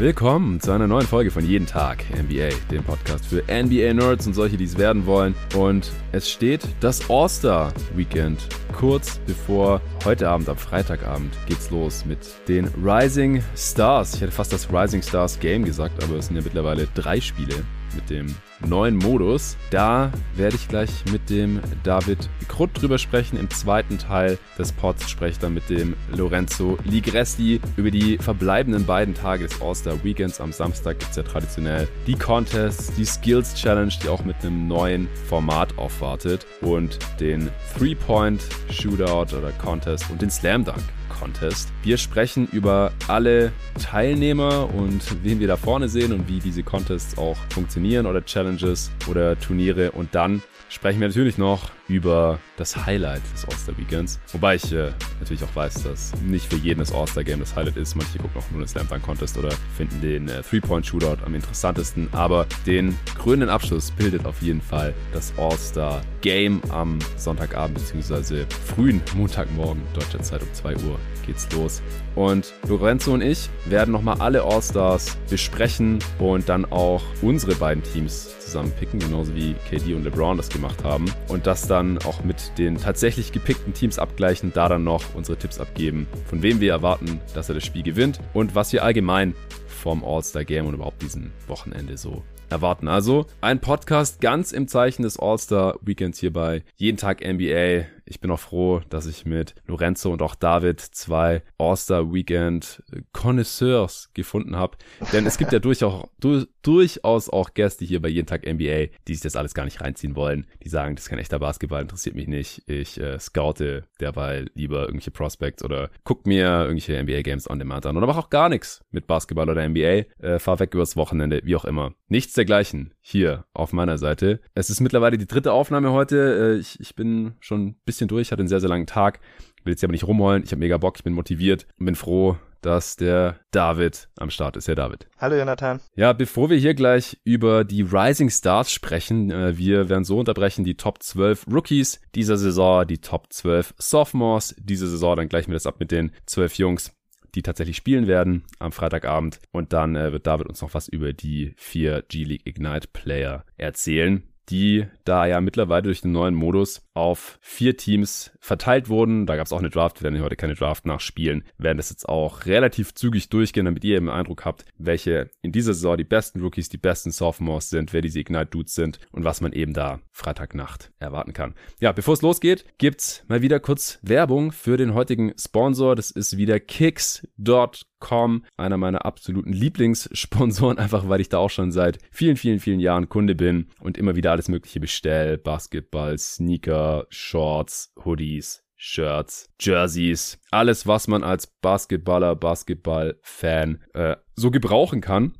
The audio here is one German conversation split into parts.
Willkommen zu einer neuen Folge von Jeden Tag NBA, dem Podcast für NBA-Nerds und solche, die es werden wollen. Und es steht das All-Star-Weekend kurz bevor heute Abend, am Freitagabend, geht's los mit den Rising Stars. Ich hätte fast das Rising Stars Game gesagt, aber es sind ja mittlerweile drei Spiele mit dem neuen Modus. Da werde ich gleich mit dem David Krutt drüber sprechen. Im zweiten Teil des Pods spreche ich dann mit dem Lorenzo Ligresti über die verbleibenden beiden Tage des All-Star Weekends. Am Samstag gibt es ja traditionell die Contests, die Skills Challenge, die auch mit einem neuen Format aufwartet und den Three-Point Shootout oder Contest und den Slam Dunk. Contest. Wir sprechen über alle Teilnehmer und wen wir da vorne sehen und wie diese Contests auch funktionieren oder Challenges oder Turniere. Und dann sprechen wir natürlich noch über das Highlight des All-Star-Weekends. Wobei ich äh, natürlich auch weiß, dass nicht für jeden das All-Star-Game das Highlight ist. Manche gucken auch nur den Slam Contest oder finden den äh, Three-Point-Shootout am interessantesten. Aber den krönenden Abschluss bildet auf jeden Fall das All-Star-Game am Sonntagabend bzw. frühen Montagmorgen deutscher Zeit um 2 Uhr geht's los. Und Lorenzo und ich werden nochmal alle All-Stars besprechen und dann auch unsere beiden Teams zusammenpicken, genauso wie KD und LeBron das gemacht haben. Und das dann auch mit den tatsächlich gepickten Teams abgleichen, da dann noch unsere Tipps abgeben, von wem wir erwarten, dass er das Spiel gewinnt und was wir allgemein vom All-Star-Game und überhaupt diesem Wochenende so erwarten. Also ein Podcast ganz im Zeichen des All-Star-Weekends hier bei Jeden Tag NBA. Ich bin auch froh, dass ich mit Lorenzo und auch David zwei All-Star-Weekend-Connoisseurs gefunden habe. Denn es gibt ja durchaus, du, durchaus auch Gäste hier bei Jeden Tag NBA, die sich das alles gar nicht reinziehen wollen. Die sagen, das ist kein echter Basketball, interessiert mich nicht. Ich äh, scoute derweil lieber irgendwelche Prospects oder guck mir irgendwelche NBA-Games on demand an oder mach auch gar nichts mit Basketball oder NBA. Äh, fahr weg übers Wochenende, wie auch immer. Nichts dergleichen hier auf meiner Seite. Es ist mittlerweile die dritte Aufnahme heute. Äh, ich, ich bin schon ein bisschen durch, hatte einen sehr, sehr langen Tag. Will jetzt aber nicht rumheulen. Ich habe mega Bock, ich bin motiviert und bin froh, dass der David am Start ist. Herr David. Hallo Jonathan. Ja, bevor wir hier gleich über die Rising Stars sprechen, äh, wir werden so unterbrechen die Top 12 Rookies dieser Saison, die Top 12 Sophomores dieser Saison, dann gleichen wir das ab mit den 12 Jungs die tatsächlich spielen werden am Freitagabend. Und dann äh, wird David uns noch was über die vier G-League Ignite Player erzählen die da ja mittlerweile durch den neuen Modus auf vier Teams verteilt wurden. Da gab es auch eine Draft, wir werden heute keine Draft nachspielen, wir werden das jetzt auch relativ zügig durchgehen, damit ihr eben einen Eindruck habt, welche in dieser Saison die besten Rookies, die besten Sophomores sind, wer diese Ignite-Dudes sind und was man eben da Freitagnacht erwarten kann. Ja, bevor es losgeht, gibt's mal wieder kurz Werbung für den heutigen Sponsor. Das ist wieder Kicks.com Com, einer meiner absoluten Lieblingssponsoren, einfach weil ich da auch schon seit vielen, vielen, vielen Jahren Kunde bin und immer wieder alles Mögliche bestell. Basketball, Sneaker, Shorts, Hoodies, Shirts, Jerseys, alles, was man als Basketballer, Basketball-Fan äh, so gebrauchen kann.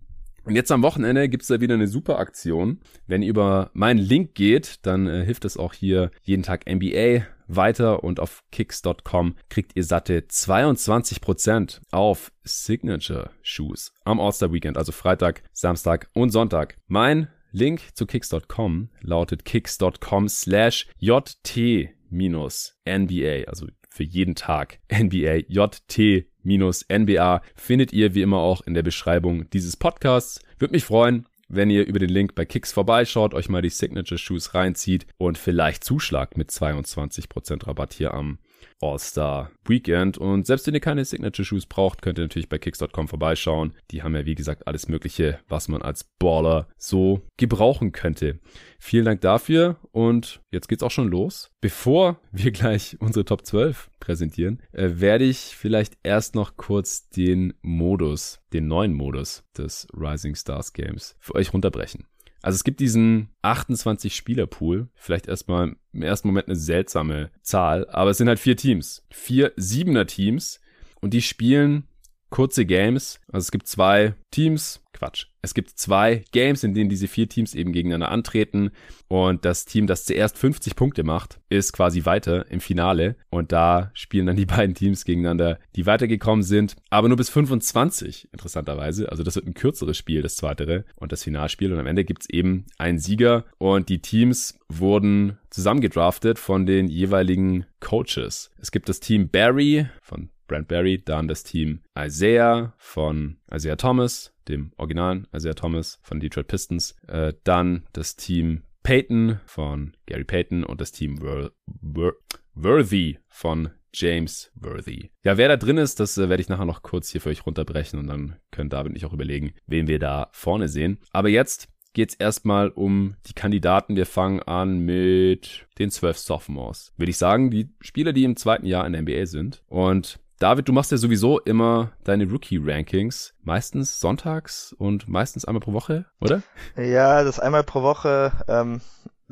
Und jetzt am Wochenende gibt's da wieder eine super Aktion. Wenn ihr über meinen Link geht, dann äh, hilft es auch hier jeden Tag NBA weiter und auf kicks.com kriegt ihr satte 22% auf Signature Shoes am All-Star Weekend, also Freitag, Samstag und Sonntag. Mein Link zu kicks.com lautet kicks.com slash jt NBA, also für jeden Tag NBA JT NBA findet ihr wie immer auch in der Beschreibung dieses Podcasts. Würde mich freuen, wenn ihr über den Link bei Kicks vorbeischaut, euch mal die Signature Shoes reinzieht und vielleicht zuschlagt mit 22% Rabatt hier am All-Star Weekend. Und selbst wenn ihr keine Signature Shoes braucht, könnt ihr natürlich bei kicks.com vorbeischauen. Die haben ja, wie gesagt, alles Mögliche, was man als Baller so gebrauchen könnte. Vielen Dank dafür und jetzt geht's auch schon los. Bevor wir gleich unsere Top 12 präsentieren, äh, werde ich vielleicht erst noch kurz den Modus, den neuen Modus des Rising Stars Games für euch runterbrechen. Also es gibt diesen 28 Spieler Pool, vielleicht erstmal im ersten Moment eine seltsame Zahl, aber es sind halt vier Teams, vier Siebener Teams. Und die spielen kurze Games. Also es gibt zwei Teams, Quatsch. Es gibt zwei Games, in denen diese vier Teams eben gegeneinander antreten. Und das Team, das zuerst 50 Punkte macht, ist quasi weiter im Finale. Und da spielen dann die beiden Teams gegeneinander, die weitergekommen sind. Aber nur bis 25, interessanterweise. Also das wird ein kürzeres Spiel, das zweite und das Finalspiel. Und am Ende gibt's eben einen Sieger. Und die Teams wurden zusammengedraftet von den jeweiligen Coaches. Es gibt das Team Barry von Brent Berry, dann das Team Isaiah von Isaiah Thomas, dem originalen Isaiah Thomas von Detroit Pistons, äh, dann das Team Peyton von Gary Payton und das Team Wor Wor Worthy von James Worthy. Ja, wer da drin ist, das äh, werde ich nachher noch kurz hier für euch runterbrechen und dann können David und ich auch überlegen, wen wir da vorne sehen. Aber jetzt geht's erstmal um die Kandidaten. Wir fangen an mit den zwölf Sophomores. Würde ich sagen, die Spieler, die im zweiten Jahr in der NBA sind. Und David, du machst ja sowieso immer deine Rookie-Rankings. Meistens sonntags und meistens einmal pro Woche, oder? Ja, das einmal pro Woche ähm,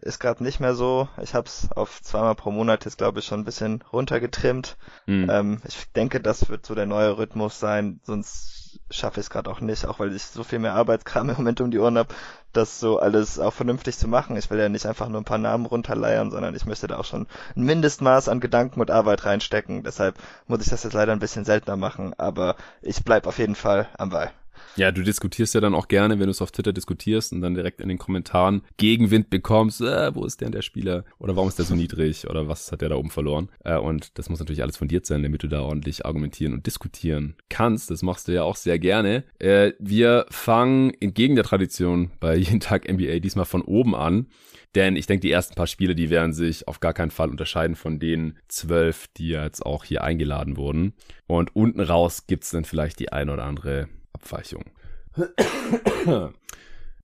ist gerade nicht mehr so. Ich habe es auf zweimal pro Monat jetzt, glaube ich, schon ein bisschen runtergetrimmt. Mhm. Ähm, ich denke, das wird so der neue Rhythmus sein, sonst schaffe ich es gerade auch nicht, auch weil ich so viel mehr Arbeitskram im Moment um die Ohren habe, das so alles auch vernünftig zu machen. Ich will ja nicht einfach nur ein paar Namen runterleiern, sondern ich möchte da auch schon ein Mindestmaß an Gedanken und Arbeit reinstecken. Deshalb muss ich das jetzt leider ein bisschen seltener machen, aber ich bleib auf jeden Fall am Ball. Ja, du diskutierst ja dann auch gerne, wenn du es auf Twitter diskutierst und dann direkt in den Kommentaren Gegenwind bekommst, äh, wo ist denn der Spieler oder warum ist der so niedrig oder was hat der da oben verloren? Äh, und das muss natürlich alles fundiert sein, damit du da ordentlich argumentieren und diskutieren kannst. Das machst du ja auch sehr gerne. Äh, wir fangen entgegen der Tradition bei jeden Tag NBA diesmal von oben an. Denn ich denke, die ersten paar Spiele, die werden sich auf gar keinen Fall unterscheiden von den zwölf, die jetzt auch hier eingeladen wurden. Und unten raus gibt's dann vielleicht die ein oder andere Abweichung.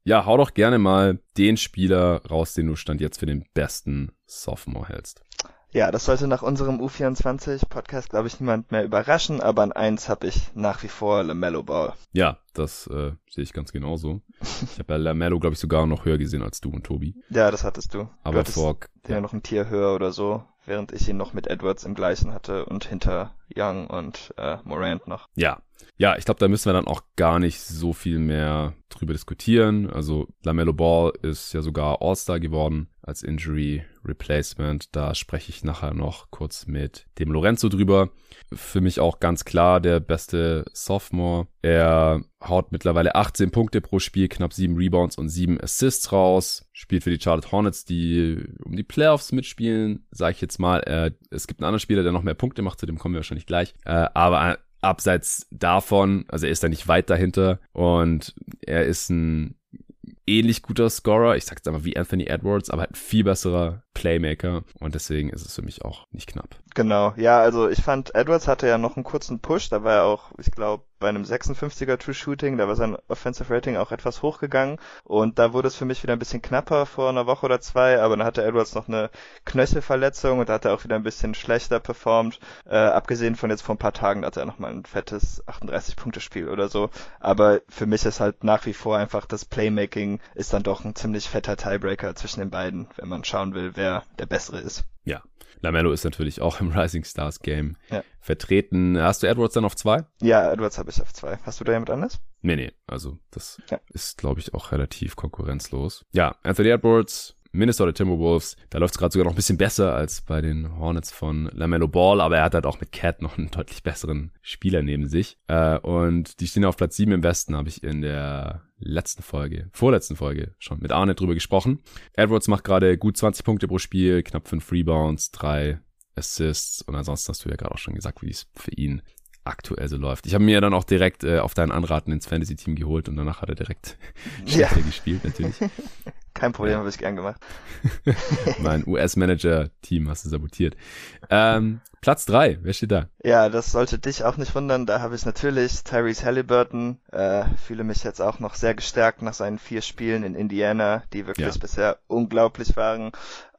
ja, hau doch gerne mal den Spieler raus, den du Stand jetzt für den besten Sophomore hältst. Ja, das sollte nach unserem U24-Podcast, glaube ich, niemand mehr überraschen, aber an eins habe ich nach wie vor LaMelo Ball. Ja, das äh, sehe ich ganz genauso. Ich habe ja LaMelo, glaube ich, sogar noch höher gesehen als du und Tobi. Ja, das hattest du. Aber du vor... Ja, noch ein Tier höher oder so während ich ihn noch mit Edwards im gleichen hatte und hinter Young und äh, Morant noch. Ja, ja, ich glaube, da müssen wir dann auch gar nicht so viel mehr drüber diskutieren. Also Lamello Ball ist ja sogar All-Star geworden als Injury Replacement. Da spreche ich nachher noch kurz mit dem Lorenzo drüber. Für mich auch ganz klar der beste Sophomore. Er haut mittlerweile 18 Punkte pro Spiel, knapp 7 Rebounds und 7 Assists raus. Spielt für die Charlotte Hornets, die um die Playoffs mitspielen, sage ich jetzt mal. Es gibt einen anderen Spieler, der noch mehr Punkte macht, zu dem kommen wir wahrscheinlich gleich. Äh, aber abseits davon, also er ist da nicht weit dahinter und er ist ein ähnlich guter Scorer, ich sag's einfach wie Anthony Edwards, aber halt viel besserer Playmaker und deswegen ist es für mich auch nicht knapp. Genau, ja, also ich fand, Edwards hatte ja noch einen kurzen Push, da war er auch, ich glaube, bei einem 56er True Shooting, da war sein Offensive Rating auch etwas hochgegangen. Und da wurde es für mich wieder ein bisschen knapper vor einer Woche oder zwei, aber dann hatte Edwards noch eine Knöchelverletzung und da hat er auch wieder ein bisschen schlechter performt, äh, abgesehen von jetzt vor ein paar Tagen, da hatte er nochmal ein fettes 38-Punkte-Spiel oder so, aber für mich ist halt nach wie vor einfach das Playmaking ist dann doch ein ziemlich fetter Tiebreaker zwischen den beiden, wenn man schauen will, wer der bessere ist. Ja, Lamello ist natürlich auch im Rising Stars Game ja. vertreten. Hast du Edwards dann auf zwei? Ja, Edwards habe ich auf zwei. Hast du da jemand anders? Nee, nee. Also das ja. ist, glaube ich, auch relativ konkurrenzlos. Ja, Anthony Edwards, Minnesota Timberwolves. Da läuft es gerade sogar noch ein bisschen besser als bei den Hornets von LaMelo Ball, aber er hat halt auch mit Cat noch einen deutlich besseren Spieler neben sich. Äh, und die stehen auf Platz 7 im Westen, habe ich in der letzten Folge, vorletzten Folge schon mit Arne drüber gesprochen. Edwards macht gerade gut 20 Punkte pro Spiel, knapp 5 Rebounds, 3 Assists und ansonsten hast du ja gerade auch schon gesagt, wie es für ihn aktuell so läuft. Ich habe mir dann auch direkt äh, auf deinen Anraten ins Fantasy-Team geholt und danach hat er direkt ja. gespielt, natürlich. Kein Problem, ja. habe ich gern gemacht. mein US-Manager-Team hast du sabotiert. Ähm, Platz drei, wer steht da? Ja, das sollte dich auch nicht wundern. Da habe ich natürlich Tyrese Halliburton. Äh, fühle mich jetzt auch noch sehr gestärkt nach seinen vier Spielen in Indiana, die wirklich ja. bisher unglaublich waren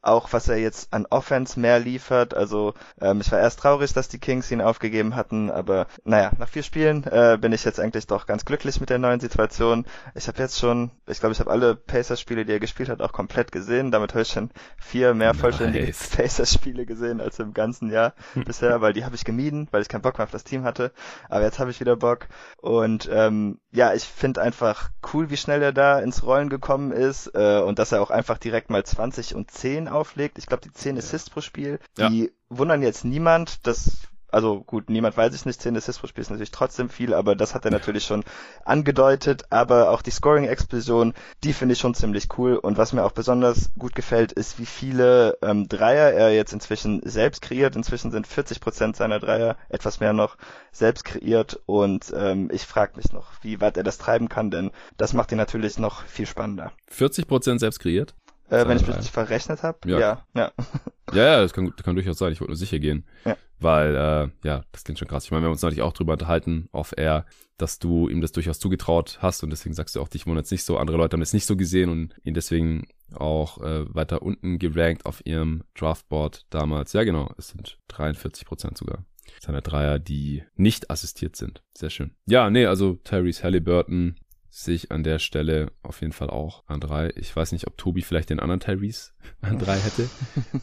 auch was er jetzt an Offense mehr liefert. Also ähm, ich war erst traurig, dass die Kings ihn aufgegeben hatten, aber naja, nach vier Spielen äh, bin ich jetzt eigentlich doch ganz glücklich mit der neuen Situation. Ich habe jetzt schon, ich glaube, ich habe alle Pacers-Spiele, die er gespielt hat, auch komplett gesehen. Damit habe ich schon vier mehr vollständige nice. Pacers-Spiele gesehen als im ganzen Jahr bisher, weil die habe ich gemieden, weil ich keinen Bock mehr auf das Team hatte. Aber jetzt habe ich wieder Bock. Und ähm, ja, ich finde einfach cool, wie schnell er da ins Rollen gekommen ist äh, und dass er auch einfach direkt mal 20 und 10 auflegt. Ich glaube, die 10 Assists pro Spiel, die ja. wundern jetzt niemand. Das Also gut, niemand weiß es nicht, 10 Assists pro Spiel ist natürlich trotzdem viel, aber das hat er natürlich schon angedeutet. Aber auch die Scoring-Explosion, die finde ich schon ziemlich cool. Und was mir auch besonders gut gefällt, ist, wie viele ähm, Dreier er jetzt inzwischen selbst kreiert. Inzwischen sind 40 Prozent seiner Dreier, etwas mehr noch, selbst kreiert. Und ähm, ich frage mich noch, wie weit er das treiben kann, denn das macht ihn natürlich noch viel spannender. 40 Prozent selbst kreiert? Äh, wenn ich mich nicht verrechnet habe. Ja. Ja. ja. ja, ja, das kann, das kann durchaus sein. Ich wollte nur sicher gehen. Ja. Weil, äh, ja, das klingt schon krass. Ich meine, wir haben uns natürlich auch drüber unterhalten, auf Air, dass du ihm das durchaus zugetraut hast und deswegen sagst du auch, dich wundert es nicht so. Andere Leute haben es nicht so gesehen und ihn deswegen auch äh, weiter unten gerankt auf ihrem Draftboard damals. Ja, genau, es sind 43 Prozent sogar seiner Dreier, die nicht assistiert sind. Sehr schön. Ja, nee, also Tyrese Halliburton sehe ich an der Stelle auf jeden Fall auch an drei. Ich weiß nicht, ob Tobi vielleicht den anderen Tyrese an drei hätte.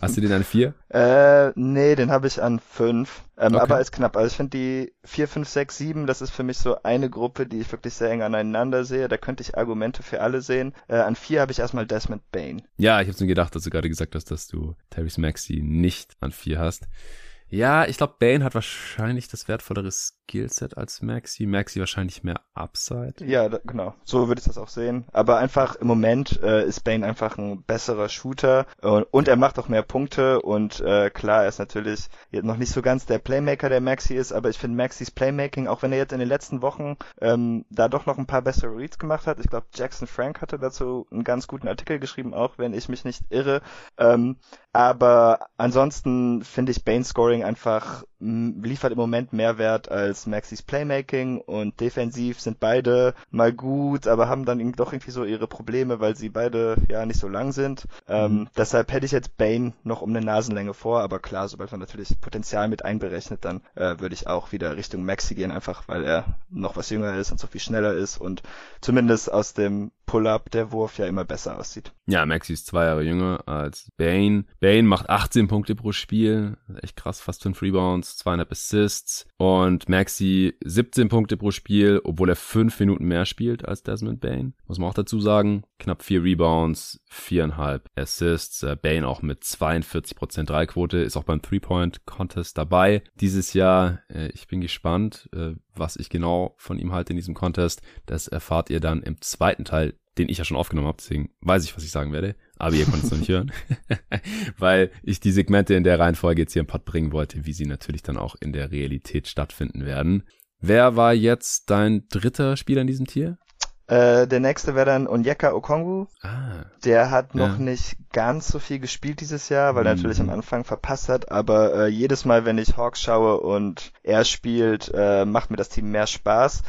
Hast du den an vier? Äh, nee, den habe ich an fünf. Ähm, okay. Aber ist knapp. Also ich finde die vier, fünf, sechs, sieben, das ist für mich so eine Gruppe, die ich wirklich sehr eng aneinander sehe. Da könnte ich Argumente für alle sehen. Äh, an vier habe ich erstmal Desmond Bain. Ja, ich habe mir gedacht, dass du gerade gesagt hast, dass du Tyrese Maxi nicht an vier hast. Ja, ich glaube, Bane hat wahrscheinlich das wertvollere Skillset als Maxi. Maxi wahrscheinlich mehr Upside. Ja, da, genau. So würde ich das auch sehen. Aber einfach im Moment äh, ist Bane einfach ein besserer Shooter und, und er macht auch mehr Punkte und äh, klar, er ist natürlich noch nicht so ganz der Playmaker, der Maxi ist, aber ich finde Maxis Playmaking, auch wenn er jetzt in den letzten Wochen ähm, da doch noch ein paar bessere Reads gemacht hat. Ich glaube, Jackson Frank hatte dazu einen ganz guten Artikel geschrieben, auch wenn ich mich nicht irre. Ähm, aber ansonsten finde ich Bane Scoring einfach liefert im Moment mehr Wert als Maxis Playmaking und defensiv sind beide mal gut, aber haben dann doch irgendwie so ihre Probleme, weil sie beide ja nicht so lang sind. Ähm, mhm. deshalb hätte ich jetzt Bane noch um eine Nasenlänge vor, aber klar, sobald man natürlich Potenzial mit einberechnet, dann äh, würde ich auch wieder Richtung Maxi gehen, einfach weil er noch was jünger ist und so viel schneller ist und zumindest aus dem Pull-up der Wurf ja immer besser aussieht. Ja, Maxi ist zwei Jahre jünger als Bane. Bane macht 18 Punkte pro Spiel, echt krass, fast 5 Rebounds zweieinhalb Assists und Maxi 17 Punkte pro Spiel, obwohl er fünf Minuten mehr spielt als Desmond Bain. Muss man auch dazu sagen. Knapp vier Rebounds, viereinhalb Assists. Äh, Bain auch mit 42% Dreiquote, ist auch beim Three-Point-Contest dabei dieses Jahr. Äh, ich bin gespannt, äh, was ich genau von ihm halte in diesem Contest. Das erfahrt ihr dann im zweiten Teil den ich ja schon aufgenommen habe, deswegen weiß ich, was ich sagen werde aber ihr konntet es noch nicht hören, weil ich die Segmente in der Reihenfolge jetzt hier im Pod bringen wollte, wie sie natürlich dann auch in der Realität stattfinden werden. Wer war jetzt dein dritter Spieler in diesem Tier? Äh, der nächste wäre dann Onyeka Okongwu. Ah, der hat noch ja. nicht ganz so viel gespielt dieses Jahr, weil er natürlich am mhm. Anfang verpasst hat. Aber äh, jedes Mal, wenn ich Hawks schaue und er spielt, äh, macht mir das Team mehr Spaß.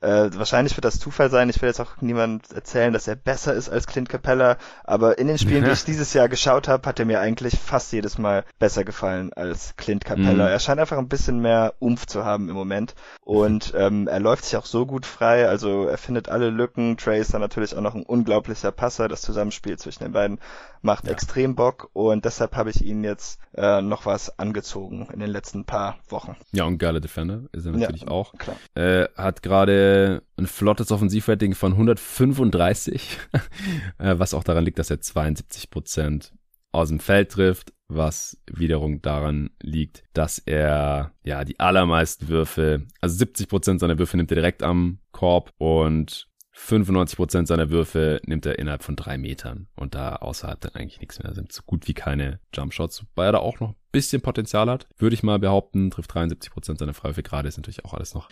Äh, wahrscheinlich wird das Zufall sein. Ich will jetzt auch niemand erzählen, dass er besser ist als Clint Capella. Aber in den Spielen, die ich dieses Jahr geschaut habe, hat er mir eigentlich fast jedes Mal besser gefallen als Clint Capella. Mhm. Er scheint einfach ein bisschen mehr Umf zu haben im Moment. Und ähm, er läuft sich auch so gut frei. Also er findet alle Lücken. Trey ist dann natürlich auch noch ein unglaublicher Passer. Das Zusammenspiel zwischen den beiden macht ja. extrem Bock. Und deshalb habe ich ihn jetzt äh, noch was angezogen in den letzten paar Wochen. Ja, und geile Defender ist er natürlich ja, auch. Klar. Äh, hat gerade ein flottes Offensivrating von 135, äh, was auch daran liegt, dass er 72 Prozent aus dem Feld trifft, was wiederum daran liegt, dass er ja die allermeisten Würfe, also 70 Prozent seiner Würfe nimmt er direkt am Korb und 95% seiner Würfe nimmt er innerhalb von drei Metern und da außerhalb dann eigentlich nichts mehr. Sind so gut wie keine Jumpshots, wobei er da auch noch ein bisschen Potenzial hat, würde ich mal behaupten. Trifft 73% seiner Freiwürfe gerade, ist natürlich auch alles noch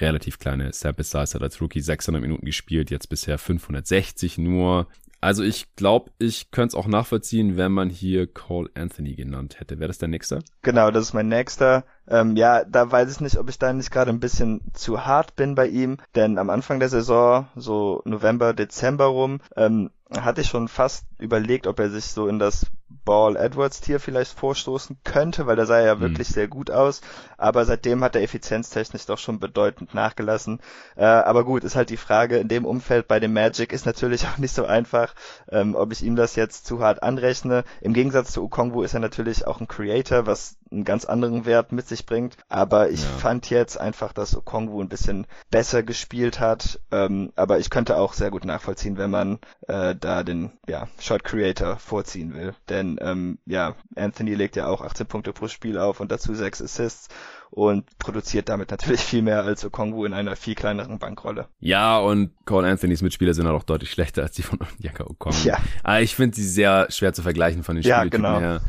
relativ kleine Sample Size, hat als Rookie 600 Minuten gespielt, jetzt bisher 560 nur. Also ich glaube, ich könnte es auch nachvollziehen, wenn man hier Cole Anthony genannt hätte. Wäre das der nächste? Genau, das ist mein nächster. Ähm, ja, da weiß ich nicht, ob ich da nicht gerade ein bisschen zu hart bin bei ihm, denn am Anfang der Saison, so November, Dezember rum, ähm, hatte ich schon fast überlegt, ob er sich so in das Ball Edwards Tier vielleicht vorstoßen könnte, weil da sah er ja mhm. wirklich sehr gut aus. Aber seitdem hat er effizienztechnisch doch schon bedeutend nachgelassen. Äh, aber gut, ist halt die Frage in dem Umfeld bei dem Magic ist natürlich auch nicht so einfach, ähm, ob ich ihm das jetzt zu hart anrechne. Im Gegensatz zu Ukongwu ist er natürlich auch ein Creator, was einen ganz anderen Wert mit sich bringt. Aber ich ja. fand jetzt einfach, dass Okongwu ein bisschen besser gespielt hat. Ähm, aber ich könnte auch sehr gut nachvollziehen, wenn man äh, da den ja, Shot Creator vorziehen will. Denn ähm, ja, Anthony legt ja auch 18 Punkte pro Spiel auf und dazu 6 Assists und produziert damit natürlich viel mehr als Okongwu in einer viel kleineren Bankrolle. Ja, und Cole Anthonys Mitspieler sind auch deutlich schlechter als die von Onyeka Okongwu. Ja. Aber ich finde sie sehr schwer zu vergleichen von den Spieltypen ja, genau. her.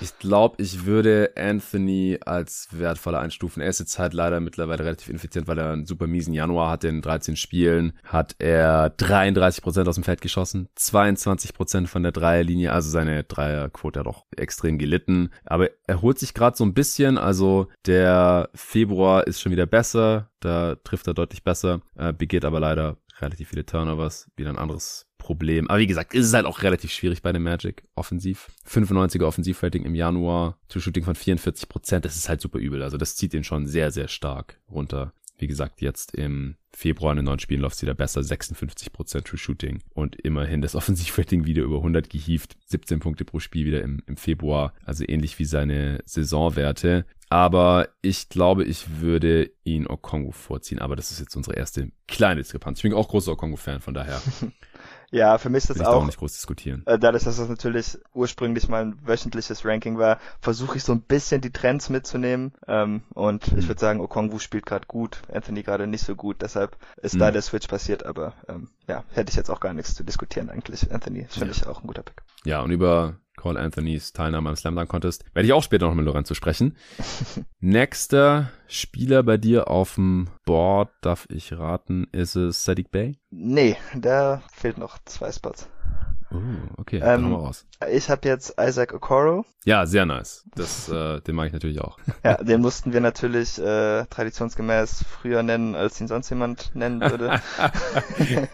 Ich glaube, ich würde Anthony als wertvoller einstufen. Er ist jetzt halt leider mittlerweile relativ effizient, weil er einen super miesen Januar hatte. In 13 Spielen hat er 33% aus dem Feld geschossen, 22% von der Dreierlinie. Also seine Dreierquote hat auch extrem gelitten. Aber er holt sich gerade so ein bisschen. Also der Februar ist schon wieder besser. Da trifft er deutlich besser, äh, begeht aber leider relativ viele Turnovers, wieder ein anderes Problem. Aber wie gesagt, ist es halt auch relativ schwierig bei dem Magic offensiv. 95er Offensivrating im Januar, True Shooting von 44 Prozent, das ist halt super übel. Also das zieht den schon sehr, sehr stark runter. Wie gesagt, jetzt im Februar in den neuen Spielen läuft es wieder besser, 56% True Shooting und immerhin das Offensivrating wieder über 100 gehievt, 17 Punkte pro Spiel wieder im, im Februar, also ähnlich wie seine Saisonwerte. Aber ich glaube, ich würde ihn Okongo vorziehen, aber das ist jetzt unsere erste kleine Diskrepanz. Ich bin auch großer Okongo-Fan, von daher Ja, für mich ist das auch, auch nicht groß diskutieren. Äh, dadurch, dass das natürlich ursprünglich mein wöchentliches Ranking war, versuche ich so ein bisschen die Trends mitzunehmen. Ähm, und mhm. ich würde sagen, Okongwu spielt gerade gut, Anthony gerade nicht so gut, deshalb ist mhm. da der Switch passiert, aber ähm, ja, hätte ich jetzt auch gar nichts zu diskutieren eigentlich. Anthony finde ja. ich auch ein guter Pick. Ja, und über Cole Anthonys Teilnahme am Slam Dunk Contest. Werde ich auch später noch mit Lorenzo sprechen. Nächster Spieler bei dir auf dem Board, darf ich raten, ist es Sadiq Bay? Nee, da fehlt noch zwei Spots. Oh, okay, dann ähm, raus. Ich habe jetzt Isaac Okoro. Ja, sehr nice. Das, äh, den mag ich natürlich auch. ja, den mussten wir natürlich äh, traditionsgemäß früher nennen, als ihn sonst jemand nennen würde.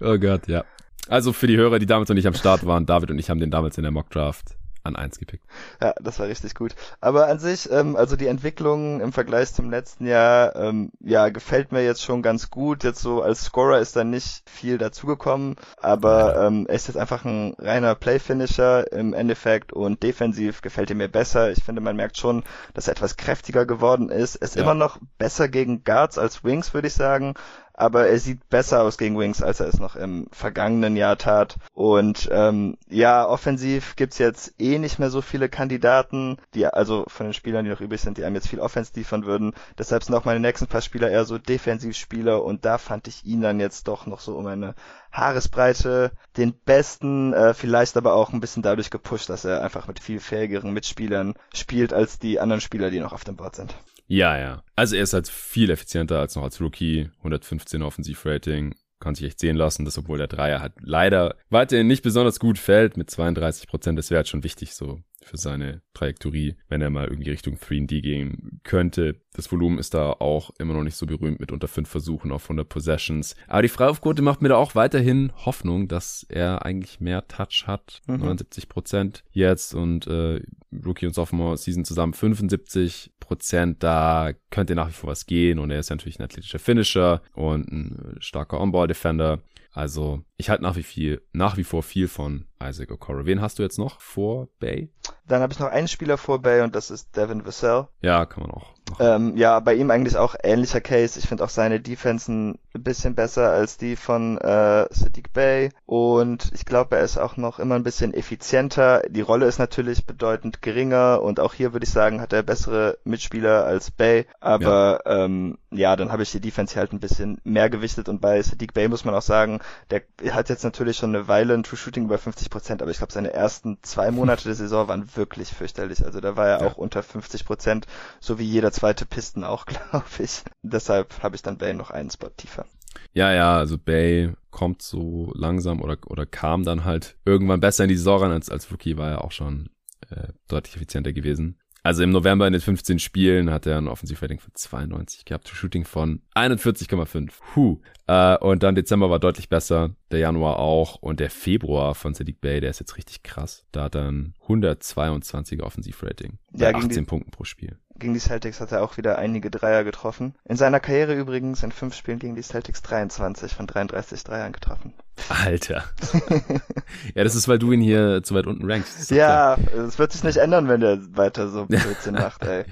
oh Gott, ja. Also für die Hörer, die damals noch nicht am Start waren, David und ich haben den damals in der Mock Draft an eins gepickt. Ja, das war richtig gut. Aber an sich, ähm, also die Entwicklung im Vergleich zum letzten Jahr, ähm, ja, gefällt mir jetzt schon ganz gut. Jetzt so als Scorer ist da nicht viel dazugekommen, aber ähm, er ist jetzt einfach ein reiner Play-Finisher im Endeffekt und defensiv gefällt er mir besser. Ich finde, man merkt schon, dass er etwas kräftiger geworden ist. Er ist ja. immer noch besser gegen Guards als Wings, würde ich sagen aber er sieht besser aus gegen Wings, als er es noch im vergangenen Jahr tat. Und ähm, ja, offensiv gibt's jetzt eh nicht mehr so viele Kandidaten, die also von den Spielern, die noch übrig sind, die einem jetzt viel Offense liefern würden. Deshalb sind auch meine nächsten paar Spieler eher so Defensivspieler und da fand ich ihn dann jetzt doch noch so um eine Haaresbreite den besten, äh, vielleicht aber auch ein bisschen dadurch gepusht, dass er einfach mit viel fähigeren Mitspielern spielt als die anderen Spieler, die noch auf dem Board sind. Ja, ja. Also er ist halt viel effizienter als noch als Rookie. 115 Offensivrating. Kann sich echt sehen lassen, dass obwohl der Dreier halt leider weiterhin nicht besonders gut fällt mit 32 Prozent. Das wäre halt schon wichtig so für seine Trajektorie, wenn er mal irgendwie Richtung 3D gehen könnte. Das Volumen ist da auch immer noch nicht so berühmt mit unter fünf Versuchen auf 100 Possessions. Aber die Freiwurfquote macht mir da auch weiterhin Hoffnung, dass er eigentlich mehr Touch hat. Mhm. 79 Prozent jetzt und äh, Rookie und Sophomore Season zusammen 75 Prozent, da könnte nach wie vor was gehen und er ist ja natürlich ein athletischer Finisher und ein starker On-Ball-Defender. Also ich halte nach wie viel, nach wie vor viel von Isaac Okoro. Wen hast du jetzt noch vor Bay? Dann habe ich noch einen Spieler vor Bay und das ist Devin Vassell. Ja, kann man auch. Ähm, ja, bei ihm eigentlich auch ähnlicher Case. Ich finde auch seine Defense ein bisschen besser als die von äh, Sadiq Bay und ich glaube, er ist auch noch immer ein bisschen effizienter. Die Rolle ist natürlich bedeutend geringer und auch hier würde ich sagen, hat er bessere Mitspieler als Bay. Aber ja, ähm, ja dann habe ich die Defense halt ein bisschen mehr gewichtet und bei Sadiq Bay muss man auch sagen, der hat jetzt natürlich schon eine Weile ein True Shooting über 50 Prozent, aber ich glaube, seine ersten zwei Monate der Saison waren wirklich fürchterlich. Also da war er ja. auch unter 50 Prozent, so wie jeder zweite Pisten auch, glaube ich. Deshalb habe ich dann Bay noch einen Spot tiefer. Ja, ja, also Bay kommt so langsam oder, oder kam dann halt irgendwann besser in die Saison ran. Als, als Rookie war er auch schon äh, deutlich effizienter gewesen. Also im November in den 15 Spielen hat er ein Offensivrating von 92 gehabt, Shooting von 41,5. Huh. Äh, und dann Dezember war deutlich besser, der Januar auch und der Februar von Sadiq Bay, der ist jetzt richtig krass. Da hat er ein 122er Offensivrating ja, 18 die, Punkten pro Spiel. Gegen die Celtics hat er auch wieder einige Dreier getroffen. In seiner Karriere übrigens in fünf Spielen gegen die Celtics 23 von 33 Dreiern getroffen. Alter. ja, das ist, weil du ihn hier zu weit unten rankst. Ja, es wird sich nicht ändern, wenn der weiter so Blödsinn macht, ey.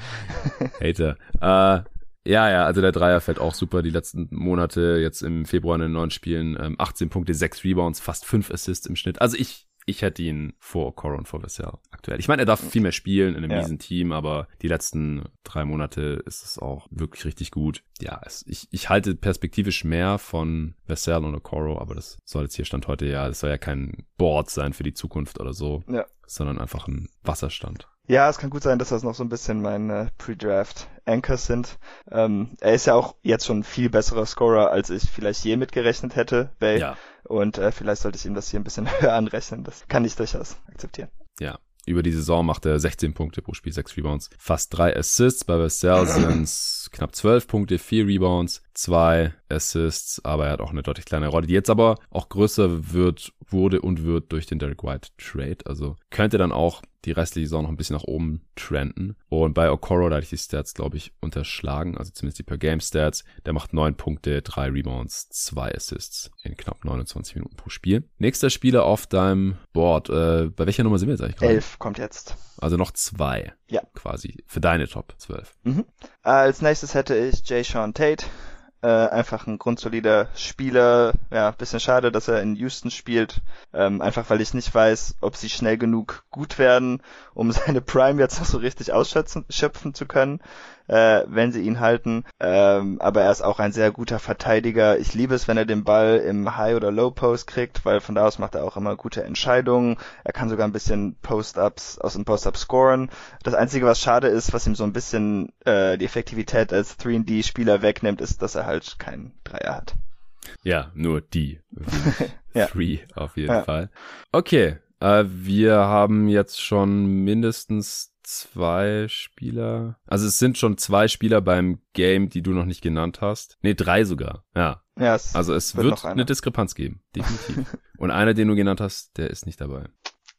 Hater. Äh, ja, ja, also der Dreier fällt auch super. Die letzten Monate, jetzt im Februar in den neun Spielen, ähm, 18 Punkte, 6 Rebounds, fast 5 Assists im Schnitt. Also ich, ich hätte ihn vor Coro und vor Vassell aktuell. Ich meine, er darf viel mehr spielen in einem ja. Team, aber die letzten drei Monate ist es auch wirklich richtig gut. Ja, es, ich, ich halte perspektivisch mehr von Vassell und Okoro, aber das soll jetzt hier Stand heute ja, das soll ja kein Board sein für die Zukunft oder so, ja. sondern einfach ein Wasserstand. Ja, es kann gut sein, dass das noch so ein bisschen meine Pre-Draft Anchors sind. Ähm, er ist ja auch jetzt schon ein viel besserer Scorer, als ich vielleicht je mitgerechnet hätte, Bay. Ja. Und äh, vielleicht sollte ich ihm das hier ein bisschen höher anrechnen. Das kann ich durchaus akzeptieren. Ja, über die Saison macht er 16 Punkte pro Spiel, 6 Rebounds, fast 3 Assists. Bei Vassell sind es knapp 12 Punkte, 4 Rebounds, 2 Assists, aber er hat auch eine deutlich kleinere Rolle, die jetzt aber auch größer wird, wurde und wird durch den Derek White Trade. Also könnte dann auch die restliche Saison noch ein bisschen nach oben trenden. Und bei Okoro, da hatte ich die Stats, glaube ich, unterschlagen, also zumindest die Per-Game-Stats. Der macht 9 Punkte, 3 Rebounds, 2 Assists in knapp 29 Minuten pro Spiel. Nächster Spieler auf deinem Board. Äh, bei welcher Nummer sind wir jetzt eigentlich gerade? 11 kommt jetzt. Also noch zwei. Ja. Quasi. Für deine Top 12. Mhm. Als nächstes hätte ich Jay Sean Tate. Äh, einfach ein grundsolider Spieler. Ja, bisschen schade, dass er in Houston spielt. Ähm, einfach weil ich nicht weiß, ob sie schnell genug gut werden, um seine Prime jetzt noch so richtig ausschöpfen zu können äh, wenn sie ihn halten. Ähm, aber er ist auch ein sehr guter Verteidiger. Ich liebe es, wenn er den Ball im High- oder Low-Post kriegt, weil von da aus macht er auch immer gute Entscheidungen. Er kann sogar ein bisschen Post-Ups aus dem Post-Up scoren. Das Einzige, was schade ist, was ihm so ein bisschen äh, die Effektivität als 3D-Spieler wegnimmt, ist, dass er halt keinen Dreier hat. Ja, nur die. ja. Three auf jeden ja. Fall. Okay, äh, wir haben jetzt schon mindestens zwei Spieler. Also es sind schon zwei Spieler beim Game, die du noch nicht genannt hast. Nee, drei sogar. Ja. ja es also es wird, wird eine Diskrepanz geben. Definitiv. Und einer, den du genannt hast, der ist nicht dabei.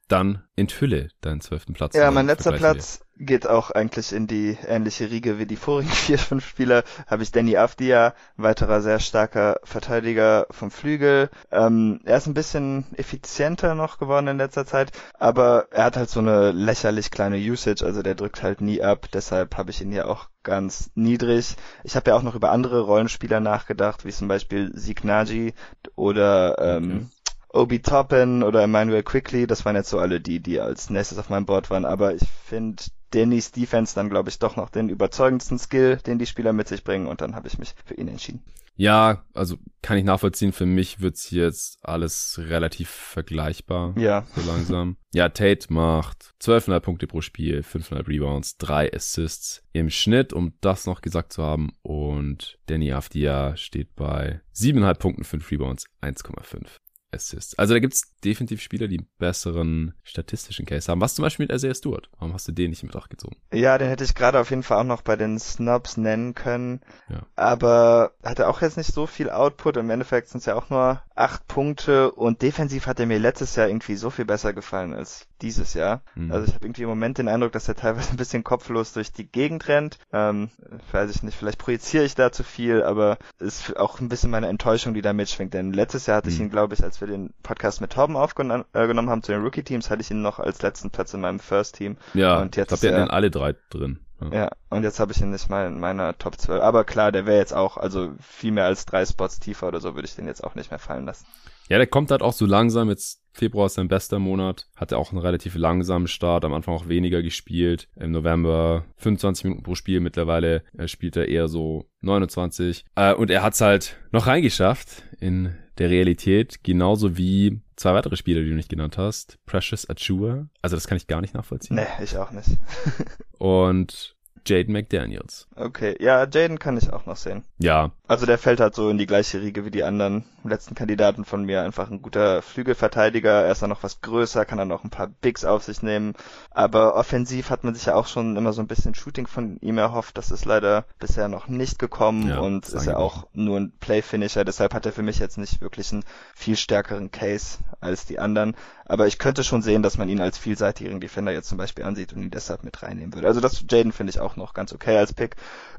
Dann enthülle deinen zwölften Platz. Ja, mein letzter Platz geht auch eigentlich in die ähnliche Riege wie die vorigen vier, fünf Spieler. Habe ich Danny Avdia, weiterer sehr starker Verteidiger vom Flügel. Ähm, er ist ein bisschen effizienter noch geworden in letzter Zeit, aber er hat halt so eine lächerlich kleine Usage, also der drückt halt nie ab. Deshalb habe ich ihn hier auch ganz niedrig. Ich habe ja auch noch über andere Rollenspieler nachgedacht, wie zum Beispiel Signaji oder ähm, okay. Obi Toppin oder Emmanuel Quickly, das waren jetzt so alle die, die als nächstes auf meinem Board waren, aber ich finde Dannys Defense dann, glaube ich, doch noch den überzeugendsten Skill, den die Spieler mit sich bringen und dann habe ich mich für ihn entschieden. Ja, also kann ich nachvollziehen. Für mich wird's jetzt alles relativ vergleichbar. Ja. So langsam. Ja, Tate macht 12,5 Punkte pro Spiel, 5,5 Rebounds, 3 Assists im Schnitt, um das noch gesagt zu haben. Und Danny Afdia steht bei 7,5 Punkten, 5 Rebounds, 1,5 Assists. Also da gibt's definitiv Spieler, die einen besseren statistischen Case haben. Was zum Beispiel mit Isaiah Stewart? Warum hast du den nicht mit gezogen? Ja, den hätte ich gerade auf jeden Fall auch noch bei den Snubs nennen können. Ja. Aber hat er auch jetzt nicht so viel Output. Im Endeffekt sind es ja auch nur acht Punkte und defensiv hat er mir letztes Jahr irgendwie so viel besser gefallen als dieses Jahr. Mhm. Also ich habe irgendwie im Moment den Eindruck, dass er teilweise ein bisschen kopflos durch die Gegend rennt. Ähm, weiß ich nicht, vielleicht projiziere ich da zu viel, aber ist auch ein bisschen meine Enttäuschung, die da mitschwingt. Denn letztes Jahr hatte mhm. ich ihn, glaube ich, als wir den Podcast mit Torben aufgenommen äh, haben zu den Rookie-Teams, hatte ich ihn noch als letzten Platz in meinem First-Team. Ja, und jetzt, ich glaube, wir hatten alle drei drin. Ja. ja, und jetzt habe ich ihn nicht mal in meiner Top 12. Aber klar, der wäre jetzt auch, also viel mehr als drei Spots tiefer oder so würde ich den jetzt auch nicht mehr fallen lassen. Ja, der kommt halt auch so langsam. Jetzt Februar ist sein bester Monat. Hatte auch einen relativ langsamen Start. Am Anfang auch weniger gespielt. Im November 25 Minuten pro Spiel. Mittlerweile äh, spielt er eher so 29. Äh, und er hat's halt noch reingeschafft in der Realität. Genauso wie zwei weitere Spieler, die du nicht genannt hast. Precious Achua. Also das kann ich gar nicht nachvollziehen. Nee, ich auch nicht. und Jaden McDaniels. Okay, ja, Jaden kann ich auch noch sehen. Ja. Also der fällt halt so in die gleiche Riege wie die anderen letzten Kandidaten von mir. Einfach ein guter Flügelverteidiger. Er ist dann noch was größer, kann dann noch ein paar Bigs auf sich nehmen. Aber offensiv hat man sich ja auch schon immer so ein bisschen Shooting von ihm erhofft. Das ist leider bisher noch nicht gekommen ja, und ist ja auch nur ein Playfinisher. Deshalb hat er für mich jetzt nicht wirklich einen viel stärkeren Case als die anderen. Aber ich könnte schon sehen, dass man ihn als vielseitigen Defender jetzt zum Beispiel ansieht und ihn deshalb mit reinnehmen würde. Also das Jaden finde ich auch noch ganz okay als Pick.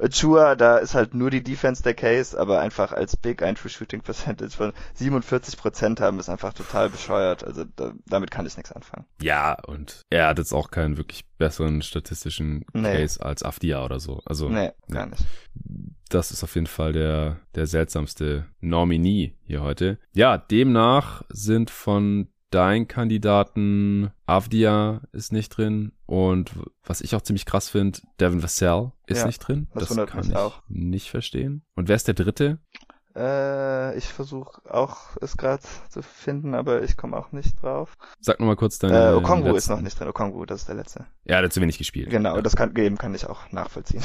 Chua, da ist halt nur die Defense der Case, aber einfach als Big ein True Shooting Percentage von 47 Prozent haben, ist einfach total bescheuert. Also da, damit kann ich nichts anfangen. Ja, und er hat jetzt auch keinen wirklich besseren statistischen nee. Case als Afdia oder so. Also, nee, gar nicht. Das ist auf jeden Fall der, der seltsamste Nominee hier heute. Ja, demnach sind von dein Kandidaten Avdia ist nicht drin und was ich auch ziemlich krass finde, Devin Vassell ist ja, nicht drin. Das, das kann ich auch. nicht verstehen. Und wer ist der dritte? Äh, ich versuche auch es gerade zu finden, aber ich komme auch nicht drauf. Sag nochmal kurz deine. Äh, Okongwu ist noch nicht drin. Okongwu, das ist der letzte. Ja, der hat zu wenig gespielt. Genau, ja. das kann geben, kann ich auch nachvollziehen.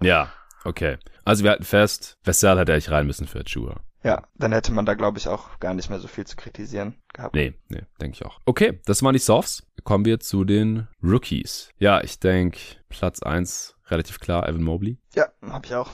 ja, okay. Also wir hatten fest, Vassell hätte eigentlich rein müssen für Chua. Ja, dann hätte man da, glaube ich, auch gar nicht mehr so viel zu kritisieren gehabt. Nee, nee, denke ich auch. Okay, das waren die Softs. Kommen wir zu den Rookies. Ja, ich denke, Platz eins relativ klar, Evan Mobley. Ja, habe ich auch.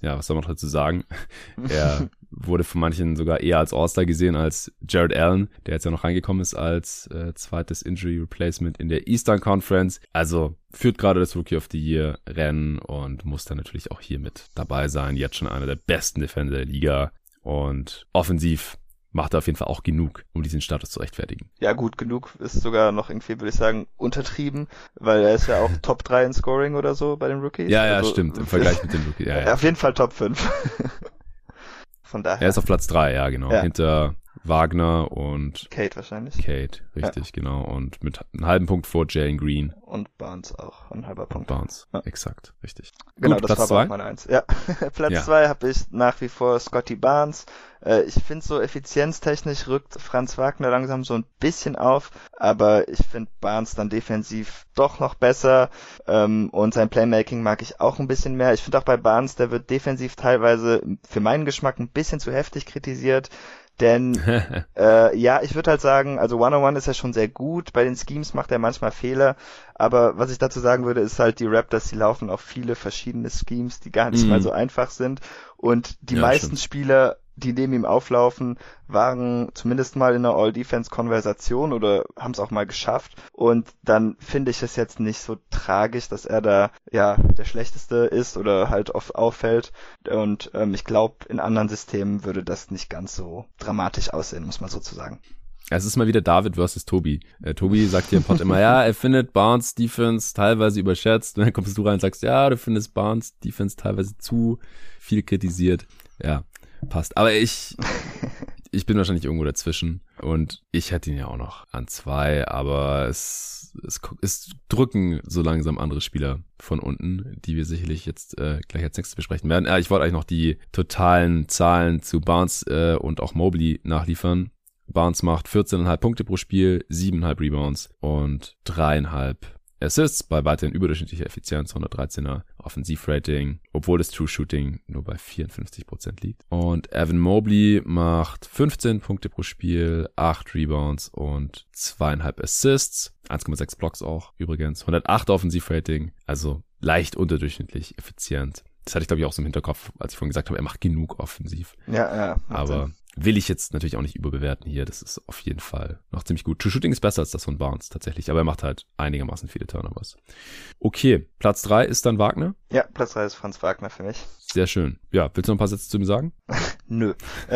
Ja, was soll man dazu sagen? Er wurde von manchen sogar eher als All-Star gesehen als Jared Allen, der jetzt ja noch reingekommen ist als äh, zweites Injury Replacement in der Eastern Conference. Also führt gerade das Rookie of the Year Rennen und muss dann natürlich auch hier mit dabei sein. Jetzt schon einer der besten Defender der Liga. Und offensiv macht er auf jeden Fall auch genug, um diesen Status zu rechtfertigen. Ja, gut, genug ist sogar noch irgendwie, würde ich sagen, untertrieben, weil er ist ja auch Top 3 in Scoring oder so bei den Rookies. Ja, ja, also, stimmt, im Vergleich mit den Rookies. Ja, ja. Auf jeden Fall Top 5. Von daher. Er ist auf Platz 3, ja, genau. Ja. Hinter Wagner und Kate wahrscheinlich. Kate, richtig, ja. genau. Und mit einem halben Punkt vor Jalen Green. Und Barnes auch, ein halber Punkt. Barnes, ja. exakt, richtig. Genau, Gut, das Platz war zwei? meine Eins. Ja, Platz zwei habe ich nach wie vor Scotty Barnes. Äh, ich finde so effizienztechnisch rückt Franz Wagner langsam so ein bisschen auf, aber ich finde Barnes dann defensiv doch noch besser ähm, und sein Playmaking mag ich auch ein bisschen mehr. Ich finde auch bei Barnes, der wird defensiv teilweise für meinen Geschmack ein bisschen zu heftig kritisiert. Denn äh, ja, ich würde halt sagen, also One-on-One ist ja schon sehr gut. Bei den Schemes macht er manchmal Fehler. Aber was ich dazu sagen würde, ist halt die Raptors, die laufen auf viele verschiedene Schemes, die gar nicht mm. mal so einfach sind. Und die ja, meisten stimmt. Spieler die neben ihm auflaufen, waren zumindest mal in einer All-Defense-Konversation oder haben es auch mal geschafft. Und dann finde ich es jetzt nicht so tragisch, dass er da ja der Schlechteste ist oder halt oft auffällt. Und ähm, ich glaube, in anderen Systemen würde das nicht ganz so dramatisch aussehen, muss man sozusagen. Es ist mal wieder David versus Tobi. Äh, Tobi sagt hier im Pod immer, ja, er findet Barnes Defense teilweise überschätzt. Und dann kommst du rein und sagst, ja, du findest Barnes Defense teilweise zu viel kritisiert. Ja, passt. Aber ich, ich bin wahrscheinlich irgendwo dazwischen und ich hätte ihn ja auch noch an zwei, aber es, es, es drücken so langsam andere Spieler von unten, die wir sicherlich jetzt äh, gleich als nächstes besprechen werden. Äh, ich wollte eigentlich noch die totalen Zahlen zu Barnes äh, und auch Mobley nachliefern. Barnes macht 14,5 Punkte pro Spiel, 7,5 Rebounds und 3,5 Assists bei weiterhin überdurchschnittlicher Effizienz, 113er Offensivrating, obwohl das True Shooting nur bei 54% liegt. Und Evan Mobley macht 15 Punkte pro Spiel, 8 Rebounds und 2,5 Assists, 1,6 Blocks auch übrigens, 108 Offensivrating, also leicht unterdurchschnittlich effizient. Das hatte ich glaube ich auch so im Hinterkopf, als ich vorhin gesagt habe, er macht genug offensiv. Ja, ja. Aber will ich jetzt natürlich auch nicht überbewerten hier. Das ist auf jeden Fall noch ziemlich gut. True Shooting ist besser als das von Barnes tatsächlich, aber er macht halt einigermaßen viele Turnovers. Okay, Platz drei ist dann Wagner. Ja, Platz drei ist Franz Wagner für mich. Sehr schön. Ja, willst du noch ein paar Sätze zu ihm sagen? Nö.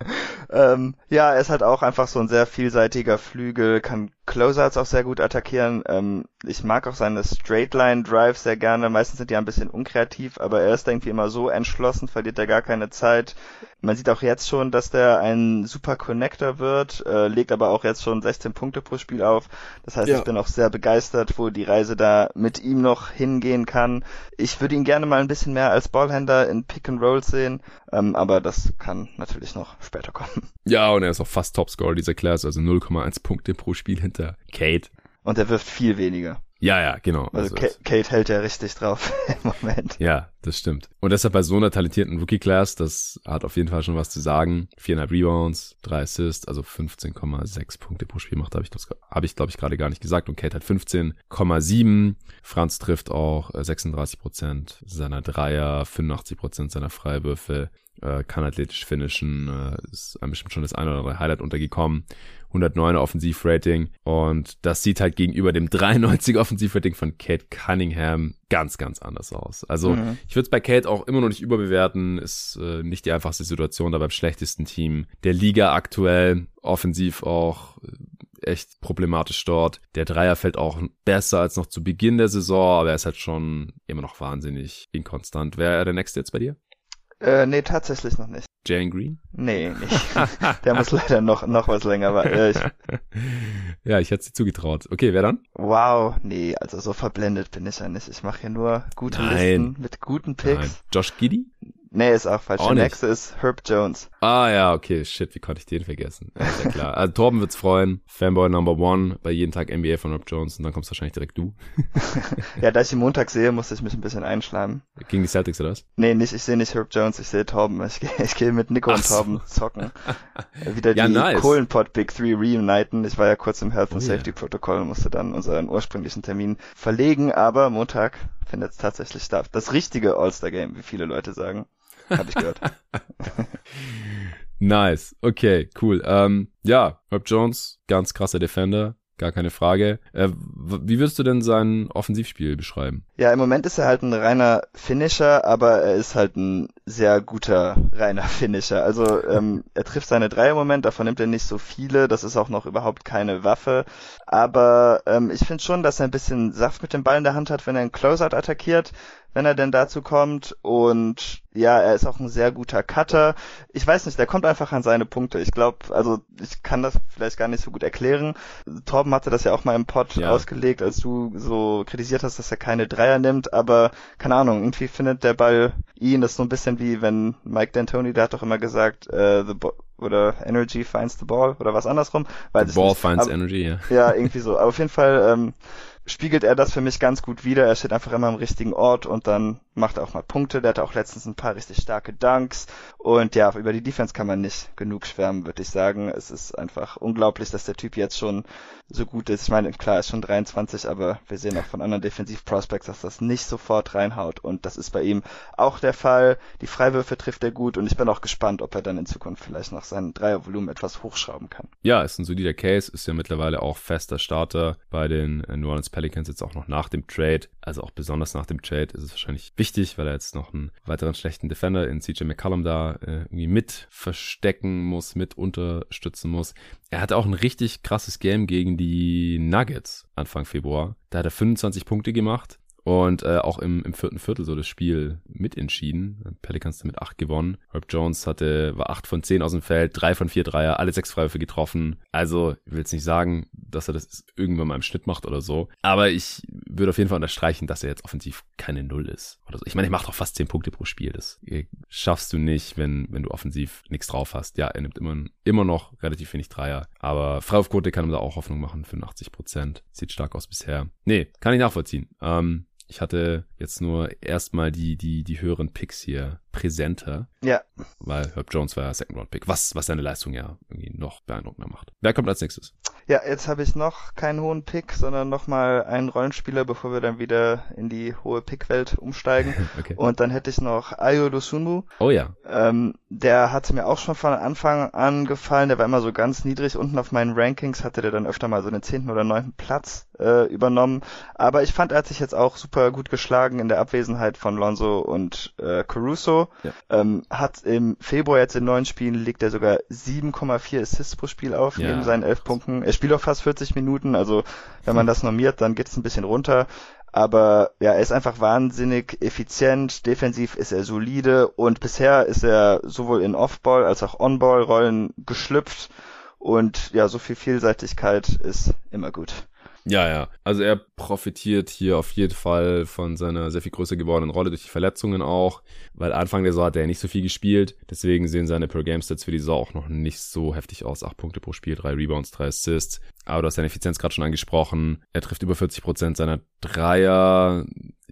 ähm, ja, er ist halt auch einfach so ein sehr vielseitiger Flügel, kann Closeouts auch sehr gut attackieren. Ähm, ich mag auch seine Straightline Drives sehr gerne. Meistens sind die ein bisschen unkreativ, aber er ist irgendwie immer so entschlossen, verliert er gar keine Zeit. Man sieht auch jetzt schon, dass der ein super Connector wird, äh, legt aber auch jetzt schon 16 Punkte pro Spiel auf. Das heißt, ja. ich bin auch sehr begeistert, wo die Reise da mit ihm noch hingehen kann. Ich würde ihn gerne mal ein bisschen mehr als Ballhändler in Pick and Roll sehen, ähm, aber das kann natürlich noch später kommen. Ja, und er ist auch fast Topscorer dieser Class, also 0,1 Punkte pro Spiel hinter Kate. Und er wirft viel weniger. Ja, ja, genau. Also, also Kate hält ja richtig drauf im Moment. Ja, das stimmt. Und deshalb bei so einer talentierten Rookie-Class, das hat auf jeden Fall schon was zu sagen. Viereinhalb Rebounds, drei Assists, also 15,6 Punkte pro Spiel macht, habe ich, hab ich glaube ich, gerade gar nicht gesagt. Und Kate hat 15,7. Franz trifft auch 36 äh, Prozent seiner Dreier, 85 Prozent seiner Freiwürfe äh, kann athletisch finishen, äh, ist einem bestimmt schon das eine oder andere Highlight untergekommen. 109er Offensivrating und das sieht halt gegenüber dem 93er Offensivrating von Kate Cunningham ganz, ganz anders aus. Also mhm. ich würde es bei Kate auch immer noch nicht überbewerten, ist äh, nicht die einfachste Situation da beim schlechtesten Team der Liga aktuell, offensiv auch äh, echt problematisch dort. Der Dreier fällt auch besser als noch zu Beginn der Saison, aber er ist halt schon immer noch wahnsinnig inkonstant. Wäre er der nächste jetzt bei dir? Äh, nee, tatsächlich noch nicht. Jane Green? Nee, nicht. Der muss leider noch, noch was länger warten. Ja, ich hätte sie zugetraut. Okay, wer dann? Wow, nee, also so verblendet bin ich ja nicht. Ich mache hier nur gute Nein. Listen mit guten Picks. Nein. Josh Giddy? Nee, ist auch falsch. Auch Der nächste ist Herb Jones. Ah ja, okay, shit, wie konnte ich den vergessen? Ja, ist ja klar. Also Torben wird's freuen. Fanboy Number One bei jeden Tag NBA von Herb Jones und dann kommst wahrscheinlich direkt du. ja, da ich ihn Montag sehe, musste ich mich ein bisschen einschleimen. Gegen die Celtics oder was? Nee, nicht, ich sehe nicht Herb Jones, ich sehe Torben. Ich, ich gehe mit Nico Ach und Torben so. zocken. Wieder ja, die nice. Kohlenpot Big Three reuniten. Ich war ja kurz im Health and oh, Safety yeah. Protokoll und musste dann unseren ursprünglichen Termin verlegen, aber Montag findet es tatsächlich statt. Das richtige All-Star-Game, wie viele Leute sagen. Habe ich gehört. nice. Okay, cool. Ähm, ja, Herb Jones, ganz krasser Defender gar keine Frage. Äh, wie würdest du denn sein Offensivspiel beschreiben? Ja, im Moment ist er halt ein reiner Finisher, aber er ist halt ein sehr guter reiner Finisher. Also ähm, er trifft seine drei im Moment, davon nimmt er nicht so viele, das ist auch noch überhaupt keine Waffe. Aber ähm, ich finde schon, dass er ein bisschen Saft mit dem Ball in der Hand hat, wenn er einen Closeout attackiert wenn er denn dazu kommt. Und ja, er ist auch ein sehr guter Cutter. Ich weiß nicht, der kommt einfach an seine Punkte. Ich glaube, also ich kann das vielleicht gar nicht so gut erklären. Torben hatte das ja auch mal im Pod ja. ausgelegt, als du so kritisiert hast, dass er keine Dreier nimmt. Aber keine Ahnung, irgendwie findet der Ball ihn. Das ist so ein bisschen wie wenn Mike D'Antoni, der hat doch immer gesagt, uh, the oder Energy finds the ball oder was andersrum. Weil the ball nicht. finds Aber, energy, ja. Ja, irgendwie so. Aber auf jeden Fall ähm, spiegelt er das für mich ganz gut wider. Er steht einfach immer am richtigen Ort und dann macht auch mal Punkte. Der hatte auch letztens ein paar richtig starke Dunks. Und ja, über die Defense kann man nicht genug schwärmen, würde ich sagen. Es ist einfach unglaublich, dass der Typ jetzt schon so gut ist. Ich meine, klar, ist schon 23, aber wir sehen auch von anderen Defensiv-Prospects, dass das nicht sofort reinhaut. Und das ist bei ihm auch der Fall. Die Freiwürfe trifft er gut und ich bin auch gespannt, ob er dann in Zukunft vielleicht noch sein Dreiervolumen etwas hochschrauben kann. Ja, ist ein solider Case, ist ja mittlerweile auch fester Starter bei den New Orleans Pelicans jetzt auch noch nach dem Trade. Also auch besonders nach dem Trade ist es wahrscheinlich wichtig, weil er jetzt noch einen weiteren schlechten Defender in CJ McCollum da äh, irgendwie mit verstecken muss, mit unterstützen muss. Er hatte auch ein richtig krasses Game gegen die Nuggets Anfang Februar. Da hat er 25 Punkte gemacht und äh, auch im, im vierten Viertel so das Spiel mitentschieden. Pelicans damit acht gewonnen. Herb Jones hatte, war acht von zehn aus dem Feld, drei von vier Dreier, alle sechs Freiwürfe getroffen. Also, ich will jetzt nicht sagen, dass er das irgendwann mal im Schnitt macht oder so. Aber ich würde auf jeden Fall unterstreichen, dass er jetzt offensiv keine Null ist. Oder so. Ich meine, er macht doch fast zehn Punkte pro Spiel. Das schaffst du nicht, wenn, wenn du offensiv nichts drauf hast. Ja, er nimmt immer, immer noch relativ wenig Dreier. Aber Freiwurfquote kann ihm da auch Hoffnung machen, 85 Prozent. Sieht stark aus bisher. Nee, kann ich nachvollziehen. Ähm, ich hatte jetzt nur erstmal die, die, die höheren Picks hier präsenter. Ja. Weil Herb Jones war ja Second Round Pick, was, was seine Leistung ja irgendwie noch beeindruckender macht. Wer kommt als nächstes? Ja, jetzt habe ich noch keinen hohen Pick, sondern nochmal einen Rollenspieler, bevor wir dann wieder in die hohe Pickwelt umsteigen. okay. Und dann hätte ich noch Ayo Dosunmu. Oh ja. Ähm, der hatte mir auch schon von Anfang an gefallen. Der war immer so ganz niedrig unten auf meinen Rankings, hatte der dann öfter mal so den zehnten oder neunten Platz äh, übernommen. Aber ich fand, er hat sich jetzt auch super gut geschlagen in der Abwesenheit von Lonzo und äh, Caruso. Ja. Ähm, hat im Februar jetzt in neun Spielen legt er sogar 7,4 Assists pro Spiel auf, ja. neben seinen elf Punkten. Er spielt auch fast 40 Minuten, also wenn man das normiert, dann geht es ein bisschen runter. Aber ja, er ist einfach wahnsinnig effizient, defensiv ist er solide und bisher ist er sowohl in Off-Ball als auch On-Ball-Rollen geschlüpft und ja, so viel Vielseitigkeit ist immer gut. Ja, ja. Also er profitiert hier auf jeden Fall von seiner sehr viel größer gewordenen Rolle durch die Verletzungen auch, weil Anfang der Saison hat er nicht so viel gespielt. Deswegen sehen seine Per-Game-Stats für die Saison auch noch nicht so heftig aus. Acht Punkte pro Spiel, drei Rebounds, drei Assists. Aber du hast seine Effizienz gerade schon angesprochen. Er trifft über 40 Prozent seiner Dreier.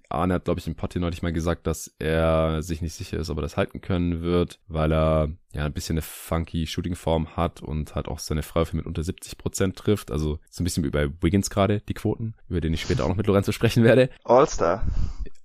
Arne hat, glaube ich, im hier neulich mal gesagt, dass er sich nicht sicher ist, ob er das halten können wird, weil er ja ein bisschen eine funky Shooting-Form hat und halt auch seine Freiwürfe mit unter 70 Prozent trifft. Also so ein bisschen wie bei Wiggins gerade, die Quoten, über den ich später auch noch mit Lorenzo sprechen werde. All-Star.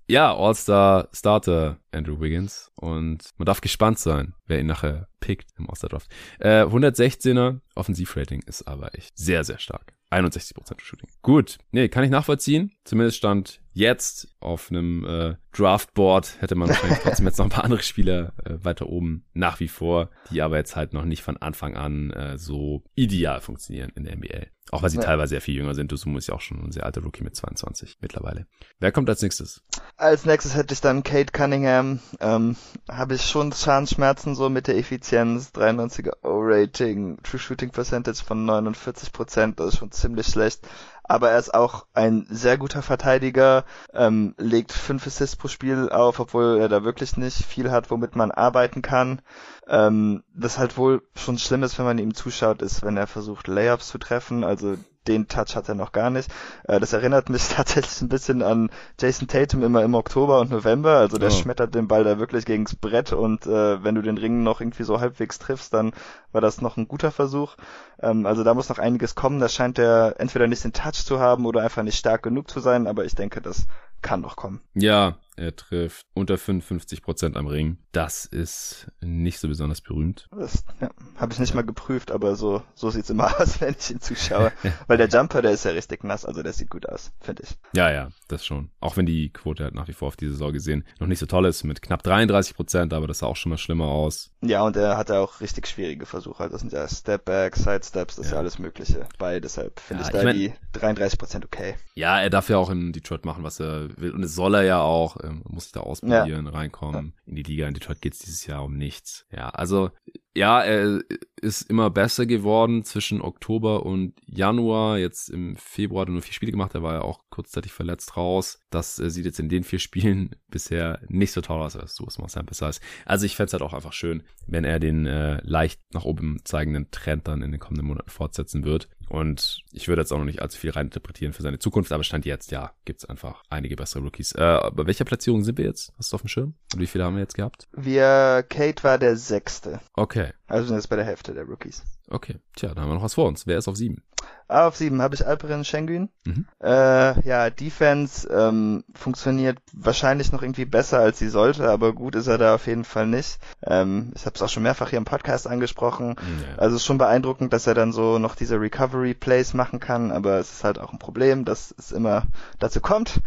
Ja, All-Star Starter Andrew Wiggins. Und man darf gespannt sein, wer ihn nachher pickt im All-Star Draft. Äh, 116er Offensivrating ist aber echt sehr, sehr stark. 61% Shooting. Gut, nee, kann ich nachvollziehen. Zumindest stand jetzt auf einem äh, Draftboard hätte man wahrscheinlich trotzdem jetzt noch ein paar andere Spieler äh, weiter oben nach wie vor, die aber jetzt halt noch nicht von Anfang an äh, so ideal funktionieren in der NBA. Auch weil sie ja. teilweise sehr viel jünger sind. Dusumu ist ja auch schon ein sehr alter Rookie mit 22 mittlerweile. Wer kommt als nächstes? Als nächstes hätte ich dann Kate Cunningham. Ähm, Habe ich schon Zahnschmerzen so mit der Effizienz. 93er O-Rating, True Shooting Percentage von 49%. Das ist schon ziemlich schlecht aber er ist auch ein sehr guter Verteidiger, ähm, legt fünf Assists pro Spiel auf, obwohl er da wirklich nicht viel hat, womit man arbeiten kann. Ähm, das halt wohl schon schlimm ist, wenn man ihm zuschaut, ist, wenn er versucht, Layups zu treffen. Also den Touch hat er noch gar nicht. Äh, das erinnert mich tatsächlich ein bisschen an Jason Tatum immer im Oktober und November. Also der oh. schmettert den Ball da wirklich gegens Brett und äh, wenn du den Ring noch irgendwie so halbwegs triffst, dann war das noch ein guter Versuch. Ähm, also da muss noch einiges kommen. Da scheint er entweder nicht den Touch zu haben oder einfach nicht stark genug zu sein, aber ich denke, das kann noch kommen. Ja, er trifft unter 55 Prozent am Ring. Das ist nicht so besonders berühmt. Das ja, habe ich nicht mal geprüft, aber so, so sieht's immer aus, wenn ich ihn zuschaue. Weil der Jumper, der ist ja richtig nass, also der sieht gut aus, finde ich. Ja, ja, das schon. Auch wenn die Quote halt nach wie vor auf diese Saison gesehen noch nicht so toll ist, mit knapp 33 Prozent, aber das sah auch schon mal schlimmer aus. Ja, und er hatte auch richtig schwierige Versuche. Also das sind ja Stepback, Sidesteps, das ja. ist ja alles Mögliche bei. Deshalb finde ja, ich da ich mein, die 33 Prozent okay. Ja, er darf ja auch in Detroit machen, was er will. Und es soll er ja auch. Ähm, muss sich da ausprobieren, ja. reinkommen. In die Liga in Detroit geht's dieses Jahr um nichts. Ja, also ja, er ist immer besser geworden zwischen Oktober und Januar. Jetzt im Februar hat er nur vier Spiele gemacht. Er war ja auch kurzzeitig verletzt raus. Das äh, sieht jetzt in den vier Spielen bisher nicht so toll aus, als du es mal Sample Size. Also ich fände es halt auch einfach schön, wenn er den äh, leicht nach oben zeigenden Trend dann in den kommenden Monaten fortsetzen wird. Und ich würde jetzt auch noch nicht allzu viel reininterpretieren für seine Zukunft, aber Stand jetzt, ja, gibt's einfach einige bessere Rookies. Äh, bei welcher Platzierung sind wir jetzt? Hast du auf dem Schirm? Und wie viele haben wir jetzt gehabt? Wir, Kate war der sechste. Okay. Also sind jetzt bei der Hälfte der Rookies. Okay, tja, da haben wir noch was vor uns. Wer ist auf sieben? Ah, auf sieben habe ich Alperen Schengen. Mhm. Äh, ja, Defense ähm, funktioniert wahrscheinlich noch irgendwie besser, als sie sollte, aber gut ist er da auf jeden Fall nicht. Ähm, ich habe es auch schon mehrfach hier im Podcast angesprochen. Ja. Also ist schon beeindruckend, dass er dann so noch diese Recovery Plays machen kann, aber es ist halt auch ein Problem, dass es immer dazu kommt.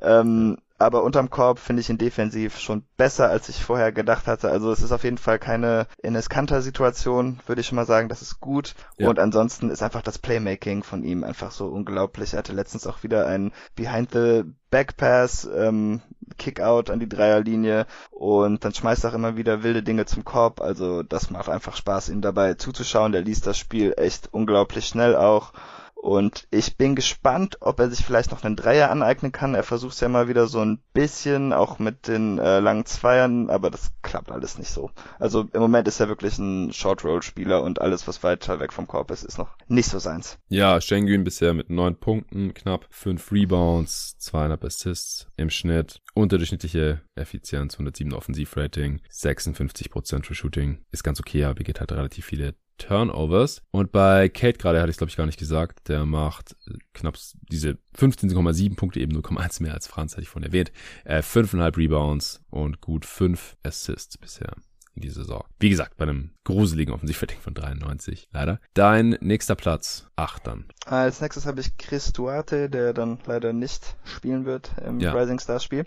Ähm, aber unterm Korb finde ich ihn defensiv schon besser, als ich vorher gedacht hatte. Also es ist auf jeden Fall keine Ines Situation, würde ich schon mal sagen, das ist gut. Ja. Und ansonsten ist einfach das Playmaking von ihm einfach so unglaublich. Er hatte letztens auch wieder einen Behind the Backpass, ähm, Kickout an die Dreierlinie und dann schmeißt er auch immer wieder wilde Dinge zum Korb. Also das macht einfach Spaß, ihm dabei zuzuschauen. Der liest das Spiel echt unglaublich schnell auch. Und ich bin gespannt, ob er sich vielleicht noch einen Dreier aneignen kann. Er versucht es ja mal wieder so ein bisschen, auch mit den äh, langen Zweiern, aber das klappt alles nicht so. Also im Moment ist er wirklich ein Short-Roll-Spieler und alles, was weiter weg vom Korb ist, ist noch nicht so seins. Ja, Schengen bisher mit neun Punkten, knapp fünf Rebounds, zweieinhalb Assists im Schnitt, unterdurchschnittliche Effizienz, 107 Offensivrating, 56% für Shooting. Ist ganz okay, aber geht halt relativ viele Turnovers. Und bei Kate gerade hatte ich glaube ich gar nicht gesagt, der macht knapp diese 15,7 Punkte, eben 0,1 mehr als Franz, hatte ich vorhin erwähnt. Äh, 5,5 Rebounds und gut 5 Assists bisher in dieser Saison. Wie gesagt, bei einem gruseligen Offensivrating von 93, leider. Dein nächster Platz, 8 dann. Als nächstes habe ich Chris Duarte, der dann leider nicht spielen wird im ja. Rising Stars Spiel.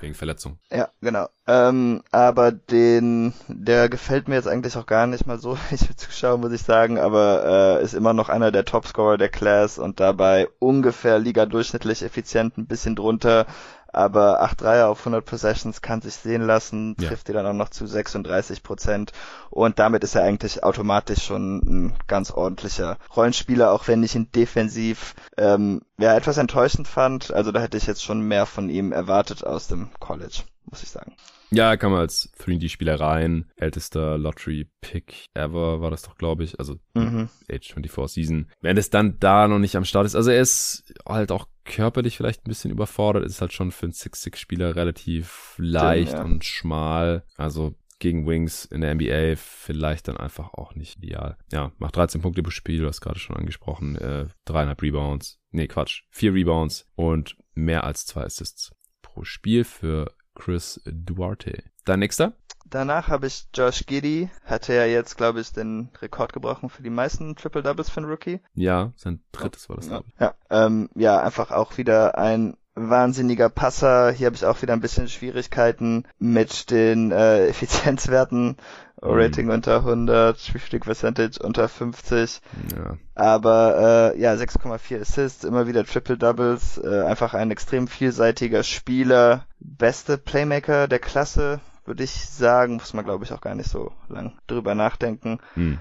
Wegen Verletzung. Ja, genau. Ähm, aber den, der gefällt mir jetzt eigentlich auch gar nicht mal so, ich zuschaue, muss ich sagen, aber äh, ist immer noch einer der Topscorer der Class und dabei ungefähr Liga durchschnittlich effizient, ein bisschen drunter aber 8 Dreier auf 100 Possessions kann sich sehen lassen, trifft ja. die dann auch noch zu 36 Prozent und damit ist er eigentlich automatisch schon ein ganz ordentlicher Rollenspieler, auch wenn ich ihn defensiv ähm, ja, etwas enttäuschend fand. Also da hätte ich jetzt schon mehr von ihm erwartet aus dem College, muss ich sagen. Ja, kann man als 3D-Spieler rein. Ältester Lottery-Pick ever war das doch, glaube ich. Also mhm. Age 24 Season. Wenn es dann da noch nicht am Start ist. Also er ist halt auch körperlich vielleicht ein bisschen überfordert. Ist halt schon für einen 6-6-Spieler relativ leicht Stimmt, ja. und schmal. Also gegen Wings in der NBA vielleicht dann einfach auch nicht ideal. Ja, macht 13 Punkte pro Spiel, du hast gerade schon angesprochen, äh, dreieinhalb Rebounds, nee Quatsch, vier Rebounds und mehr als zwei Assists pro Spiel für Chris Duarte. Dein nächster? Danach habe ich Josh Giddy, hatte ja jetzt, glaube ich, den Rekord gebrochen für die meisten Triple Doubles für einen Rookie. Ja, sein drittes war das, glaube ich. Ja, ähm, ja, einfach auch wieder ein wahnsinniger Passer. Hier habe ich auch wieder ein bisschen Schwierigkeiten mit den äh, Effizienzwerten. Rating mhm. unter 100, Shooting Percentage unter 50. Ja. Aber äh, ja, 6,4 Assists, immer wieder Triple Doubles, äh, einfach ein extrem vielseitiger Spieler, beste Playmaker der Klasse, würde ich sagen, muss man glaube ich auch gar nicht so lang drüber nachdenken. Mhm.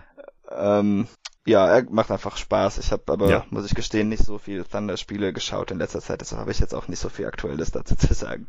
Ähm, ja, er macht einfach Spaß. Ich habe aber, ja. muss ich gestehen, nicht so viel Thunder-Spiele geschaut in letzter Zeit, deshalb habe ich jetzt auch nicht so viel Aktuelles dazu zu sagen.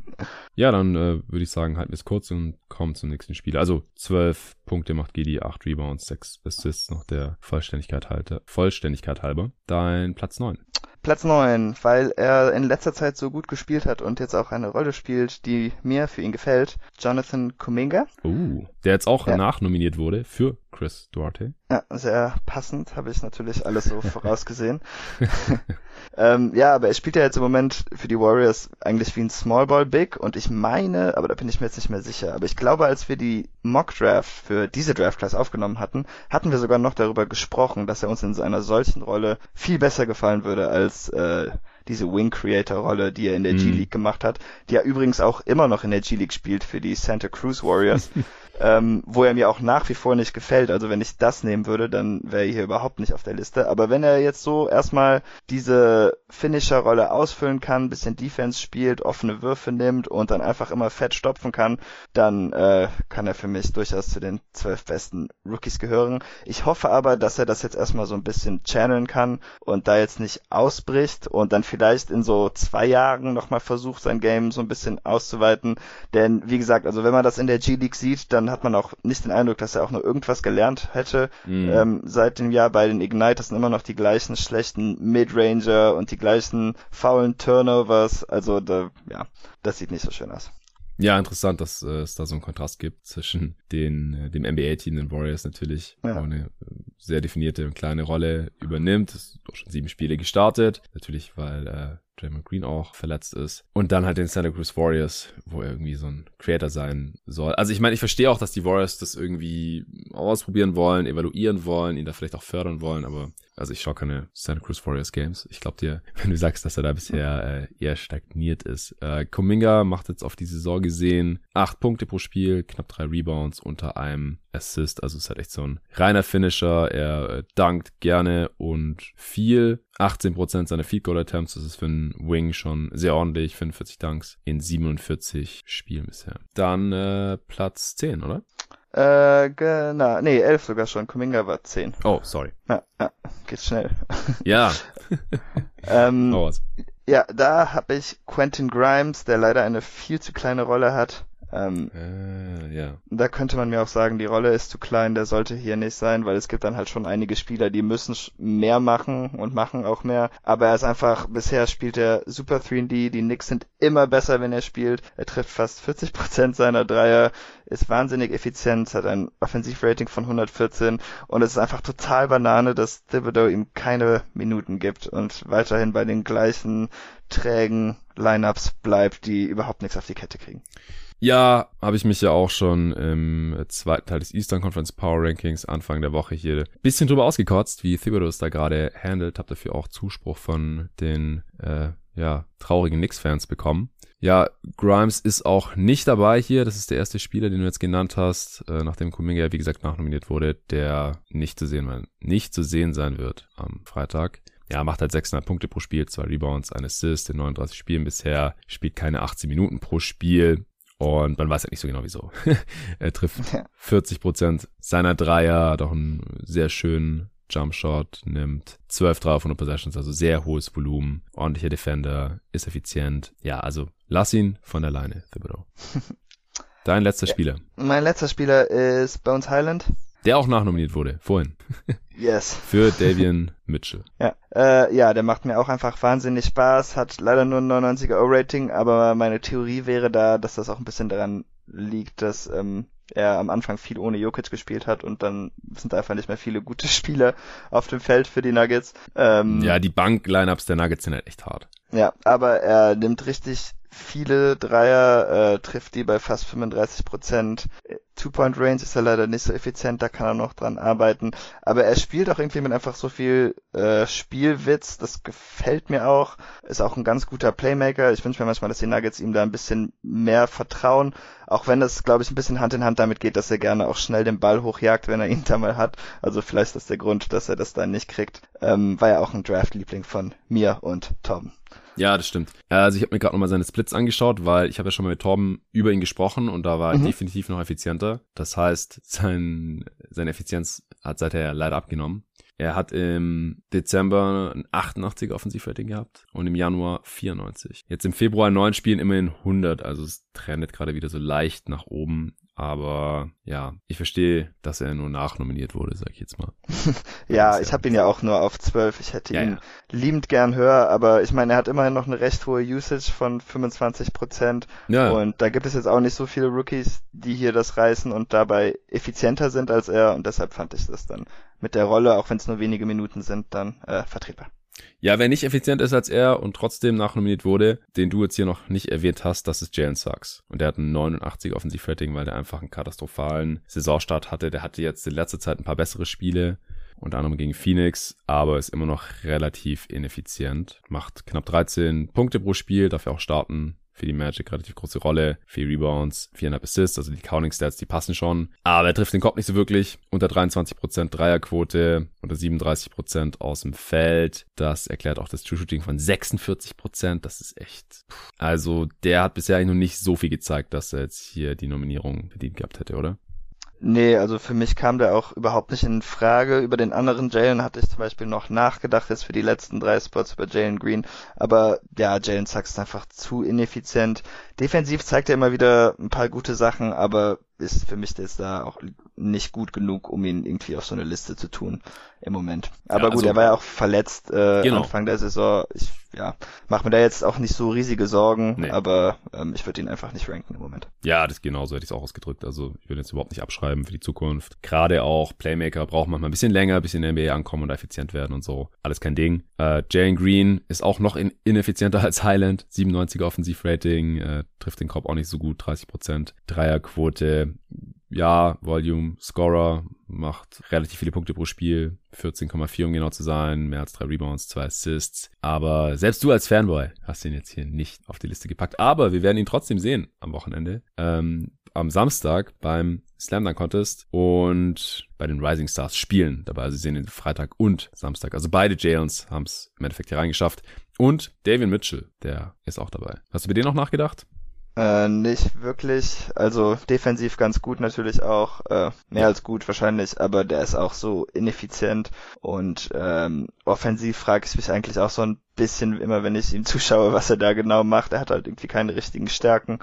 Ja, dann äh, würde ich sagen, halten wir es kurz und kommen zum nächsten Spiel. Also zwölf Punkte macht Gedi, acht Rebounds, sechs Assists, noch der Vollständigkeit, halte, Vollständigkeit halber. Dein Platz neun. Platz 9, weil er in letzter Zeit so gut gespielt hat und jetzt auch eine Rolle spielt, die mir für ihn gefällt. Jonathan Kuminga. Uh, der jetzt auch ja. nachnominiert wurde für Chris Duarte. Ja, sehr passend, habe ich natürlich alles so vorausgesehen. ähm, ja, aber er spielt ja jetzt im Moment für die Warriors eigentlich wie ein Small Ball Big und ich meine, aber da bin ich mir jetzt nicht mehr sicher, aber ich glaube, als wir die Mock Draft für diese Draft Class aufgenommen hatten, hatten wir sogar noch darüber gesprochen, dass er uns in einer solchen Rolle viel besser gefallen würde als äh, diese Wing Creator Rolle, die er in der mhm. G-League gemacht hat, die er übrigens auch immer noch in der G-League spielt für die Santa Cruz Warriors. ähm, wo er mir auch nach wie vor nicht gefällt. Also wenn ich das nehmen würde, dann wäre er hier überhaupt nicht auf der Liste. Aber wenn er jetzt so erstmal diese Finisher-Rolle ausfüllen kann, bisschen Defense spielt, offene Würfe nimmt und dann einfach immer fett stopfen kann, dann äh, kann er für mich durchaus zu den zwölf besten Rookies gehören. Ich hoffe aber, dass er das jetzt erstmal so ein bisschen channeln kann und da jetzt nicht ausbricht und dann vielleicht in so zwei Jahren nochmal versucht, sein Game so ein bisschen auszuweiten. Denn wie gesagt, also wenn man das in der G-League sieht, dann hat man auch nicht den Eindruck, dass er auch nur irgendwas gelernt hätte. Mhm. Ähm, seit dem Jahr bei den Igniters sind immer noch die gleichen schlechten Midranger und die gleichen faulen Turnovers. Also da, ja, das sieht nicht so schön aus. Ja, interessant, dass äh, es da so einen Kontrast gibt zwischen den, äh, dem NBA-Team, den Warriors natürlich, ja. eine äh, sehr definierte und kleine Rolle übernimmt. Ist doch schon sieben Spiele gestartet. Natürlich, weil äh, Draymond Green auch verletzt ist. Und dann halt den Santa Cruz Warriors, wo er irgendwie so ein Creator sein soll. Also ich meine, ich verstehe auch, dass die Warriors das irgendwie ausprobieren wollen, evaluieren wollen, ihn da vielleicht auch fördern wollen, aber also ich schaue keine Santa Cruz Warriors Games. Ich glaube dir, wenn du sagst, dass er da bisher äh, eher stagniert ist. Äh, Kuminga macht jetzt auf die Saison gesehen acht Punkte pro Spiel, knapp drei Rebounds unter einem Assist. Also ist halt echt so ein reiner Finisher. Er äh, dankt gerne und viel. 18% seiner Field Goal Attempts, das ist für einen Wing schon sehr ordentlich. 45 Dunks in 47 Spielen bisher. Dann äh, Platz 10, oder? Äh, genau. Nee, 11 sogar schon. Kuminga war 10. Oh, sorry. Ja, ja geht schnell. Ja. ähm, oh, ja, da habe ich Quentin Grimes, der leider eine viel zu kleine Rolle hat. Ähm, äh, ja. Da könnte man mir auch sagen, die Rolle ist zu klein, der sollte hier nicht sein, weil es gibt dann halt schon einige Spieler, die müssen mehr machen und machen auch mehr. Aber er ist einfach, bisher spielt er super 3D, die Knicks sind immer besser, wenn er spielt. Er trifft fast 40% seiner Dreier, ist wahnsinnig effizient, hat ein Offensivrating von 114 und es ist einfach total Banane, dass Thibodeau ihm keine Minuten gibt und weiterhin bei den gleichen trägen Lineups bleibt, die überhaupt nichts auf die Kette kriegen. Ja, habe ich mich ja auch schon im zweiten Teil des Eastern Conference Power Rankings Anfang der Woche hier bisschen drüber ausgekotzt, wie Thibodeau es da gerade handelt. Hab dafür auch Zuspruch von den äh, ja, traurigen Knicks-Fans bekommen. Ja, Grimes ist auch nicht dabei hier. Das ist der erste Spieler, den du jetzt genannt hast, äh, nachdem Kuminga ja wie gesagt nachnominiert wurde, der nicht zu sehen, nicht zu sehen sein wird am Freitag. ja, macht halt 600 Punkte pro Spiel, zwei Rebounds, ein Assist in 39 Spielen bisher, spielt keine 18 Minuten pro Spiel. Und man weiß halt nicht so genau wieso. er trifft ja. 40 Prozent seiner Dreier, hat auch einen sehr schönen Jumpshot, nimmt 12 Dreier von Possessions, also sehr hohes Volumen, ordentlicher Defender, ist effizient. Ja, also lass ihn von der Leine, Thibodeau. Dein letzter ja. Spieler. Mein letzter Spieler ist Bones Highland. Der auch nachnominiert wurde, vorhin. Yes. Für Davian Mitchell. Ja, äh, ja, der macht mir auch einfach wahnsinnig Spaß, hat leider nur ein 99er O-Rating, aber meine Theorie wäre da, dass das auch ein bisschen daran liegt, dass ähm, er am Anfang viel ohne Jokic gespielt hat und dann sind einfach nicht mehr viele gute Spieler auf dem Feld für die Nuggets. Ähm, ja, die Bank-Lineups der Nuggets sind halt echt hart. Ja, aber er nimmt richtig viele Dreier, äh, trifft die bei fast 35 Prozent. Two-Point-Range ist er leider nicht so effizient, da kann er noch dran arbeiten. Aber er spielt auch irgendwie mit einfach so viel äh, Spielwitz, das gefällt mir auch. Ist auch ein ganz guter Playmaker. Ich wünsche mir manchmal, dass die Nuggets ihm da ein bisschen mehr vertrauen. Auch wenn das, glaube ich, ein bisschen Hand in Hand damit geht, dass er gerne auch schnell den Ball hochjagt, wenn er ihn da mal hat. Also vielleicht ist das der Grund, dass er das dann nicht kriegt. Ähm, war ja auch ein Draft-Liebling von mir und Tom. Ja, das stimmt. Also ich habe mir gerade nochmal seine Splits angeschaut, weil ich habe ja schon mal mit Torben über ihn gesprochen und da war er mhm. definitiv noch effizienter. Das heißt, sein, seine Effizienz hat seither leider abgenommen. Er hat im Dezember ein 88 Offensivrating gehabt und im Januar 94. Jetzt im Februar in neun Spielen immerhin 100, also es trendet gerade wieder so leicht nach oben. Aber ja, ich verstehe, dass er nur nachnominiert wurde, sag ich jetzt mal. ja, ich habe ihn ja auch nur auf 12. Ich hätte ja, ihn ja. liebend gern höher, aber ich meine, er hat immerhin noch eine recht hohe Usage von 25 Prozent. Ja. Und da gibt es jetzt auch nicht so viele Rookies, die hier das reißen und dabei effizienter sind als er. Und deshalb fand ich das dann mit der Rolle, auch wenn es nur wenige Minuten sind, dann äh, vertretbar. Ja, wer nicht effizient ist als er und trotzdem nachnominiert wurde, den du jetzt hier noch nicht erwähnt hast, das ist Jalen Sachs. Und der hat einen 89 Offensivrating, weil der einfach einen katastrophalen Saisonstart hatte. Der hatte jetzt in letzter Zeit ein paar bessere Spiele, unter anderem gegen Phoenix, aber ist immer noch relativ ineffizient. Macht knapp 13 Punkte pro Spiel, darf ja auch starten für die Magic relativ große Rolle. Vier Rebounds, viereinhalb Assists, also die Counting Stats, die passen schon. Aber er trifft den Kopf nicht so wirklich. Unter 23% Dreierquote, unter 37% aus dem Feld. Das erklärt auch das True Shooting von 46%. Das ist echt. Also der hat bisher eigentlich noch nicht so viel gezeigt, dass er jetzt hier die Nominierung verdient gehabt hätte, oder? Nee, also für mich kam der auch überhaupt nicht in Frage. Über den anderen Jalen hatte ich zum Beispiel noch nachgedacht, jetzt für die letzten drei Spots über Jalen Green. Aber ja, Jalen Sachs ist einfach zu ineffizient. Defensiv zeigt er immer wieder ein paar gute Sachen, aber ist für mich jetzt da auch nicht gut genug, um ihn irgendwie auf so eine Liste zu tun im Moment. Aber ja, gut, also, er war ja auch verletzt äh, genau. Anfang der Saison. Ich ja, mache mir da jetzt auch nicht so riesige Sorgen, nee. aber ähm, ich würde ihn einfach nicht ranken im Moment. Ja, das genauso hätte ich es auch ausgedrückt. Also ich würde jetzt überhaupt nicht abschreiben für die Zukunft. Gerade auch Playmaker brauchen manchmal ein bisschen länger, ein bisschen in der NBA ankommen und effizient werden und so. Alles kein Ding. Äh, Jalen Green ist auch noch in ineffizienter als Highland. 97er Offensivrating, äh, trifft den Korb auch nicht so gut, 30%. Dreierquote ja, Volume, Scorer, macht relativ viele Punkte pro Spiel, 14,4 um genau zu sein, mehr als drei Rebounds, zwei Assists. Aber selbst du als Fanboy hast ihn jetzt hier nicht auf die Liste gepackt. Aber wir werden ihn trotzdem sehen am Wochenende. Ähm, am Samstag beim Slam Dunk Contest und bei den Rising Stars spielen dabei. Also sie sehen ihn Freitag und Samstag. Also beide Jalen haben es im Endeffekt hier reingeschafft. Und David Mitchell, der ist auch dabei. Hast du über den noch nachgedacht? Äh, nicht wirklich. Also defensiv ganz gut natürlich auch. Äh, mehr als gut wahrscheinlich, aber der ist auch so ineffizient. Und ähm, offensiv frage ich mich eigentlich auch so ein bisschen immer, wenn ich ihm zuschaue, was er da genau macht. Er hat halt irgendwie keine richtigen Stärken.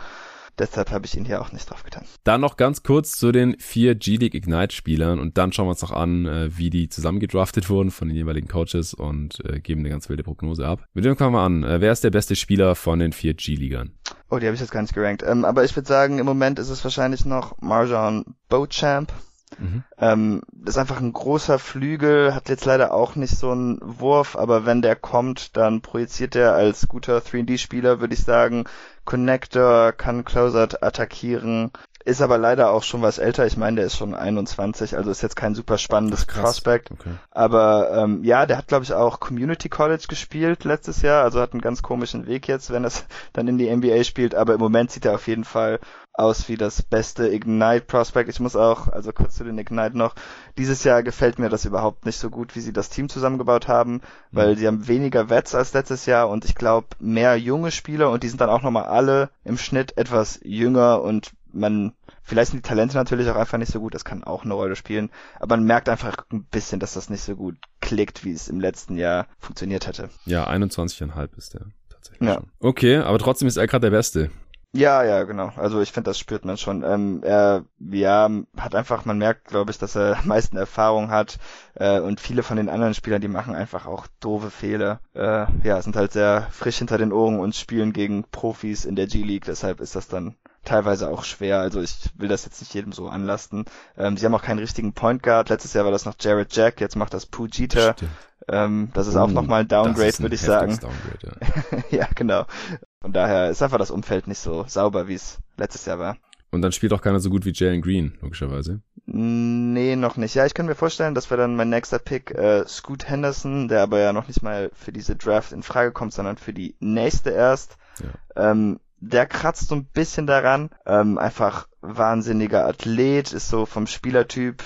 Deshalb habe ich ihn hier auch nicht drauf getan. Dann noch ganz kurz zu den vier G-League Ignite-Spielern und dann schauen wir uns noch an, äh, wie die zusammengedraftet wurden von den jeweiligen Coaches und äh, geben eine ganz wilde Prognose ab. Mit dem kommen wir an. Äh, wer ist der beste Spieler von den vier G-Ligern? Oh, die habe ich jetzt gar nicht gerankt. Ähm, aber ich würde sagen, im Moment ist es wahrscheinlich noch Marjan Beauchamp. Mhm. Ähm, das ist einfach ein großer Flügel, hat jetzt leider auch nicht so einen Wurf, aber wenn der kommt, dann projiziert er als guter 3D-Spieler, würde ich sagen, Connector, kann Closer attackieren, ist aber leider auch schon was älter. Ich meine, der ist schon 21, also ist jetzt kein super spannendes Prospect. Okay. Aber ähm, ja, der hat, glaube ich, auch Community College gespielt letztes Jahr, also hat einen ganz komischen Weg jetzt, wenn es dann in die NBA spielt. Aber im Moment sieht er auf jeden Fall aus wie das beste Ignite Prospect. Ich muss auch, also kurz zu den Ignite noch, dieses Jahr gefällt mir das überhaupt nicht so gut, wie sie das Team zusammengebaut haben, weil mhm. sie haben weniger Wets als letztes Jahr und ich glaube mehr junge Spieler und die sind dann auch nochmal alle im Schnitt etwas jünger und man Vielleicht sind die Talente natürlich auch einfach nicht so gut, das kann auch eine Rolle spielen, aber man merkt einfach ein bisschen, dass das nicht so gut klickt, wie es im letzten Jahr funktioniert hätte. Ja, 21,5 ist der tatsächlich. Ja. Schon. Okay, aber trotzdem ist er gerade der Beste. Ja, ja, genau. Also ich finde, das spürt man schon. Ähm, er, ja, hat einfach, man merkt, glaube ich, dass er am meisten Erfahrung hat äh, und viele von den anderen Spielern, die machen einfach auch doofe Fehler. Äh, ja, sind halt sehr frisch hinter den Ohren und spielen gegen Profis in der G-League. Deshalb ist das dann teilweise auch schwer. Also ich will das jetzt nicht jedem so anlasten. Ähm, sie haben auch keinen richtigen Point Guard. Letztes Jahr war das noch Jared Jack, jetzt macht das Pujita. Ähm, das ist uh, auch nochmal ein Downgrade, würde ich sagen. Downgrade, ja. ja, genau. Von daher ist einfach das Umfeld nicht so sauber, wie es letztes Jahr war. Und dann spielt auch keiner so gut wie Jalen Green, logischerweise. Nee, noch nicht. Ja, ich kann mir vorstellen, dass wir dann mein nächster Pick äh, Scoot Henderson, der aber ja noch nicht mal für diese Draft in Frage kommt, sondern für die nächste erst. Ja. Ähm, der kratzt so ein bisschen daran. Ähm, einfach wahnsinniger Athlet, ist so vom Spielertyp,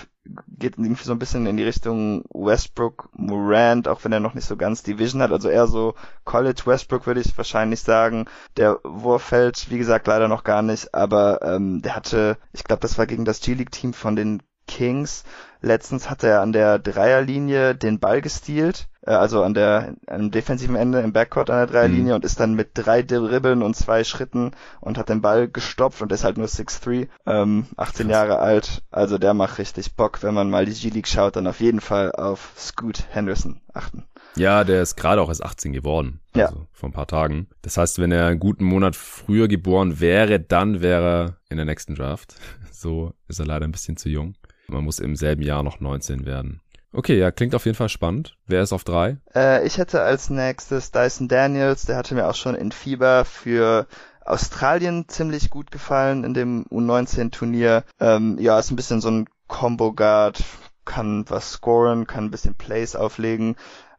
geht irgendwie so ein bisschen in die Richtung Westbrook Morant, auch wenn er noch nicht so ganz die Vision hat. Also eher so College Westbrook würde ich wahrscheinlich sagen. Der Wurf fällt, wie gesagt, leider noch gar nicht, aber ähm, der hatte, ich glaube, das war gegen das G-League-Team von den Kings. Letztens hat er an der Dreierlinie den Ball gestealt, äh, also an der am defensiven Ende im Backcourt an der Dreierlinie mhm. und ist dann mit drei Dribbeln und zwei Schritten und hat den Ball gestopft und ist halt nur 6'3, ähm, 18 Krass. Jahre alt. Also der macht richtig Bock. Wenn man mal die G-League schaut, dann auf jeden Fall auf Scoot Henderson achten. Ja, der ist gerade auch erst 18 geworden. Ja. Also vor ein paar Tagen. Das heißt, wenn er einen guten Monat früher geboren wäre, dann wäre er in der nächsten Draft. So ist er leider ein bisschen zu jung. Man muss im selben Jahr noch 19 werden. Okay, ja, klingt auf jeden Fall spannend. Wer ist auf drei? Äh, ich hätte als nächstes Dyson Daniels, der hatte mir auch schon in Fieber für Australien ziemlich gut gefallen in dem U19-Turnier. Ähm, ja, ist ein bisschen so ein Combo-Guard, kann was scoren, kann ein bisschen Plays auflegen,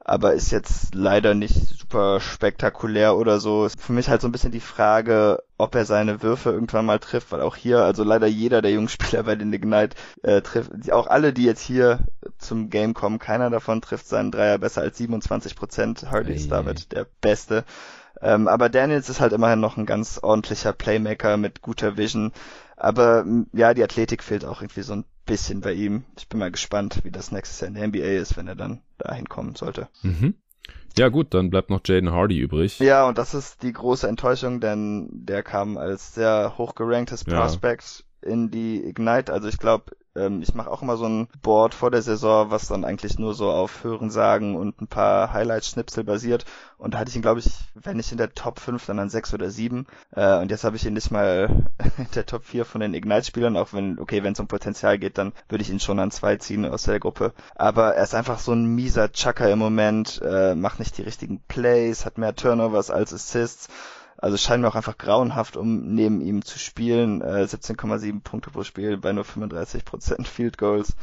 aber ist jetzt leider nicht super spektakulär oder so. Ist für mich halt so ein bisschen die Frage, ob er seine Würfe irgendwann mal trifft, weil auch hier, also leider jeder der jungen Spieler bei den Ignite äh, trifft, auch alle, die jetzt hier zum Game kommen, keiner davon trifft seinen Dreier besser als 27 Prozent. Hardy ist damit der Beste. Ähm, aber Daniels ist halt immerhin noch ein ganz ordentlicher Playmaker mit guter Vision. Aber ja, die Athletik fehlt auch irgendwie so ein bisschen bei ihm. Ich bin mal gespannt, wie das nächstes Jahr in der NBA ist, wenn er dann dahin kommen sollte. Mhm. Ja gut, dann bleibt noch Jaden Hardy übrig. Ja, und das ist die große Enttäuschung, denn der kam als sehr hochgeranktes Prospect. In die Ignite. Also ich glaube, ähm, ich mache auch immer so ein Board vor der Saison, was dann eigentlich nur so auf Hören sagen und ein paar Highlight-Schnipsel basiert. Und da hatte ich ihn, glaube ich, wenn nicht in der Top 5, dann an 6 oder 7. Äh, und jetzt habe ich ihn nicht mal in der Top 4 von den Ignite-Spielern, auch wenn, okay, wenn es um Potenzial geht, dann würde ich ihn schon an 2 ziehen aus der Gruppe. Aber er ist einfach so ein mieser Chucker im Moment, äh, macht nicht die richtigen Plays, hat mehr Turnovers als Assists. Also scheint mir auch einfach grauenhaft, um neben ihm zu spielen. Äh, 17,7 Punkte pro Spiel bei nur 35% Field Goals.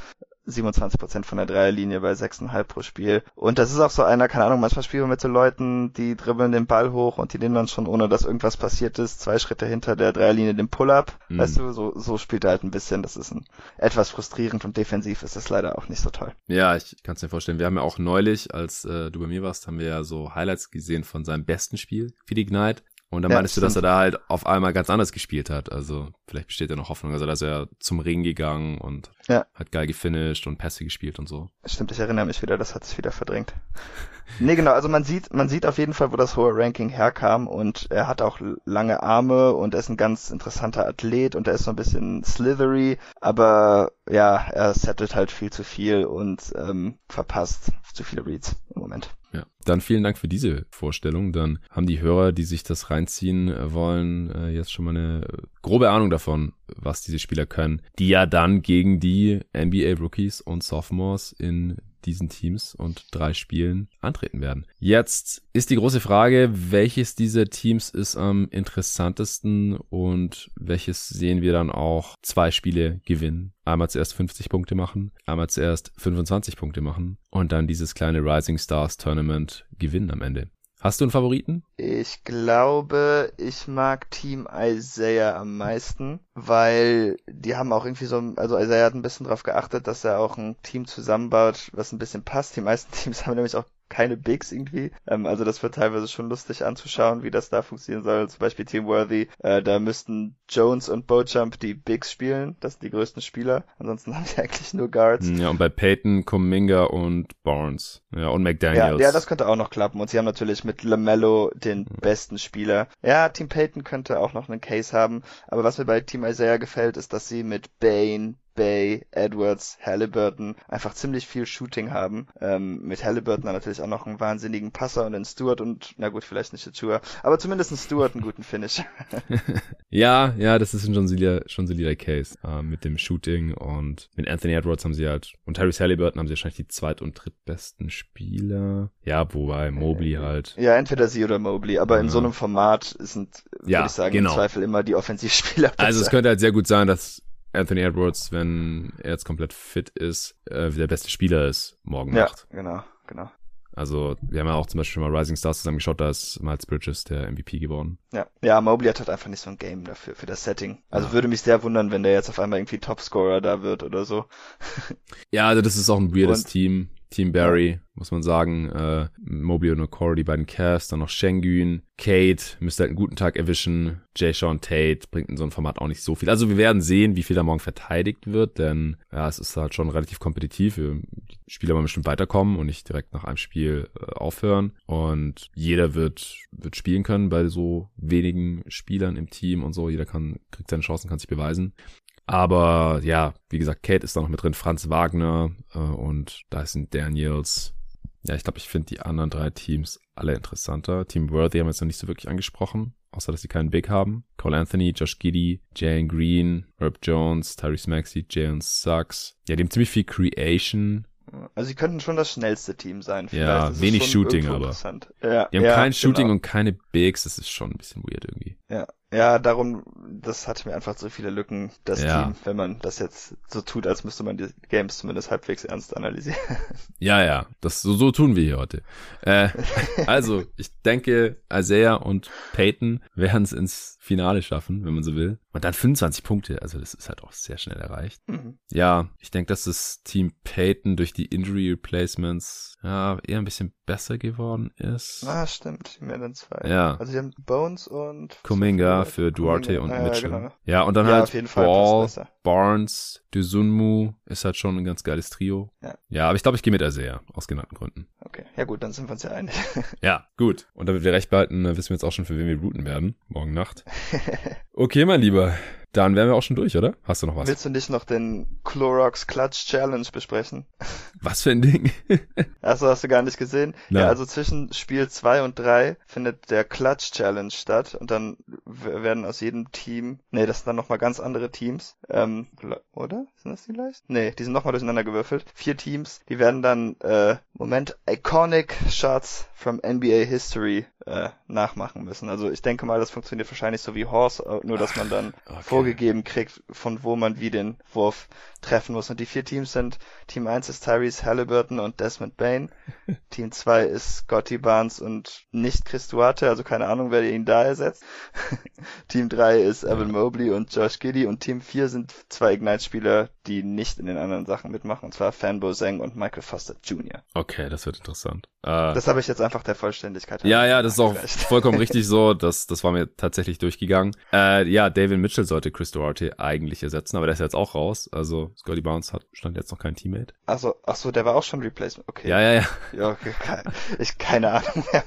27% von der Dreierlinie bei 6,5 pro Spiel. Und das ist auch so einer, keine Ahnung, manchmal spielen wir mit so Leuten, die dribbeln den Ball hoch und die nehmen dann schon, ohne dass irgendwas passiert ist, zwei Schritte hinter der Dreierlinie den Pull-Up. Mhm. Weißt du, so, so spielt er halt ein bisschen. Das ist ein, etwas frustrierend und defensiv ist das leider auch nicht so toll. Ja, ich kann es mir vorstellen. Wir haben ja auch neulich, als äh, du bei mir warst, haben wir ja so Highlights gesehen von seinem besten Spiel für die Ignite. Und dann ja, meinst du, dass er da halt auf einmal ganz anders gespielt hat. Also vielleicht besteht ja noch Hoffnung. Also da ist er zum Ring gegangen und ja. hat geil gefinisht und Pässe gespielt und so. Stimmt, ich erinnere mich wieder, das hat sich wieder verdrängt. nee, genau, also man sieht, man sieht auf jeden Fall, wo das hohe Ranking herkam und er hat auch lange Arme und er ist ein ganz interessanter Athlet und er ist so ein bisschen slithery, aber ja, er settelt halt viel zu viel und ähm, verpasst zu viele Reads im Moment. Ja, dann vielen Dank für diese Vorstellung. Dann haben die Hörer, die sich das reinziehen äh, wollen, äh, jetzt schon mal eine grobe Ahnung davon, was diese Spieler können, die ja dann gegen die NBA Rookies und Sophomores in diesen Teams und drei Spielen antreten werden. Jetzt ist die große Frage, welches dieser Teams ist am interessantesten und welches sehen wir dann auch zwei Spiele gewinnen. Einmal zuerst 50 Punkte machen, einmal zuerst 25 Punkte machen und dann dieses kleine Rising Stars Tournament gewinnen am Ende. Hast du einen Favoriten? Ich glaube, ich mag Team Isaiah am meisten, weil die haben auch irgendwie so, also Isaiah hat ein bisschen darauf geachtet, dass er auch ein Team zusammenbaut, was ein bisschen passt. Die meisten Teams haben nämlich auch keine Bigs irgendwie. Ähm, also das wird teilweise schon lustig anzuschauen, wie das da funktionieren soll. Zum Beispiel Team Worthy, äh, da müssten Jones und Bojump die Bigs spielen. Das sind die größten Spieler. Ansonsten haben sie eigentlich nur Guards. Ja, und bei Peyton, Kuminga und Barnes. Ja, und McDaniels. Ja, ja, das könnte auch noch klappen. Und sie haben natürlich mit LaMelo den besten Spieler. Ja, Team Peyton könnte auch noch einen Case haben. Aber was mir bei Team Isaiah gefällt, ist, dass sie mit Bane, Bay, Edwards, Halliburton einfach ziemlich viel Shooting haben. Ähm, mit Halliburton natürlich auch noch einen wahnsinnigen Passer und einen Stewart und, na gut, vielleicht nicht Tour, aber zumindest einen Stewart einen guten Finish. ja, ja, das ist schon solider, schon solider Case äh, mit dem Shooting und mit Anthony Edwards haben sie halt und Harris Halliburton haben sie wahrscheinlich die zweit- und drittbesten Spieler. Ja, wobei Mobley halt. Ja, entweder sie oder Mobley, aber ja. in so einem Format sind, ja, würde ich sagen, genau. im Zweifel immer die Offensivspieler. Besser. Also es könnte halt sehr gut sein, dass Anthony Edwards, wenn er jetzt komplett fit ist, äh, der beste Spieler ist morgen ja, Nacht. Ja, genau, genau. Also wir haben ja auch zum Beispiel schon mal Rising Stars zusammen geschaut, da ist Miles Bridges der MVP geworden. Ja, ja, Mobley hat halt einfach nicht so ein Game dafür, für das Setting. Also ja. würde mich sehr wundern, wenn der jetzt auf einmal irgendwie Topscorer da wird oder so. ja, also das ist auch ein weirdes Und, Team. Team Barry, muss man sagen. Äh, Mobley und Okoro, die beiden Cavs, dann noch Shengun, Kate, müsste halt einen guten Tag erwischen. Jay Sean Tate bringt in so einem Format auch nicht so viel. Also wir werden sehen, wie viel da morgen verteidigt wird, denn ja, es ist halt schon relativ kompetitiv. Die Spieler wollen bestimmt weiterkommen und nicht direkt nach einem Spiel äh, aufhören. Und jeder wird, wird spielen können bei so wenigen Spielern im Team und so. Jeder kann, kriegt seine Chancen, kann sich beweisen. Aber ja, wie gesagt, Kate ist da noch mit drin, Franz Wagner äh, und da sind Daniels. Ja, ich glaube, ich finde die anderen drei Teams alle interessanter. Team Worthy haben wir jetzt noch nicht so wirklich angesprochen, außer dass sie keinen Big haben. Cole Anthony, Josh Giddy, Jalen Green, Herb Jones, Tyrese Maxey, Jalen Sucks. Ja, die haben ziemlich viel Creation. Also sie könnten schon das schnellste Team sein. Vielleicht. Ja, wenig Shooting aber. Ja, die haben ja, kein Shooting genau. und keine Bigs, das ist schon ein bisschen weird irgendwie. Ja, ja, darum, das hatte mir einfach so viele Lücken, das ja. Team, wenn man das jetzt so tut, als müsste man die Games zumindest halbwegs ernst analysieren. Ja, ja, das so, so tun wir hier heute. Äh, also, ich denke, Isaiah und Peyton werden es ins Finale schaffen, wenn man so will. Und dann 25 Punkte, also das ist halt auch sehr schnell erreicht. Mhm. Ja, ich denke, dass das Team Peyton durch die Injury Replacements ja eher ein bisschen besser geworden ist. Ah, stimmt, mehr dann zwei. Ja. Also die haben Bones und Kuminga für Duarte und ja, Mitchell. Genau. Ja, und dann ja, halt auf jeden Ball, Barnes, Duzunmu ist halt schon ein ganz geiles Trio. Ja, ja aber ich glaube, ich gehe mit Isaiah, aus genannten Gründen. Okay, ja gut, dann sind wir uns ja einig. ja, gut. Und damit wir recht behalten, wissen wir jetzt auch schon, für wen wir routen werden, morgen Nacht. Okay, mein Lieber. Dann wären wir auch schon durch, oder? Hast du noch was? Willst du nicht noch den Clorox Clutch Challenge besprechen? Was für ein Ding? Achso, hast du gar nicht gesehen? Nein. Ja, also zwischen Spiel 2 und 3 findet der Clutch Challenge statt und dann werden aus jedem Team, nee, das sind dann nochmal ganz andere Teams, ähm, oder? Sind das die gleich? Nee, die sind nochmal durcheinander gewürfelt. Vier Teams, die werden dann, äh, Moment, Iconic Shots from NBA History äh, nachmachen müssen. Also ich denke mal, das funktioniert wahrscheinlich so wie Horse, äh, nur dass man dann okay. Vorgegeben kriegt, von wo man wie den Wurf treffen muss. Und die vier Teams sind, Team 1 ist Tyrese Halliburton und Desmond Bain. Team 2 ist Scotty Barnes und nicht Chris Duarte, also keine Ahnung, wer ihn da ersetzt. Team 3 ist Evan Mobley und Josh Giddy und Team 4 sind zwei Ignite-Spieler, die nicht in den anderen Sachen mitmachen, und zwar Fanbo Zeng und Michael Foster Jr. Okay, das wird interessant. Äh, das habe ich jetzt einfach der Vollständigkeit. Ja, ja, das ist auch vollkommen richtig so. Das, das war mir tatsächlich durchgegangen. Äh, ja, David Mitchell sollte Chris Duarte eigentlich ersetzen, aber der ist jetzt auch raus. Also Scotty Barnes hat stand jetzt noch kein Teammate. Also, ach so, der war auch schon Replacement. Okay. Ja, ja, ja. Ja, okay. Ich keine Ahnung mehr.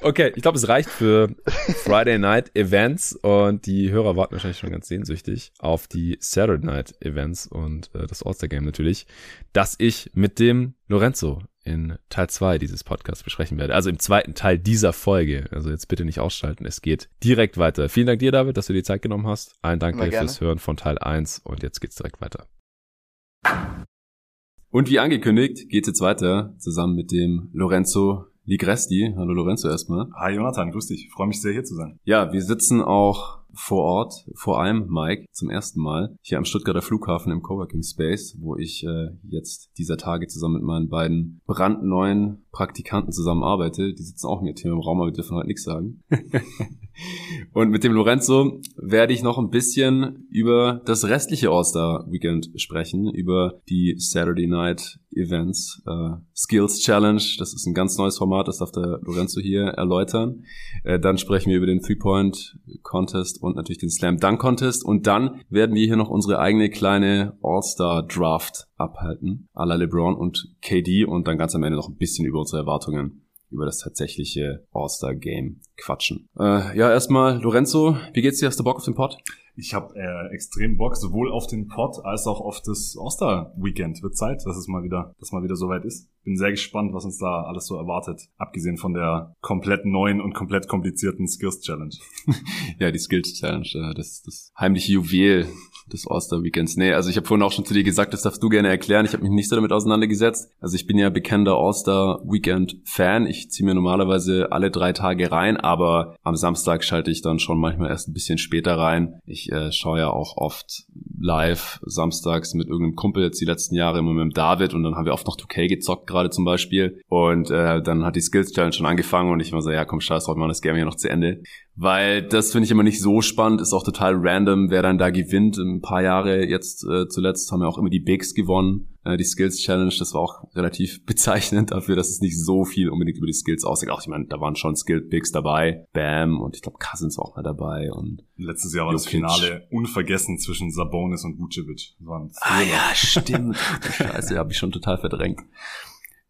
Okay, ich glaube, es reicht für Friday Night Events und die Hörer warten wahrscheinlich schon ganz sehnsüchtig auf die Saturday Night Events und äh, das All-Star Game natürlich, dass ich mit dem Lorenzo in Teil 2 dieses Podcasts besprechen werde. Also im zweiten Teil dieser Folge. Also jetzt bitte nicht ausschalten. Es geht direkt weiter. Vielen Dank dir, David, dass du dir Zeit genommen hast. Ein Dank dir fürs Hören von Teil 1 und jetzt geht's direkt weiter. Und wie angekündigt, geht's jetzt weiter zusammen mit dem Lorenzo Ligresti. Hallo Lorenzo erstmal. Hi Jonathan, grüß dich. freue mich sehr hier zu sein. Ja, wir sitzen auch vor Ort, vor allem Mike, zum ersten Mal hier am Stuttgarter Flughafen im Coworking Space, wo ich äh, jetzt dieser Tage zusammen mit meinen beiden brandneuen Praktikanten zusammen arbeite. Die sitzen auch mit hier im Raum, aber wir dürfen heute nichts sagen. Und mit dem Lorenzo werde ich noch ein bisschen über das restliche All-Star Weekend sprechen, über die Saturday Night Events, äh, Skills Challenge. Das ist ein ganz neues Format, das darf der Lorenzo hier erläutern. Äh, dann sprechen wir über den Three-Point Contest und natürlich den Slam Dunk Contest. Und dann werden wir hier noch unsere eigene kleine All-Star Draft abhalten, à la LeBron und KD und dann ganz am Ende noch ein bisschen über unsere Erwartungen über das tatsächliche All-Star-Game quatschen. Äh, ja, erstmal, Lorenzo, wie geht's dir? Hast du Bock auf den Pod? Ich habe äh, extrem Bock, sowohl auf den Pod als auch auf das All-Star-Weekend. Wird Zeit, dass es mal wieder, dass mal wieder soweit ist. Bin sehr gespannt, was uns da alles so erwartet, abgesehen von der komplett neuen und komplett komplizierten Skills Challenge. ja, die Skills Challenge, äh, das, das heimliche Juwel des All-Star-Weekends. Nee, also ich habe vorhin auch schon zu dir gesagt, das darfst du gerne erklären. Ich habe mich nicht so damit auseinandergesetzt. Also ich bin ja bekennender All-Star-Weekend-Fan. Ich ziehe mir normalerweise alle drei Tage rein, aber am Samstag schalte ich dann schon manchmal erst ein bisschen später rein. Ich äh, schaue ja auch oft live samstags mit irgendeinem Kumpel jetzt die letzten Jahre immer mit dem David und dann haben wir oft noch 2K gezockt gerade zum Beispiel und äh, dann hat die Skills Challenge schon angefangen und ich war so, ja komm scheiß drauf, wir machen das Game hier noch zu Ende weil das finde ich immer nicht so spannend, ist auch total random, wer dann da gewinnt. Ein paar Jahre jetzt äh, zuletzt haben wir auch immer die Bigs gewonnen, äh, die Skills Challenge, das war auch relativ bezeichnend dafür, dass es nicht so viel unbedingt über die Skills aussieht. Auch ich meine, da waren schon Skilled Bigs dabei, Bam und ich glaube Cousins auch mal dabei und letztes Jahr war Jokic. das Finale unvergessen zwischen Sabonis und Vucevic. Ah ja, stimmt. Scheiße, habe ich schon total verdrängt.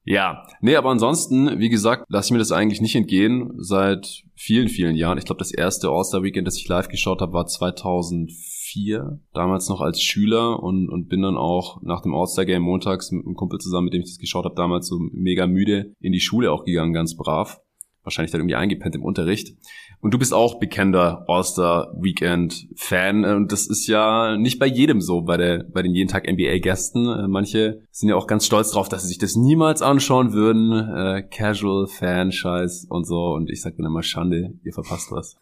Ja, nee, aber ansonsten, wie gesagt, lasse ich mir das eigentlich nicht entgehen seit vielen, vielen Jahren. Ich glaube, das erste All-Star-Weekend, das ich live geschaut habe, war 2004, damals noch als Schüler und, und bin dann auch nach dem All-Star-Game montags mit einem Kumpel zusammen, mit dem ich das geschaut habe, damals so mega müde in die Schule auch gegangen, ganz brav. Wahrscheinlich dann irgendwie eingepennt im Unterricht. Und du bist auch bekennender All-Star-Weekend-Fan. Und das ist ja nicht bei jedem so, bei, der, bei den jeden Tag NBA-Gästen. Äh, manche sind ja auch ganz stolz drauf, dass sie sich das niemals anschauen würden. Äh, Casual-Fan-Scheiß und so. Und ich sag mir immer Schande, ihr verpasst was.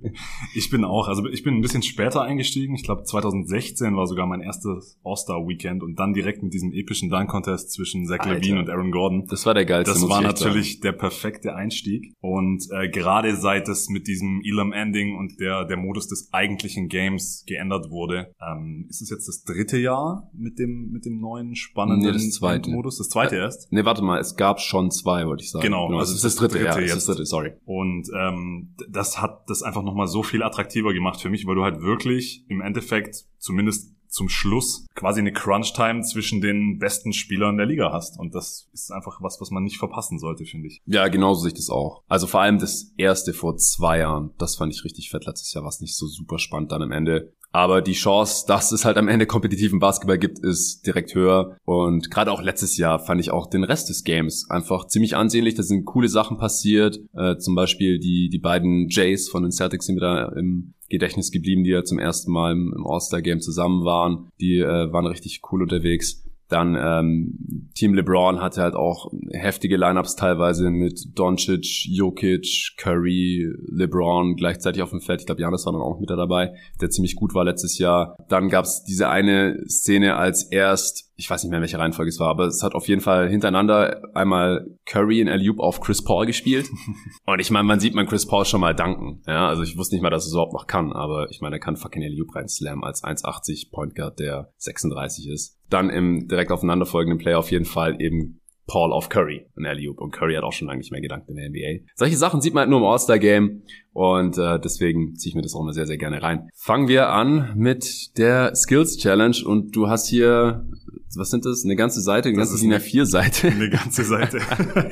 ich bin auch, also ich bin ein bisschen später eingestiegen. Ich glaube 2016 war sogar mein erstes All-Star-Weekend und dann direkt mit diesem epischen Dunk-Contest zwischen Zach. Levine und Aaron Gordon. Das war der geilste. Das war natürlich der perfekte Einstieg. Und äh, gerade seit es mit diesem Elam Ending und der, der Modus des eigentlichen Games geändert wurde. Ähm, ist es jetzt das dritte Jahr mit dem, mit dem neuen spannenden nee, das zweite. Modus? Das zweite erst? Nee, warte mal, es gab schon zwei, wollte ich sagen. Genau, genau also es ist das dritte, dritte ja, jetzt. ist das dritte, sorry. Und ähm, das hat das einfach nochmal so viel attraktiver gemacht für mich, weil du halt wirklich im Endeffekt zumindest zum Schluss quasi eine Crunch-Time zwischen den besten Spielern der Liga hast. Und das ist einfach was, was man nicht verpassen sollte, finde ich. Ja, genauso sehe ich das auch. Also vor allem das erste vor zwei Jahren, das fand ich richtig fett letztes Jahr, was nicht so super spannend dann am Ende. Aber die Chance, dass es halt am Ende kompetitiven Basketball gibt, ist direkt höher. Und gerade auch letztes Jahr fand ich auch den Rest des Games einfach ziemlich ansehnlich. Da sind coole Sachen passiert. Äh, zum Beispiel die, die beiden Jays von den Celtics sind wieder im Gedächtnis geblieben, die ja zum ersten Mal im, All-Star-Game zusammen waren. Die äh, waren richtig cool unterwegs. Dann ähm, Team LeBron hatte halt auch heftige Lineups teilweise mit Doncic, Jokic, Curry, LeBron gleichzeitig auf dem Feld. Ich glaube, Janis war dann auch mit dabei, der ziemlich gut war letztes Jahr. Dann gab's diese eine Szene, als erst ich weiß nicht mehr, in welcher Reihenfolge es war, aber es hat auf jeden Fall hintereinander einmal Curry in Alley auf Chris Paul gespielt. Und ich meine, man sieht man Chris Paul schon mal danken. Ja, also ich wusste nicht mal, dass er es überhaupt noch kann, aber ich meine, er kann fucking Alley rein slam als 1,80 Point Guard, der 36 ist. Dann im direkt aufeinanderfolgenden Play auf jeden Fall eben Paul auf Curry in alley Und Curry hat auch schon lange nicht mehr gedankt in der NBA. Solche Sachen sieht man halt nur im All-Star-Game und äh, deswegen ziehe ich mir das auch immer sehr, sehr gerne rein. Fangen wir an mit der Skills Challenge und du hast hier was sind das? Eine ganze Seite, eine das ganze DIN A4-Seite. Eine ganze Seite.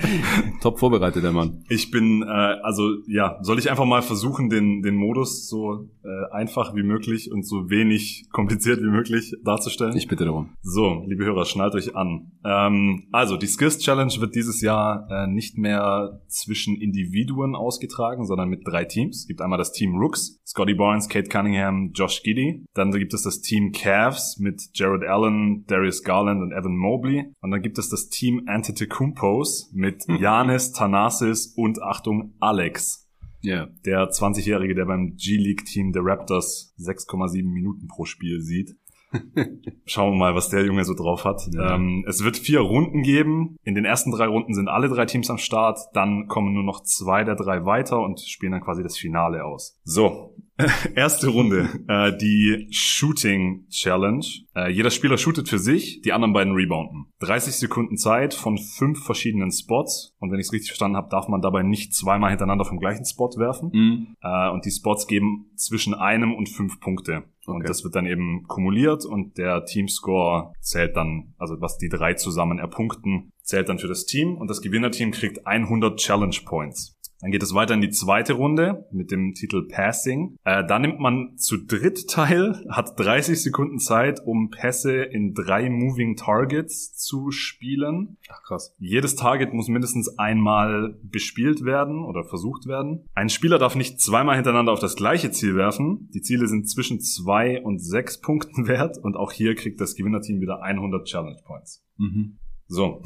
Top vorbereitet, der Mann. Ich bin, äh, also ja, soll ich einfach mal versuchen, den, den Modus so äh, einfach wie möglich und so wenig kompliziert wie möglich darzustellen? Ich bitte darum. So, liebe Hörer, schnallt euch an. Ähm, also, die Skills Challenge wird dieses Jahr äh, nicht mehr zwischen Individuen ausgetragen, sondern mit drei Teams. Es gibt einmal das Team Rooks, Scotty Barnes, Kate Cunningham, Josh Giddy. Dann gibt es das Team Cavs mit Jared Allen, Darius Garland und Evan Mobley. Und dann gibt es das Team Antetokounmpos mit Janis, Thanasis und Achtung Alex. Yeah. Der 20-Jährige, der beim G-League-Team der Raptors 6,7 Minuten pro Spiel sieht. Schauen wir mal, was der Junge so drauf hat. Ja. Ähm, es wird vier Runden geben. In den ersten drei Runden sind alle drei Teams am Start. Dann kommen nur noch zwei der drei weiter und spielen dann quasi das Finale aus. So, erste Runde. Äh, die Shooting Challenge. Äh, jeder Spieler shootet für sich, die anderen beiden rebounden. 30 Sekunden Zeit von fünf verschiedenen Spots. Und wenn ich es richtig verstanden habe, darf man dabei nicht zweimal hintereinander vom gleichen Spot werfen. Mhm. Äh, und die Spots geben zwischen einem und fünf Punkte. Okay. Und das wird dann eben kumuliert und der Teamscore zählt dann, also was die drei zusammen erpunkten, zählt dann für das Team und das Gewinnerteam kriegt 100 Challenge Points. Dann geht es weiter in die zweite Runde mit dem Titel Passing. Äh, da nimmt man zu dritt teil, hat 30 Sekunden Zeit, um Pässe in drei Moving Targets zu spielen. Ach krass. Jedes Target muss mindestens einmal bespielt werden oder versucht werden. Ein Spieler darf nicht zweimal hintereinander auf das gleiche Ziel werfen. Die Ziele sind zwischen zwei und sechs Punkten wert und auch hier kriegt das Gewinnerteam wieder 100 Challenge Points. Mhm. So.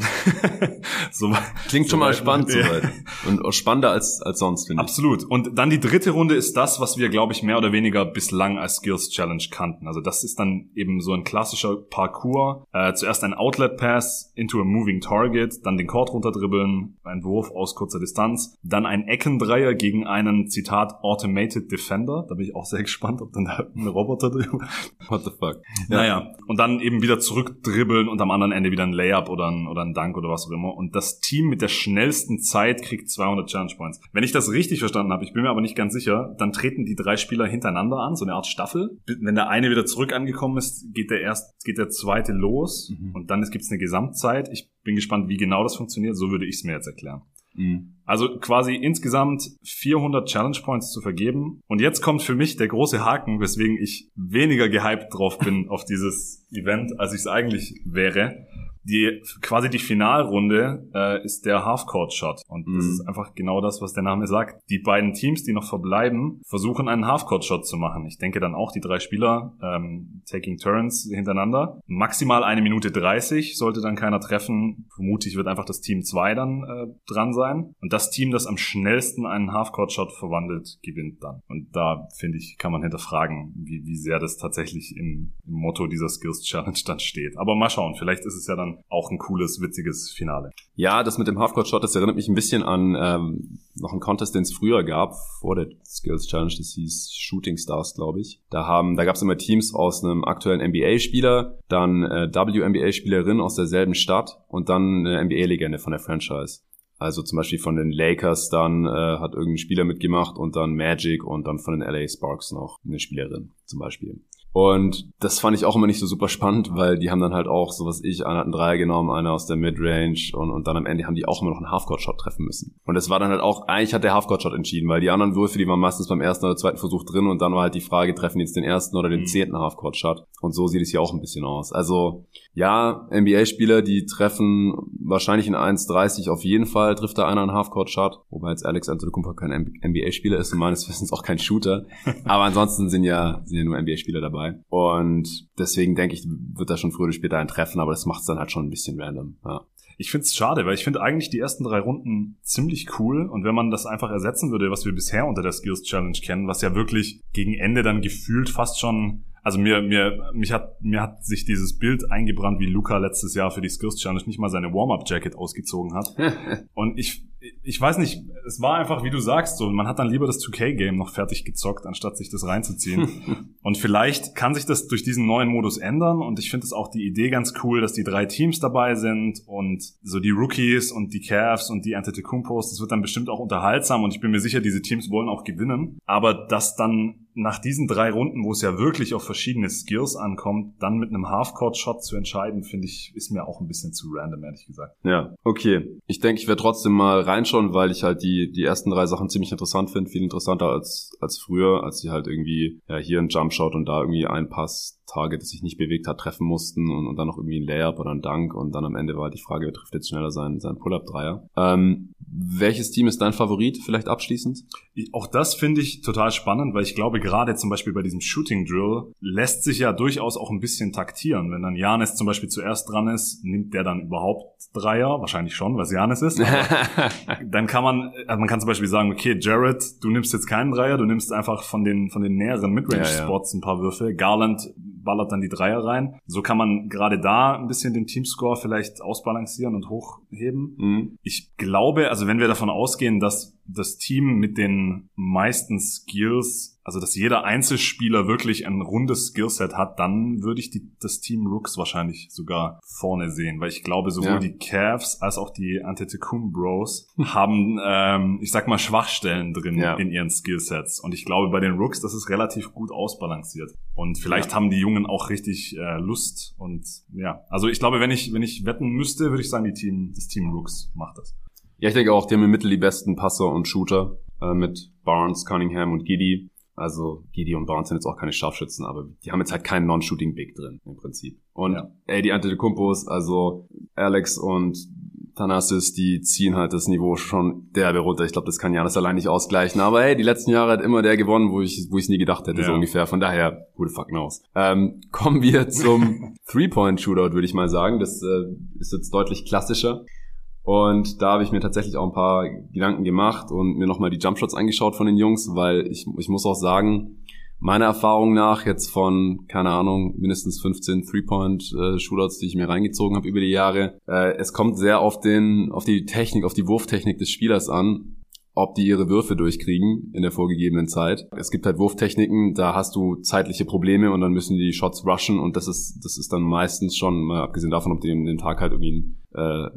so Klingt so schon mal spannend ja. soweit. Und spannender als, als sonst, finde ich. Absolut. Und dann die dritte Runde ist das, was wir, glaube ich, mehr oder weniger bislang als Skills Challenge kannten. Also das ist dann eben so ein klassischer Parcours. Äh, zuerst ein Outlet Pass into a moving target, dann den Court runterdribbeln, ein Wurf aus kurzer Distanz, dann ein Eckendreier gegen einen, Zitat, Automated Defender. Da bin ich auch sehr gespannt, ob dann da ein Roboter drüber... What the fuck? Ja. Naja. Und dann eben wieder zurückdribbeln und am anderen Ende wieder ein Layup oder ein, oder ein Dank oder was auch immer. Und das Team mit der schnellsten Zeit kriegt 200 Challenge Points. Wenn ich das richtig verstanden habe, ich bin mir aber nicht ganz sicher, dann treten die drei Spieler hintereinander an, so eine Art Staffel. Wenn der eine wieder zurück angekommen ist, geht der erst, geht der zweite los mhm. und dann gibt es eine Gesamtzeit. Ich bin gespannt, wie genau das funktioniert. So würde ich es mir jetzt erklären. Mhm. Also quasi insgesamt 400 Challenge Points zu vergeben. Und jetzt kommt für mich der große Haken, weswegen ich weniger gehypt drauf bin auf dieses Event, als ich es eigentlich wäre die quasi die Finalrunde äh, ist der Halfcourt-Shot. Und das mhm. ist einfach genau das, was der Name sagt. Die beiden Teams, die noch verbleiben, versuchen einen Halfcourt-Shot zu machen. Ich denke dann auch die drei Spieler ähm, taking turns hintereinander. Maximal eine Minute 30 sollte dann keiner treffen. Vermutlich wird einfach das Team 2 dann äh, dran sein. Und das Team, das am schnellsten einen Halfcourt-Shot verwandelt, gewinnt dann. Und da, finde ich, kann man hinterfragen, wie, wie sehr das tatsächlich im, im Motto dieser Skills Challenge dann steht. Aber mal schauen, vielleicht ist es ja dann auch ein cooles, witziges Finale. Ja, das mit dem Halfcourt-Shot, das erinnert mich ein bisschen an ähm, noch einen Contest, den es früher gab, vor der Skills Challenge, das hieß Shooting Stars, glaube ich. Da haben, da gab es immer Teams aus einem aktuellen NBA-Spieler, dann äh, WNBA-Spielerin aus derselben Stadt und dann eine NBA-Legende von der Franchise. Also zum Beispiel von den Lakers dann äh, hat irgendein Spieler mitgemacht und dann Magic und dann von den LA Sparks noch eine Spielerin zum Beispiel. Und das fand ich auch immer nicht so super spannend, weil die haben dann halt auch, so was ich, einer hat einen Dreier genommen, einer aus der Midrange und, und dann am Ende haben die auch immer noch einen Halfcourt-Shot treffen müssen. Und es war dann halt auch, eigentlich hat der Halfcourt-Shot entschieden, weil die anderen Würfe, die waren meistens beim ersten oder zweiten Versuch drin und dann war halt die Frage, treffen die jetzt den ersten oder den mhm. zehnten Halfcourt-Shot. Und so sieht es hier auch ein bisschen aus. Also, ja, NBA-Spieler, die treffen wahrscheinlich in 1,30 auf jeden Fall, trifft da einer einen Halfcourt-Shot, wobei jetzt Alex Antetokounmpo kein NBA-Spieler ist und meines Wissens auch kein Shooter. Aber ansonsten sind ja, sind ja nur NBA-Spieler dabei. Und deswegen denke ich, wird da schon früher oder später ein Treffen, aber das macht es dann halt schon ein bisschen random. Ja. Ich finde es schade, weil ich finde eigentlich die ersten drei Runden ziemlich cool. Und wenn man das einfach ersetzen würde, was wir bisher unter der Skills Challenge kennen, was ja wirklich gegen Ende dann gefühlt fast schon also mir, mir, mich hat, mir hat sich dieses Bild eingebrannt, wie Luca letztes Jahr für die Skills Challenge nicht mal seine Warm-Up-Jacket ausgezogen hat. und ich, ich weiß nicht, es war einfach, wie du sagst, so, man hat dann lieber das 2K-Game noch fertig gezockt, anstatt sich das reinzuziehen. und vielleicht kann sich das durch diesen neuen Modus ändern und ich finde es auch die Idee ganz cool, dass die drei Teams dabei sind und so die Rookies und die Cavs und die Antetokounmpos, das wird dann bestimmt auch unterhaltsam und ich bin mir sicher, diese Teams wollen auch gewinnen. Aber dass dann nach diesen drei Runden, wo es ja wirklich auf verschiedene Skills ankommt, dann mit einem Half-Court-Shot zu entscheiden, finde ich, ist mir auch ein bisschen zu random, ehrlich gesagt. Ja, okay. Ich denke, ich werde trotzdem mal reinschauen, weil ich halt die, die ersten drei Sachen ziemlich interessant finde, viel interessanter als, als früher, als sie halt irgendwie, ja, hier ein Jumpshot und da irgendwie ein Pass Target, das sich nicht bewegt hat, treffen mussten und, und dann noch irgendwie ein Layup oder ein Dunk und dann am Ende war halt die Frage, wer trifft jetzt schneller seinen, seinen Pull-Up-Dreier. Ähm, welches Team ist dein Favorit, vielleicht abschließend? Auch das finde ich total spannend, weil ich glaube, gerade zum Beispiel bei diesem Shooting Drill lässt sich ja durchaus auch ein bisschen taktieren. Wenn dann Janis zum Beispiel zuerst dran ist, nimmt der dann überhaupt Dreier? Wahrscheinlich schon, weil es Janis ist. dann kann man, also man kann zum Beispiel sagen, okay, Jared, du nimmst jetzt keinen Dreier, du nimmst einfach von den, von den näheren Midrange-Spots ja, ja. ein paar Würfe. Garland ballert dann die Dreier rein. So kann man gerade da ein bisschen den Teamscore vielleicht ausbalancieren und hochheben. Mhm. Ich glaube, also wenn wir davon ausgehen, dass das Team mit den meisten Skills also dass jeder Einzelspieler wirklich ein rundes Skillset hat, dann würde ich die, das Team Rooks wahrscheinlich sogar vorne sehen, weil ich glaube, sowohl ja. die Cavs als auch die Antetokounmpo Bros haben, ähm, ich sag mal, Schwachstellen drin ja. in ihren Skillsets. Und ich glaube, bei den Rooks, das ist relativ gut ausbalanciert. Und vielleicht ja. haben die Jungen auch richtig äh, Lust. Und ja, also ich glaube, wenn ich wenn ich wetten müsste, würde ich sagen, die Team, das Team Rooks macht das. Ja, ich denke auch, die haben im Mittel die besten Passer und Shooter äh, mit Barnes, Cunningham und Giddy. Also Gidi und Barnes sind jetzt auch keine Scharfschützen, aber die haben jetzt halt keinen Non-Shooting Big drin im Prinzip. Und ja. ey, die Antetokounmpos, also Alex und Thanasis, die ziehen halt das Niveau schon derbe runter. Ich glaube, das kann Janis allein nicht ausgleichen. Aber hey, die letzten Jahre hat immer der gewonnen, wo ich wo ich nie gedacht hätte, ja. so ungefähr. Von daher, gute fucking aus. Ähm, kommen wir zum Three-Point-Shootout, würde ich mal sagen. Das äh, ist jetzt deutlich klassischer. Und da habe ich mir tatsächlich auch ein paar Gedanken gemacht und mir nochmal die Jumpshots angeschaut von den Jungs, weil ich, ich muss auch sagen, meiner Erfahrung nach jetzt von, keine Ahnung, mindestens 15 Three-Point-Shootouts, äh, die ich mir reingezogen habe über die Jahre, äh, es kommt sehr auf den, auf die Technik, auf die Wurftechnik des Spielers an ob die ihre Würfe durchkriegen in der vorgegebenen Zeit. Es gibt halt Wurftechniken, da hast du zeitliche Probleme und dann müssen die Shots rushen und das ist, das ist dann meistens schon, mal abgesehen davon, ob die den Tag halt irgendwie äh,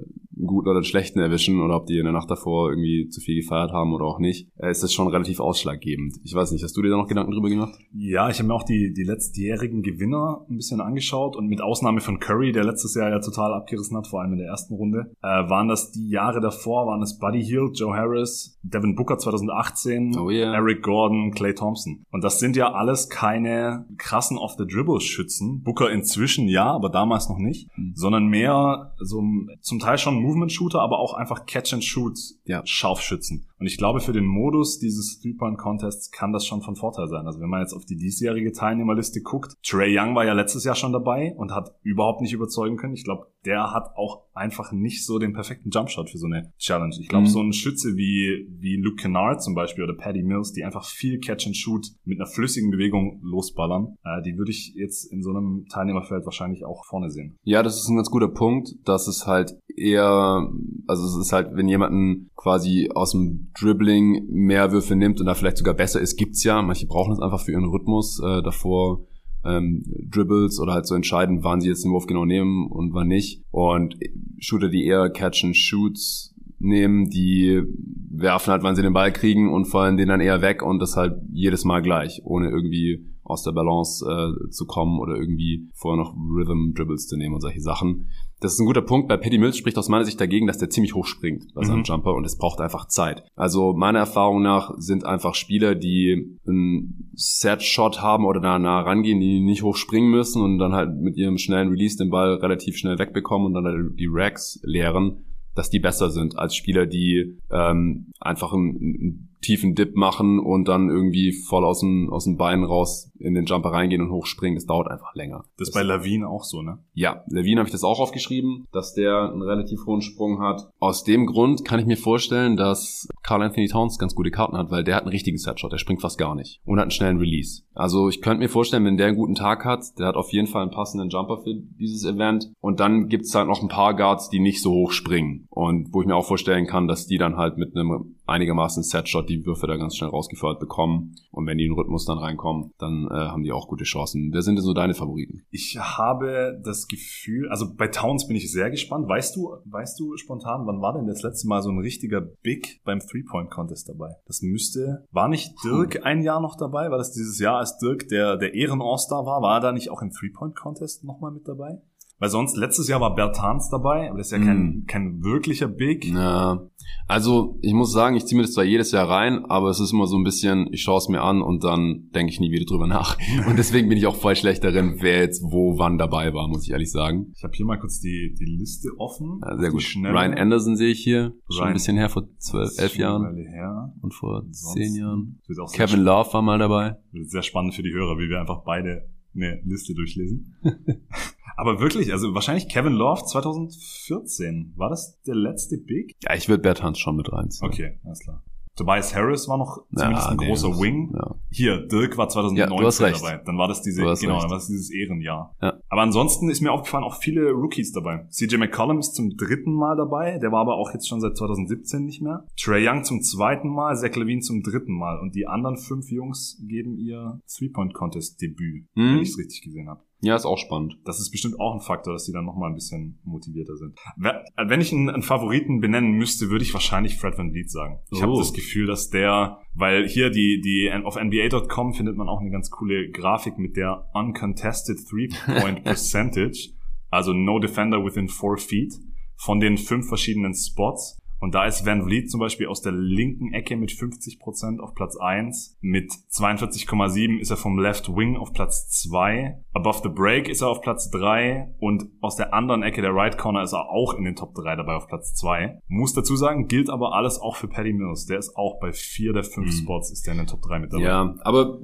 einen guten oder einen schlechten erwischen oder ob die in der Nacht davor irgendwie zu viel gefeiert haben oder auch nicht, äh, ist das schon relativ ausschlaggebend. Ich weiß nicht, hast du dir da noch Gedanken drüber gemacht? Ja, ich habe mir auch die, die letztjährigen Gewinner ein bisschen angeschaut und mit Ausnahme von Curry, der letztes Jahr ja total abgerissen hat, vor allem in der ersten Runde, äh, waren das die Jahre davor, waren es Buddy Hield, Joe Harris, Devin Booker 2018, oh yeah. Eric Gordon, Clay Thompson. Und das sind ja alles keine krassen Off-the-Dribble-Schützen. Booker inzwischen ja, aber damals noch nicht, mhm. sondern mehr so zum Teil schon Movement-Shooter, aber auch einfach Catch-and-Shoot ja. Scharfschützen. Und ich glaube, für den Modus dieses Three-Point-Contests kann das schon von Vorteil sein. Also wenn man jetzt auf die diesjährige Teilnehmerliste guckt, Trey Young war ja letztes Jahr schon dabei und hat überhaupt nicht überzeugen können. Ich glaube, der hat auch einfach nicht so den perfekten Jumpshot für so eine Challenge. Ich glaube, mhm. so ein Schütze wie, wie Luke Kennard zum Beispiel oder Paddy Mills, die einfach viel Catch and Shoot mit einer flüssigen Bewegung losballern, äh, die würde ich jetzt in so einem Teilnehmerfeld wahrscheinlich auch vorne sehen. Ja, das ist ein ganz guter Punkt, dass es halt eher, also es ist halt, wenn jemanden quasi aus dem Dribbling mehr Würfe nimmt und da vielleicht sogar besser ist, gibt's ja. Manche brauchen es einfach für ihren Rhythmus äh, davor. Ähm, Dribbles oder halt so entscheiden, wann sie jetzt den Wurf genau nehmen und wann nicht. Und Shooter, die eher Catch and Shoots nehmen, die werfen halt, wann sie den Ball kriegen und fallen den dann eher weg und das halt jedes Mal gleich, ohne irgendwie aus der Balance äh, zu kommen oder irgendwie vorher noch Rhythm Dribbles zu nehmen und solche Sachen. Das ist ein guter Punkt. Bei Paddy Mills spricht aus meiner Sicht dagegen, dass der ziemlich hoch springt bei seinem mhm. Jumper und es braucht einfach Zeit. Also meiner Erfahrung nach sind einfach Spieler, die einen Set-Shot haben oder da nah rangehen, die nicht hoch springen müssen und dann halt mit ihrem schnellen Release den Ball relativ schnell wegbekommen und dann halt die Racks leeren, dass die besser sind als Spieler, die ähm, einfach einen, einen tiefen Dip machen und dann irgendwie voll aus dem, aus dem Bein raus in den Jumper reingehen und hochspringen. Das dauert einfach länger. Das ist bei Lawine auch so, ne? Ja, Lawine habe ich das auch aufgeschrieben, dass der einen relativ hohen Sprung hat. Aus dem Grund kann ich mir vorstellen, dass Carl Anthony Towns ganz gute Karten hat, weil der hat einen richtigen Setshot. Der springt fast gar nicht und hat einen schnellen Release. Also ich könnte mir vorstellen, wenn der einen guten Tag hat, der hat auf jeden Fall einen passenden Jumper für dieses Event. Und dann gibt's halt noch ein paar Guards, die nicht so hoch springen. Und wo ich mir auch vorstellen kann, dass die dann halt mit einem einigermaßen Setshot die Würfe da ganz schnell rausgefeuert bekommen. Und wenn die in den Rhythmus dann reinkommen, dann äh, haben die auch gute Chancen. Wer sind denn so deine Favoriten? Ich habe das Gefühl, also bei Towns bin ich sehr gespannt. Weißt du, weißt du spontan, wann war denn das letzte Mal so ein richtiger Big beim Three-Point-Contest dabei? Das müsste, war nicht Dirk ein Jahr noch dabei? War das dieses Jahr, als Dirk der, der Ehren-All-Star war? War er da nicht auch im Three-Point-Contest nochmal mit dabei? Weil sonst, letztes Jahr war Bertans dabei, aber das ist ja kein, mm. kein wirklicher Big. Ja, also ich muss sagen, ich ziehe mir das zwar jedes Jahr rein, aber es ist immer so ein bisschen, ich schaue es mir an und dann denke ich nie wieder drüber nach. Und deswegen bin ich auch voll schlecht darin, wer jetzt wo wann dabei war, muss ich ehrlich sagen. Ich habe hier mal kurz die, die Liste offen. Ja, sehr gut. Ryan Anderson sehe ich hier, Ryan, schon ein bisschen her, vor zwölf, elf Jahren. Her. Und vor zehn Jahren. Kevin Love war mal dabei. Sehr spannend für die Hörer, wie wir einfach beide eine Liste durchlesen. Aber wirklich, also wahrscheinlich Kevin Love 2014. War das der letzte Big? Ja, ich würde Bert Hans schon mit reinziehen. Okay, alles klar. Tobias Harris war noch zumindest ja, ein großer nee, Wing. Ja. Hier, Dirk war 2019 ja, dabei. Dann war das diese, genau, recht. dann war das dieses Ehrenjahr. Ja. Aber ansonsten ist mir aufgefallen, auch viele Rookies dabei. CJ McCollum ist zum dritten Mal dabei. Der war aber auch jetzt schon seit 2017 nicht mehr. Trey Young zum zweiten Mal, Zach Levine zum dritten Mal. Und die anderen fünf Jungs geben ihr Three-Point-Contest-Debüt, mhm. wenn ich es richtig gesehen habe. Ja, ist auch spannend. Das ist bestimmt auch ein Faktor, dass die dann nochmal ein bisschen motivierter sind. Wenn ich einen, einen, Favoriten benennen müsste, würde ich wahrscheinlich Fred Van Vliet sagen. Ich oh. habe das Gefühl, dass der, weil hier die, die auf NBA.com findet man auch eine ganz coole Grafik mit der Uncontested Three-Point Percentage, also No Defender within four feet, von den fünf verschiedenen Spots. Und da ist Van Vliet zum Beispiel aus der linken Ecke mit 50% auf Platz 1. Mit 42,7 ist er vom Left Wing auf Platz 2. Above the Break ist er auf Platz 3. Und aus der anderen Ecke der Right Corner ist er auch in den Top 3 dabei auf Platz 2. Muss dazu sagen, gilt aber alles auch für Paddy Mills. Der ist auch bei vier der fünf mhm. Spots ist der in den Top 3 mit dabei. Ja, aber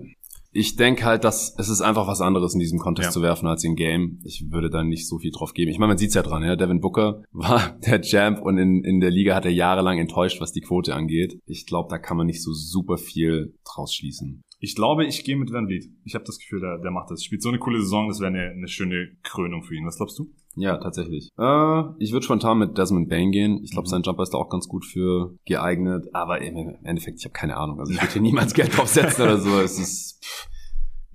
ich denke halt, dass es ist einfach was anderes in diesem Contest ja. zu werfen als in Game. Ich würde da nicht so viel drauf geben. Ich meine, man sieht's ja dran, ja. Devin Booker war der Champ und in, in der Liga hat er jahrelang enttäuscht, was die Quote angeht. Ich glaube, da kann man nicht so super viel draus schließen. Ich glaube, ich gehe mit Van Vliet. Ich habe das Gefühl, der, der macht das. Spielt so eine coole Saison, das wäre eine, eine schöne Krönung für ihn. Was glaubst du? Ja, tatsächlich. Äh, ich würde spontan mit Desmond Bain gehen. Ich glaube, mhm. sein Jumper ist da auch ganz gut für geeignet. Aber im Endeffekt, ich habe keine Ahnung. Also ich würde hier niemals Geld draufsetzen oder so. Es ist... Pff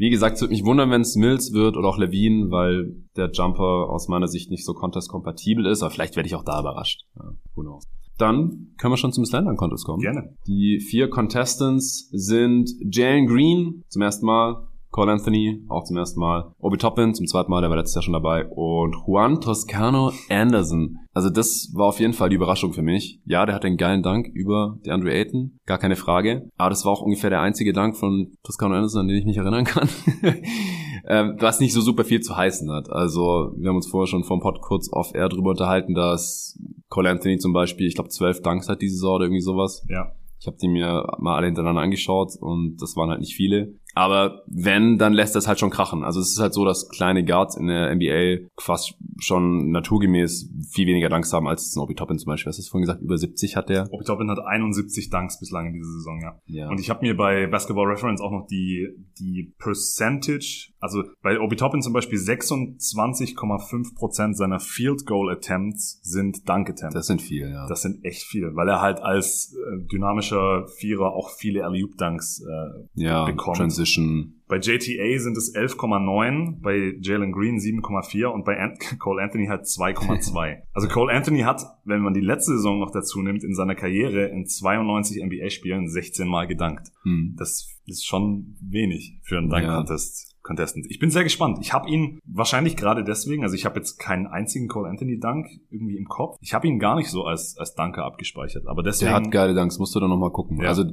wie gesagt, es würde mich wundern, wenn es Mills wird oder auch Levine, weil der Jumper aus meiner Sicht nicht so contest-kompatibel ist. Aber vielleicht werde ich auch da überrascht. Ja, who knows. Dann können wir schon zum Slandern-Contest kommen. Gerne. Die vier Contestants sind Jalen Green zum ersten Mal, Cole Anthony, auch zum ersten Mal. Obi Toppin zum zweiten Mal, der war letztes Jahr schon dabei. Und Juan Toscano Anderson. Also das war auf jeden Fall die Überraschung für mich. Ja, der hat einen geilen Dank über die Andrew Ayton, gar keine Frage. Aber das war auch ungefähr der einzige Dank von Toscano Anderson, an den ich mich erinnern kann. ähm, was nicht so super viel zu heißen hat. Also wir haben uns vorher schon vom Pod kurz auf Air drüber unterhalten, dass Cole Anthony zum Beispiel, ich glaube, zwölf Danks hat diese Saison oder irgendwie sowas. Ja. Ich habe die mir mal alle hintereinander angeschaut und das waren halt nicht viele. Aber wenn, dann lässt das halt schon krachen. Also es ist halt so, dass kleine Guards in der NBA fast schon naturgemäß viel weniger Dunks haben als ein Obi Toppin zum Beispiel. Was hast du vorhin gesagt? Über 70 hat der? Obi Toppin hat 71 Dunks bislang in dieser Saison, ja. ja. Und ich habe mir bei Basketball Reference auch noch die, die Percentage, also bei Obi Toppin zum Beispiel 26,5% seiner Field Goal Attempts sind Dunk Attempts. Das sind viel, ja. Das sind echt viel, weil er halt als äh, dynamischer Vierer auch viele Alley-Oop Dunks äh, ja, bekommt. Transition. Bei JTA sind es 11,9, bei Jalen Green 7,4 und bei Ant Cole Anthony halt 2,2. also Cole Anthony hat, wenn man die letzte Saison noch dazu nimmt, in seiner Karriere in 92 NBA-Spielen 16 Mal gedankt. Hm. Das ist schon wenig für einen Dunk-Contest. Ja. Contestant. Ich bin sehr gespannt. Ich habe ihn wahrscheinlich gerade deswegen, also ich habe jetzt keinen einzigen Cole Anthony Dunk irgendwie im Kopf. Ich habe ihn gar nicht so als als Dunker abgespeichert, aber deswegen Der hat geile Dunks, musst du dann noch mal gucken. Ja. Also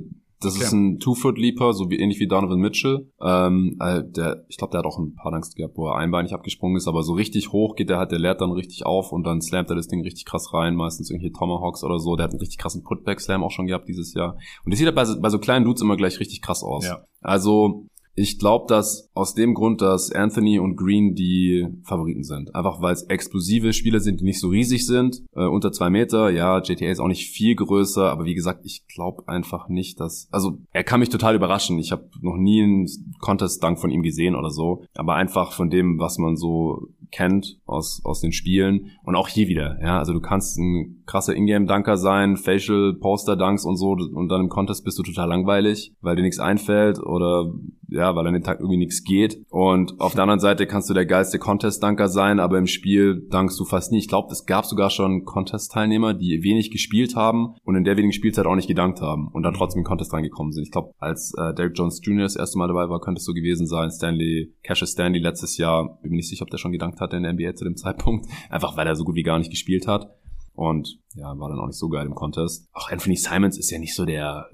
das okay. ist ein Two-Foot-Leaper, so wie ähnlich wie Donovan Mitchell. Ähm, äh, der, ich glaube, der hat auch ein paar Dunks gehabt, wo er einbeinig abgesprungen ist, aber so richtig hoch geht der halt, der leert dann richtig auf und dann slammt er das Ding richtig krass rein, meistens irgendwie Tomahawks oder so. Der hat einen richtig krassen Putback-Slam auch schon gehabt dieses Jahr. Und das sieht halt bei, bei so kleinen Dudes immer gleich richtig krass aus. Ja. Also ich glaube, dass aus dem Grund, dass Anthony und Green die Favoriten sind. Einfach weil es explosive Spieler sind, die nicht so riesig sind. Äh, unter zwei Meter, ja, JTA ist auch nicht viel größer, aber wie gesagt, ich glaube einfach nicht, dass. Also er kann mich total überraschen. Ich habe noch nie einen Contest-Dank von ihm gesehen oder so. Aber einfach von dem, was man so kennt aus, aus den Spielen. Und auch hier wieder, ja. Also du kannst ein krasser Ingame-Dunker sein, Facial Poster-Dunks und so, und dann im Contest bist du total langweilig, weil dir nichts einfällt oder ja, weil an den Tag irgendwie nichts geht. Und auf der anderen Seite kannst du der geilste Contest-Dunker sein, aber im Spiel dankst du fast nie. Ich glaube, es gab sogar schon Contest-Teilnehmer, die wenig gespielt haben und in der wenigen Spielzeit auch nicht gedankt haben und dann trotzdem in Contest reingekommen sind. Ich glaube, als äh, Derek Jones Jr. das erste Mal dabei war, könnte es so gewesen sein. Stanley, Cassius Stanley letztes Jahr, bin mir nicht sicher, ob der schon gedankt hatte in der NBA zu dem Zeitpunkt, einfach weil er so gut wie gar nicht gespielt hat. Und ja, war dann auch nicht so geil im Contest. Auch Anthony Simons ist ja nicht so der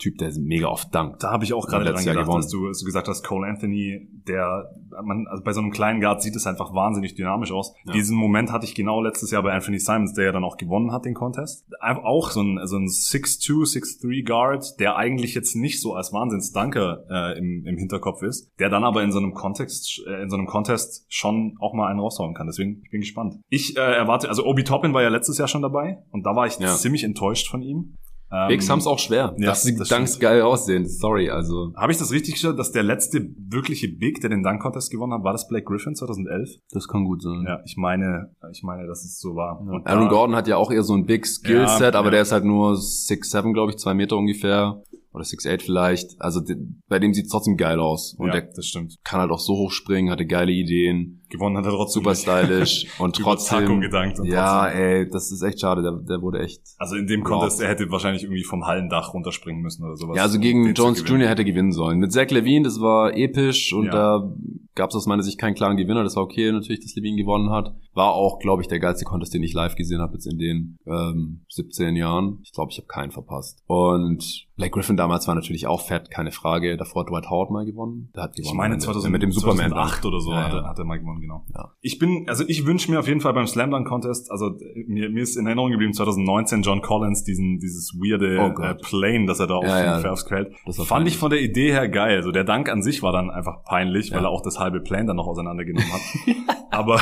Typ, der mega oft dankt. Da habe ich auch gerade dran gedacht, dass du, dass du gesagt hast, Cole Anthony, der, man, also bei so einem kleinen Guard sieht es einfach wahnsinnig dynamisch aus. Ja. Diesen Moment hatte ich genau letztes Jahr bei Anthony Simons, der ja dann auch gewonnen hat, den Contest. Auch so ein, so ein 6'2, 6'3 Guard, der eigentlich jetzt nicht so als Wahnsinnsdanker äh, im, im Hinterkopf ist, der dann aber in so einem Kontext, äh, in so einem Contest schon auch mal einen raushauen kann. Deswegen, ich bin gespannt. Ich äh, erwarte, also Obi Toppin war ja letztes Jahr schon dabei und da war ich ja. ziemlich enttäuscht von ihm. Ähm, Bigs haben es auch schwer, ja, dass sie das Dunks stimmt. geil aussehen. Sorry, also. Habe ich das richtig gestellt, dass der letzte wirkliche Big, der den Dunk Contest gewonnen hat, war das Blake Griffin 2011? Das kann gut sein. Ja, ich meine, ich meine, dass es so war. Ja. Aaron Gordon hat ja auch eher so ein Big Skillset, ja, aber der ist halt nur 6'7, glaube ich, zwei Meter ungefähr oder 6'8 vielleicht. Also bei dem sieht es trotzdem geil aus. Und ja, der das stimmt. kann halt auch so hoch springen, hatte geile Ideen. Gewonnen hat er trotzdem. Super stylisch und trotzdem. gedankt und ja, trotzdem. ey, das ist echt schade. Der, der wurde echt. Also in dem Contest, er hätte wahrscheinlich irgendwie vom Hallendach runterspringen müssen oder sowas. Ja, also gegen Jones Jr. hätte gewinnen sollen. Mit Zach Levine, das war episch und ja. da gab es aus meiner Sicht keinen klaren Gewinner. Das war okay natürlich, dass Levine gewonnen hat. War auch, glaube ich, der geilste Contest, den ich live gesehen habe jetzt in den ähm, 17 Jahren. Ich glaube, ich habe keinen verpasst. Und Blake Griffin damals war natürlich auch fett, keine Frage. Davor hat Dwight Howard mal gewonnen. Der hat gewonnen. Ich meine 2000, mit dem Superman 2008 oder so ja, hat, er, hat er mal gewonnen, genau. Ja. Ich bin, also ich wünsche mir auf jeden Fall beim Slam Dunk Contest, also mir, mir ist in Erinnerung geblieben 2019 John Collins, diesen dieses weirde oh äh, Plane, das er da auf ja, ja, Fairfs quält. Fand peinlich. ich von der Idee her geil. Also der Dank an sich war dann einfach peinlich, weil er auch das halbe Plane dann noch auseinandergenommen hat. Aber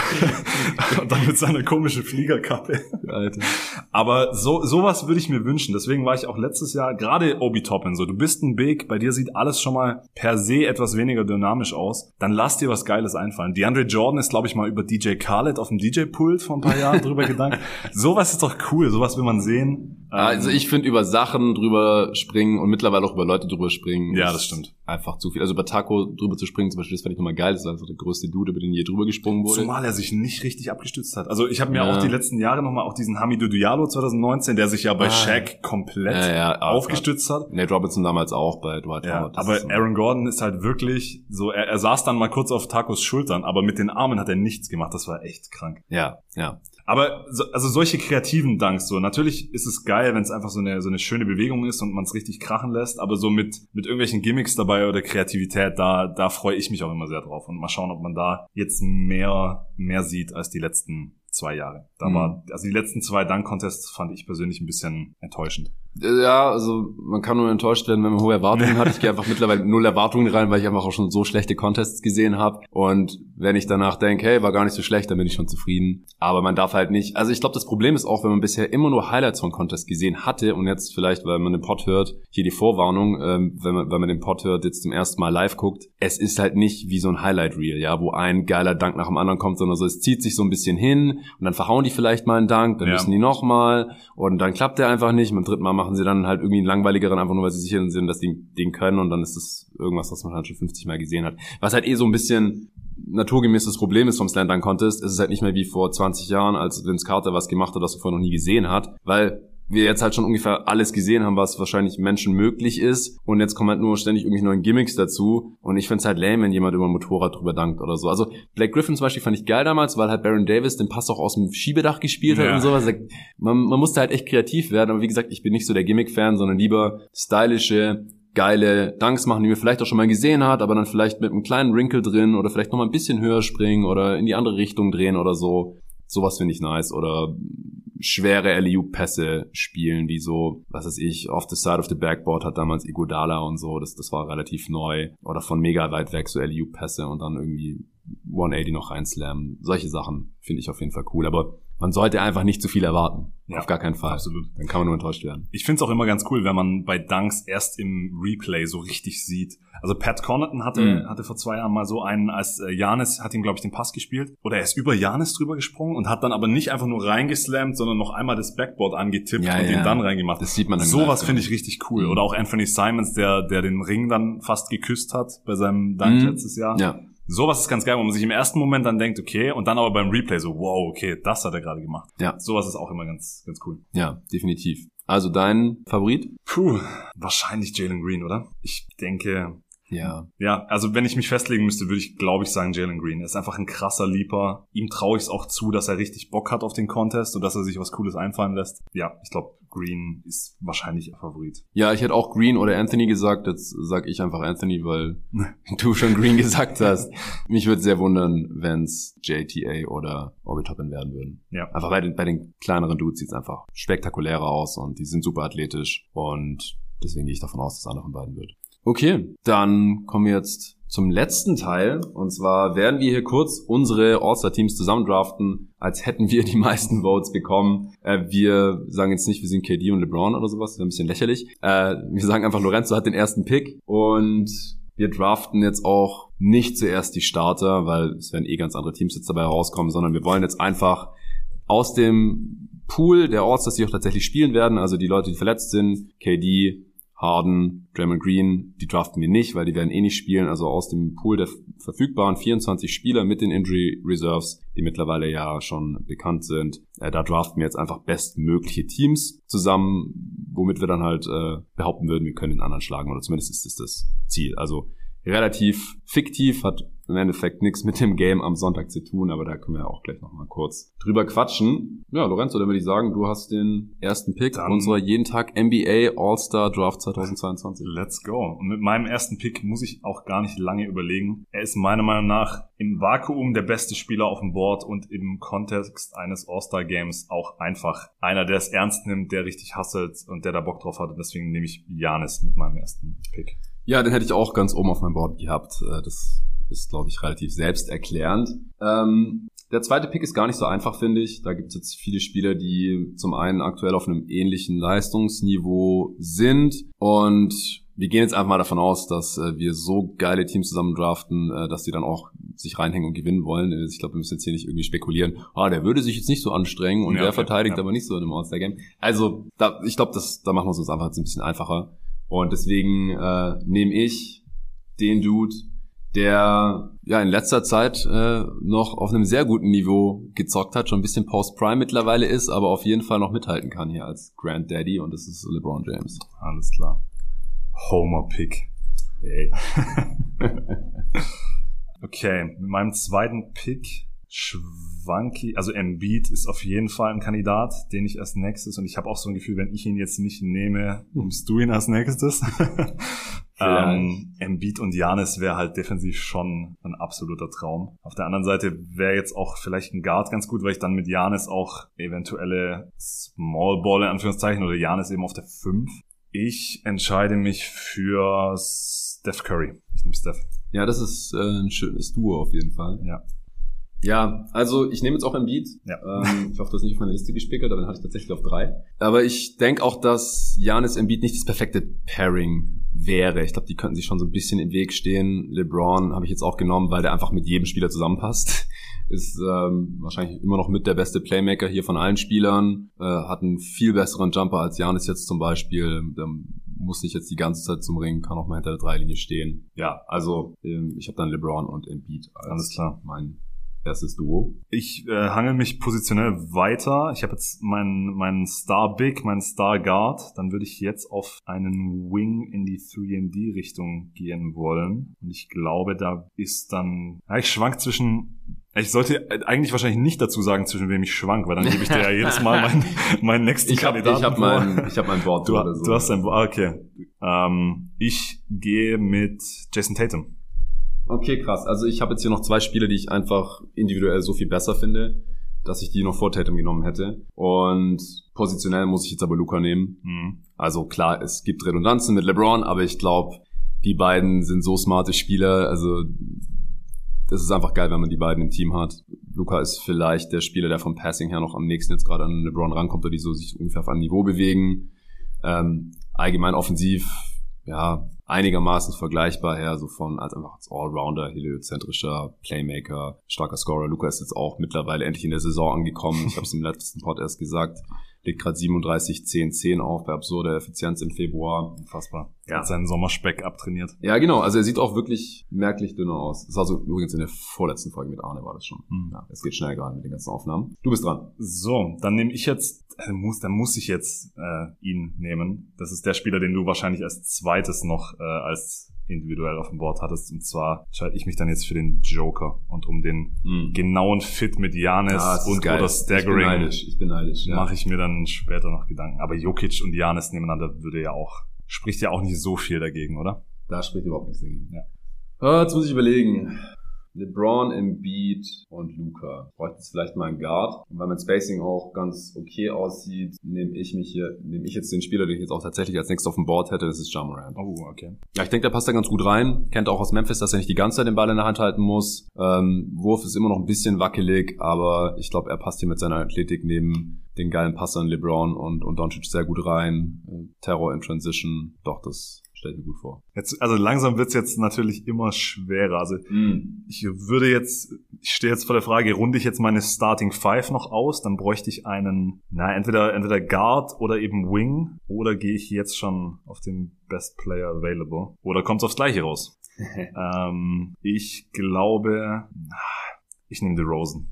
und dann mit seiner komischen Fliegerkappe. Alter. Aber so sowas würde ich mir wünschen. Deswegen war ich auch letztes Jahr gerade Obi Toppin so. Du bist ein Big, bei dir sieht alles schon mal per se etwas weniger dynamisch aus. Dann lass dir was Geiles einfallen. DeAndre Jordan ist, glaube ich, mal über DJ Khaled auf dem DJ-Pult vor ein paar Jahren drüber gedankt. Sowas ist doch cool. Sowas will man sehen. Also ich finde über Sachen drüber springen und mittlerweile auch über Leute drüber springen. Ja, das stimmt. Einfach zu viel. Also über Taco drüber zu springen zum Beispiel, das fand ich nochmal geil. Das ist einfach der größte Dude, über den je drüber gesprungen wurde. Zumal er sich nicht richtig abgestützt hat. Also ich habe mir ja. auch die letzten Jahre nochmal auch diesen Hamidou Diallo 2019, der sich ja bei ah. Shaq komplett ja, ja, aufgestützt hat. Nate Robinson damals auch bei Dwight ja, Howard. Aber so. Aaron Gordon ist halt wirklich so, er, er saß dann mal kurz auf Tacos Schultern, aber mit den Armen hat er nichts gemacht. Das war echt krank. Ja, ja. Aber so, also solche kreativen Dunks so. Natürlich ist es geil, wenn es einfach so eine so eine schöne Bewegung ist und man es richtig krachen lässt. Aber so mit mit irgendwelchen Gimmicks dabei oder Kreativität, da da freue ich mich auch immer sehr drauf und mal schauen, ob man da jetzt mehr mehr sieht als die letzten zwei Jahre. Da mhm. war, also die letzten zwei Dunk-Contests fand ich persönlich ein bisschen enttäuschend. Ja, also man kann nur enttäuscht werden, wenn man hohe Erwartungen hat. Ich gehe einfach mittlerweile null Erwartungen rein, weil ich einfach auch schon so schlechte Contests gesehen habe. Und wenn ich danach denke, hey, war gar nicht so schlecht, dann bin ich schon zufrieden. Aber man darf halt nicht. Also ich glaube, das Problem ist auch, wenn man bisher immer nur Highlights von Contests gesehen hatte und jetzt vielleicht, weil man den Pod hört, hier die Vorwarnung, ähm, wenn man wenn man den Pod hört, jetzt zum ersten Mal live guckt, es ist halt nicht wie so ein Highlight Reel, ja, wo ein geiler Dank nach dem anderen kommt, sondern so es zieht sich so ein bisschen hin und dann verhauen die vielleicht mal einen Dank, dann ja. müssen die nochmal und dann klappt der einfach nicht. Beim dritten Mal machen sie dann halt irgendwie einen langweiligeren, einfach nur weil sie sicher sind, dass die den können und dann ist das irgendwas, was man halt schon 50 Mal gesehen hat. Was halt eh so ein bisschen naturgemäß das Problem ist vom Slam Dunk Contest, ist es halt nicht mehr wie vor 20 Jahren, als Vince Carter was gemacht hat, was er vorher noch nie gesehen hat, weil wir jetzt halt schon ungefähr alles gesehen haben, was wahrscheinlich Menschen möglich ist. Und jetzt kommen halt nur ständig irgendwie neuen Gimmicks dazu. Und ich find's halt lame, wenn jemand über ein Motorrad drüber dankt oder so. Also Black Griffin zum Beispiel fand ich geil damals, weil halt Baron Davis den Pass auch aus dem Schiebedach gespielt hat ja. und sowas. Man, man musste halt echt kreativ werden. Aber wie gesagt, ich bin nicht so der Gimmick-Fan, sondern lieber stylische, geile Dunks machen, die man vielleicht auch schon mal gesehen hat, aber dann vielleicht mit einem kleinen Wrinkle drin oder vielleicht noch mal ein bisschen höher springen oder in die andere Richtung drehen oder so. Sowas finde ich nice. Oder schwere LEU-Pässe spielen, wie so, was weiß ich, off the side of the backboard hat damals Igodala und so, das, das war relativ neu. Oder von mega weit weg so LEU-Pässe und dann irgendwie 180 noch reinslammen. Solche Sachen finde ich auf jeden Fall cool. Aber man sollte einfach nicht zu viel erwarten. Ja, Auf gar keinen Fall. absolut. Dann kann man nur enttäuscht werden. Ich find's auch immer ganz cool, wenn man bei Dunks erst im Replay so richtig sieht. Also Pat Connaughton hatte, Mhm. hatte vor zwei Jahren mal so einen, als äh, Janis hat ihm, glaube ich, den Pass gespielt. Oder er ist über Janis drüber gesprungen und hat dann aber nicht einfach nur reingeslammt, sondern noch einmal das Backboard angetippt Ja, und ja. ihn dann reingemacht. Das sieht man dann Sowas finde ich richtig cool. Mhm. Oder auch Anthony Simons, der, der den Ring dann fast geküsst hat bei seinem Dunk Mhm. letztes Jahr. Ja. Sowas ist ganz geil, wo man sich im ersten Moment dann denkt, okay, und dann aber beim Replay so, wow, okay, das hat er gerade gemacht. Ja. Sowas ist auch immer ganz, ganz cool. Ja, definitiv. Also dein Favorit? Puh, wahrscheinlich Jalen Green, oder? Ich denke, Ja. ja, also wenn ich mich festlegen müsste, würde ich, glaube ich, sagen Jalen Green. Er ist einfach ein krasser Leaper. Ihm traue ich es auch zu, dass er richtig Bock hat auf den Contest und dass er sich was Cooles einfallen lässt. Ja, ich glaube, Green ist wahrscheinlich ihr Favorit. Ja, ich hätte auch Green oder Anthony gesagt. Jetzt sag ich einfach Anthony, weil du schon Green gesagt hast. Mich würde sehr wundern, wenn's JTA oder Obi Toppin werden würden. Ja. Einfach bei den, bei den kleineren Dudes sieht's einfach spektakulärer aus und die sind super athletisch und deswegen gehe ich davon aus, dass einer von beiden wird. Okay, dann kommen wir jetzt zum letzten Teil. Und zwar werden wir hier kurz unsere All-Star-Teams zusammendraften, als hätten wir die meisten Votes bekommen. Äh, wir sagen jetzt nicht, wir sind KD und LeBron oder sowas, das ist ein bisschen lächerlich. Äh, wir sagen einfach, Lorenzo hat den ersten Pick und wir draften jetzt auch nicht zuerst die Starter, weil es werden eh ganz andere Teams jetzt dabei rauskommen, sondern wir wollen jetzt einfach aus dem Pool der Orts, dass die auch tatsächlich spielen werden, also die Leute, die verletzt sind, KD, Harden, Draymond Green, die draften wir nicht, weil die werden eh nicht spielen. Also aus dem Pool der verfügbaren 24 Spieler mit den Injury Reserves, die mittlerweile ja schon bekannt sind, äh, da draften wir jetzt einfach bestmögliche Teams zusammen, womit wir dann halt äh, behaupten würden, wir können den anderen schlagen. Oder zumindest ist das das Ziel. Also relativ fiktiv, hat im Endeffekt nichts mit dem Game am Sonntag zu tun, aber da können wir auch gleich nochmal kurz drüber quatschen. Ja, Lorenzo, dann würde ich sagen, du hast den ersten Pick Dann- unserer jeden Tag NBA All-Star Draft 2022. Let's go. Und mit meinem ersten Pick muss ich auch gar nicht lange überlegen. Er ist meiner Meinung nach im Vakuum der beste Spieler auf dem Board und im Kontext eines All-Star-Games auch einfach einer, der es ernst nimmt, der richtig hasselt und der da Bock drauf hat. Und deswegen nehme ich Janis mit meinem ersten Pick. Ja, den hätte ich auch ganz oben auf meinem Board gehabt. Äh, Das ist, glaube ich, relativ selbsterklärend. Ähm, der zweite Pick ist gar nicht so einfach, finde ich. Da gibt es jetzt viele Spieler, die zum einen aktuell auf einem ähnlichen Leistungsniveau sind. Und wir gehen jetzt einfach mal davon aus, dass äh, wir so geile Teams zusammen draften, äh, dass die dann auch sich reinhängen und gewinnen wollen. Ich glaube, wir müssen jetzt hier nicht irgendwie spekulieren, ah, der würde sich jetzt nicht so anstrengen und Ja, der okay, verteidigt ja. aber nicht so in einem All-Star-Game. Also, da, ich glaube, das, da machen wir es uns einfach jetzt ein bisschen einfacher. Und deswegen äh, nehme ich den Dude, der ja in letzter Zeit äh, noch auf einem sehr guten Niveau gezockt hat, schon ein bisschen Post-Prime mittlerweile ist, aber auf jeden Fall noch mithalten kann hier als Grand Daddy und das ist LeBron James. Alles klar. Homer-Pick. Hey. Okay, mit meinem zweiten Pick Schwanki, also Embiid ist auf jeden Fall ein Kandidat, den ich als nächstes und ich habe auch so ein Gefühl, wenn ich ihn jetzt nicht nehme, nimmst du ihn als nächstes. ähm, Embiid und Janis wäre halt defensiv schon ein absoluter Traum. Auf der anderen Seite wäre jetzt auch vielleicht ein Guard ganz gut, weil ich dann mit Janis auch eventuelle Small Ball in Anführungszeichen oder Janis eben auf der 5. Ich entscheide mich für Steph Curry. Ich nehme Steph. Ja, das ist äh, ein schönes Duo auf jeden Fall. Ja. Ja, also ich nehme jetzt auch Embiid. Ja. Ähm, ich hoffe, du hast nicht auf meine Liste gespickelt, aber dann hatte ich tatsächlich auf drei. Aber ich denke auch, dass Janis Embiid nicht das perfekte Pairing wäre. Ich glaube, die könnten sich schon so ein bisschen im Weg stehen. LeBron habe ich jetzt auch genommen, weil der einfach mit jedem Spieler zusammenpasst. Ist ähm, wahrscheinlich immer noch mit der beste Playmaker hier von allen Spielern. Äh, hat einen viel besseren Jumper als Janis jetzt zum Beispiel. Der muss nicht jetzt die ganze Zeit zum Ring, kann auch mal hinter der Dreilinie stehen. Ja, also ähm, ich habe dann LeBron und Embiid als Alles klar. mein erstes Duo. Ich äh, hangel mich positionell weiter. Ich habe jetzt meinen meinen Star Big, meinen Star Guard. Dann würde ich jetzt auf einen Wing in die 3D Richtung gehen wollen. Und ich glaube, da ist dann. Ja, ich schwank zwischen. Ich sollte eigentlich wahrscheinlich nicht dazu sagen, zwischen wem ich schwank, weil dann gebe ich dir ja jedes Mal meinen, meinen nächsten Ich habe Kandidaten ich hab vor. mein, ich hab mein Board Du, oder so. du hast dein. Ah, okay. Ähm, ich gehe mit Jason Tatum. Okay, krass. Also ich habe jetzt hier noch zwei Spiele, die ich einfach individuell so viel besser finde, dass ich die noch vor Tatum genommen hätte. Und positionell muss ich jetzt aber Luca nehmen. Hm. Also klar, es gibt Redundanzen mit LeBron, aber ich glaube, die beiden sind so smarte Spieler. Also das ist einfach geil, wenn man die beiden im Team hat. Luca ist vielleicht der Spieler, der vom Passing her noch am nächsten jetzt gerade an LeBron rankommt, oder die so sich ungefähr auf einem Niveau bewegen. Ähm, allgemein offensiv, ja, einigermaßen vergleichbar her, so von als einfach als Allrounder, heliozentrischer Playmaker, starker Scorer. Luca ist jetzt auch mittlerweile endlich in der Saison angekommen. Ich habe es im letzten Pod erst gesagt legt gerade 37, 10, 10 auf bei absurder Effizienz im Februar. Unfassbar. Er ja. hat seinen Sommerspeck abtrainiert. Ja, genau. Also er sieht auch wirklich merklich dünner aus. Das war so übrigens in der vorletzten Folge mit Arne war das schon. Mhm. Ja, es geht schnell gerade mit den ganzen Aufnahmen. Du bist dran. So, dann nehme ich jetzt, äh, muss, dann muss ich jetzt äh, ihn nehmen. Das ist der Spieler, den du wahrscheinlich als zweites noch äh, als individuell auf dem Board hattest. Und zwar entscheide ich mich dann jetzt für den Joker und um den mm. genauen Fit mit Janis ah, und oder Staggering. Ich bin neidisch. Ich bin neidisch ja. Mache ich mir dann später noch Gedanken. Aber Jokic und Janis nebeneinander würde ja auch, spricht ja auch nicht so viel dagegen, oder? Da spricht überhaupt nichts dagegen. Ja. Ah, jetzt muss ich überlegen. LeBron, Embiid und Luca. Bräuchte jetzt vielleicht mal einen Guard. Und weil mein Spacing auch ganz okay aussieht, nehme ich mich hier, nehme ich jetzt den Spieler, den ich jetzt auch tatsächlich als nächstes auf dem Board hätte, das ist Jamoran. Oh, okay. Ja, ich denke, der passt da ganz gut rein. Kennt auch aus Memphis, dass er nicht die ganze Zeit den Ball in der Hand halten muss. Ähm, Wurf ist immer noch ein bisschen wackelig, aber ich glaube, er passt hier mit seiner Athletik neben den geilen Passern LeBron und, und Doncic sehr gut rein. Äh, Terror in Transition. Doch, das Stell ich mir gut vor. Jetzt, also langsam wird's jetzt natürlich immer schwerer. Also mm. ich würde jetzt, ich stehe jetzt vor der Frage, runde ich jetzt meine Starting Five noch aus, dann bräuchte ich einen, na, entweder, entweder Guard oder eben Wing, oder gehe ich jetzt schon auf den Best Player Available? Oder kommt's aufs Gleiche raus? ähm, ich glaube, ich nehme DeRozan.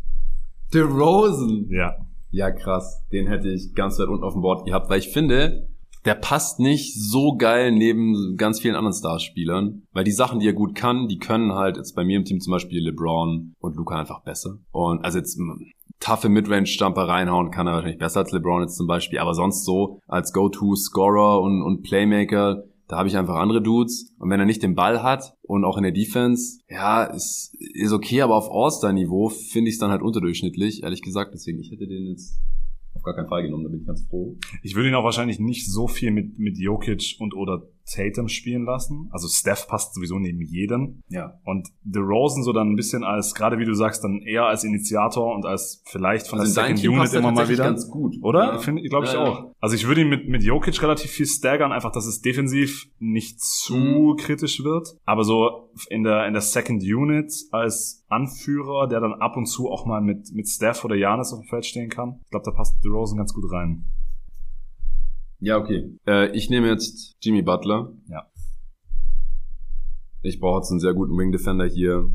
DeRozan? Ja. Ja, krass. Den hätte ich ganz weit unten auf dem Board gehabt, weil ich finde, der passt nicht so geil neben ganz vielen anderen Starspielern, weil die Sachen, die er gut kann, die können halt jetzt bei mir im Team zum Beispiel LeBron und Luca einfach besser. Und also jetzt taffe Midrange-Jumper reinhauen kann er wahrscheinlich besser als LeBron jetzt zum Beispiel, aber sonst so als Go-To-Scorer und, und Playmaker, da habe ich einfach andere Dudes. Und wenn er nicht den Ball hat und auch in der Defense, ja, ist, ist okay, aber auf All-Star-Niveau finde ich es dann halt unterdurchschnittlich, ehrlich gesagt. Deswegen, ich hätte den jetzt auf gar keinen Fall genommen, da bin ich ganz froh. Ich würde ihn auch wahrscheinlich nicht so viel mit, mit Jokic und oder Tatum spielen lassen. Also Steph passt sowieso neben jeden. Ja. Und The Rosen so dann ein bisschen als, gerade wie du sagst, dann eher als Initiator und als vielleicht von also der Second Unit immer mal wieder. ganz gut. Oder? Ja. Finde glaube ich ja, auch. Also ich würde ihn mit, mit Jokic relativ viel staggern, einfach, dass es defensiv nicht zu mhm. kritisch wird. Aber so in der, in der Second Unit als Anführer, der dann ab und zu auch mal mit, mit Steph oder Janis auf dem Feld stehen kann. Ich glaube, da passt The Rosen ganz gut rein. Ja, okay. Äh, ich nehme jetzt Jimmy Butler. Ja. Ich brauche jetzt einen sehr guten Wing Defender hier.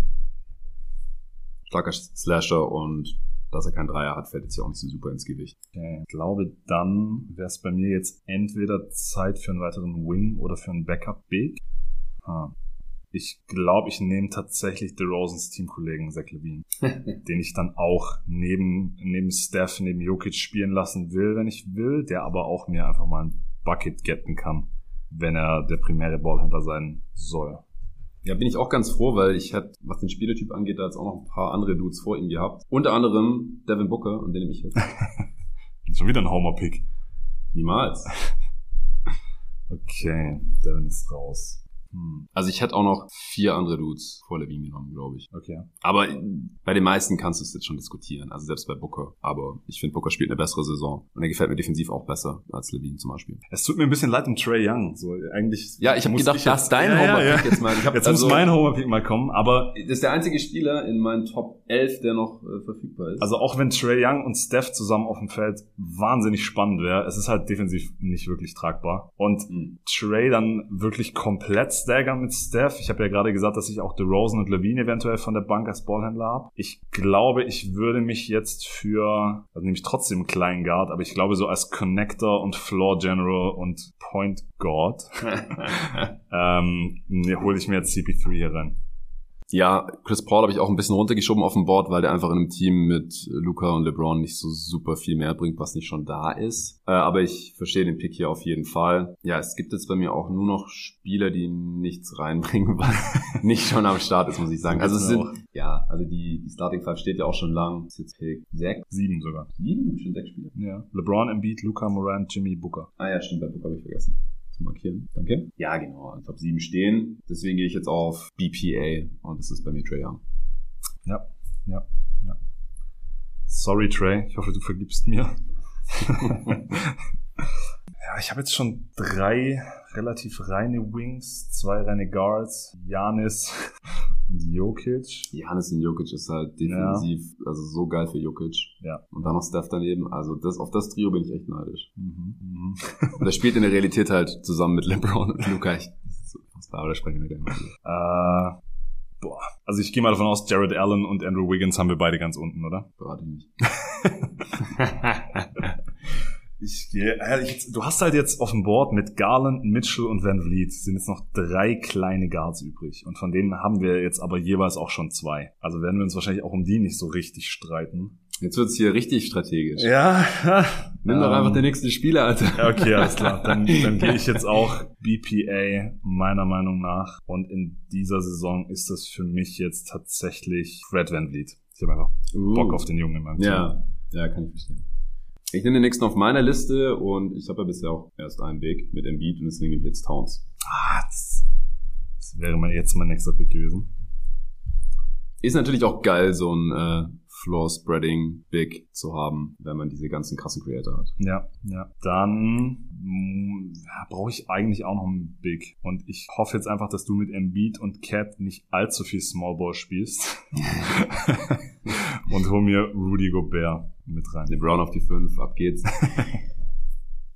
Starker Slasher und dass er keinen Dreier hat, fällt jetzt ja auch nicht so super ins Gewicht. Okay. Ich glaube, dann wäre es bei mir jetzt entweder Zeit für einen weiteren Wing oder für einen Backup Big. Ah. Ich glaube, ich nehme tatsächlich DeRozans Teamkollegen Zach Levine, den ich dann auch neben, neben Steph, neben Jokic spielen lassen will, wenn ich will, der aber auch mir einfach mal ein Bucket getten kann, wenn er der primäre Ballhändler sein soll. Ja, bin ich auch ganz froh, weil ich hätte, was den Spielertyp angeht, da jetzt auch noch ein paar andere Dudes vor ihm gehabt. Unter anderem Devin Booker und den nehme ich jetzt. Schon wieder ein Homer-Pick. Niemals. okay, Devin ist raus. Hm. Also ich hätte auch noch vier andere Dudes vor Levine genommen, glaube ich. Okay. Aber bei den meisten kannst du es jetzt schon diskutieren. Also selbst bei Booker. Aber ich finde, Booker spielt eine bessere Saison. Und er gefällt mir defensiv auch besser als Levine zum Beispiel. Es tut mir ein bisschen leid um Trey Young. So eigentlich. Ja, ich habe gedacht, ich das dein ja, Homer-Pick ja, ja. jetzt mal. Hab, jetzt also, muss mein Homer-Pick mal kommen. Aber das ist der einzige Spieler in meinen Top 11, der noch äh, verfügbar ist. Also auch wenn Trey Young und Steph zusammen auf dem Feld wahnsinnig spannend wäre, es ist halt defensiv nicht wirklich tragbar. Und mhm. Trey dann wirklich komplett staggern mit Steph. Ich habe ja gerade gesagt, dass ich auch DeRozan und Levine eventuell von der Bank als Ballhändler habe. Ich glaube, ich würde mich jetzt für, also nehme ich trotzdem kleinen Guard, aber ich glaube so als Connector und Floor General und Point Guard ähm, hole ich mir jetzt CP3 hier rein. Ja, Chris Paul habe ich auch ein bisschen runtergeschoben auf dem Board, weil der einfach in einem Team mit Luca und LeBron nicht so super viel mehr bringt, was nicht schon da ist. Äh, aber ich verstehe den Pick hier auf jeden Fall. Ja, es gibt jetzt bei mir auch nur noch Spieler, die nichts reinbringen, was nicht schon am Start ist, muss ich sagen. Also es sind, ja, also die, die Starting Five steht ja auch schon lang. Ist jetzt Pick sechs? Sieben sogar. Sieben? Schon sechs Spieler? Ja. LeBron, Embiid, Luca, Morant, Jimmy, Booker. Ah ja, stimmt, bei Booker habe ich vergessen markieren. Danke. Ja, genau. Top 7 stehen. Deswegen gehe ich jetzt auf BPA und das ist bei mir Trey Young. Ja, ja, ja. Sorry, Trey. Ich hoffe, du vergibst mir. ja, ich habe jetzt schon drei relativ reine Wings, zwei reine Guards, Janis und Jokic. Janis und Jokic ist halt defensiv, ja. also so geil für Jokic. Ja. Und dann noch Steph daneben. Also das, auf das Trio bin ich echt neidisch. Mhm. Mhm. Und das spielt in der Realität halt zusammen mit LeBron und Luca. Ich, das ist so unfassbar, aber da sprechen wir gleich mal. Äh, boah. Also ich gehe mal davon aus, Jared Allen und Andrew Wiggins haben wir beide ganz unten, oder? Berate ich nicht. Ich gehe, äh, du hast halt jetzt auf dem Board mit Garland, Mitchell und Van Vliet sind jetzt noch drei kleine Guards übrig. Und von denen haben wir jetzt aber jeweils auch schon zwei. Also werden wir uns wahrscheinlich auch um die nicht so richtig streiten. Jetzt wird's hier richtig strategisch. Ja. Nimm ähm, doch einfach den nächsten Spieler, Alter. Okay, alles klar. Dann, dann gehe ich jetzt auch BPA, meiner Meinung nach. Und in dieser Saison ist das für mich jetzt tatsächlich Fred Van Vliet. Ich habe einfach uh. Bock auf den Jungen in meinem Team. Ja, ja, kann ich verstehen. Ich nehme den nächsten auf meiner Liste und ich habe ja bisher auch erst einen Weg mit Embiid und deswegen nehme ich jetzt Towns. Ah, das, das wäre mal jetzt mein nächster Pick gewesen. Ist natürlich auch geil, so ein äh, Floor-Spreading Big zu haben, wenn man diese ganzen krassen Creator hat. Ja, ja. Dann mm, brauche ich eigentlich auch noch einen Big. Und ich hoffe jetzt einfach, dass du mit Embiid und Cat nicht allzu viel Small Ball spielst. und hol mir Rudy Gobert mit rein. Den Brown auf die 5, ab geht's.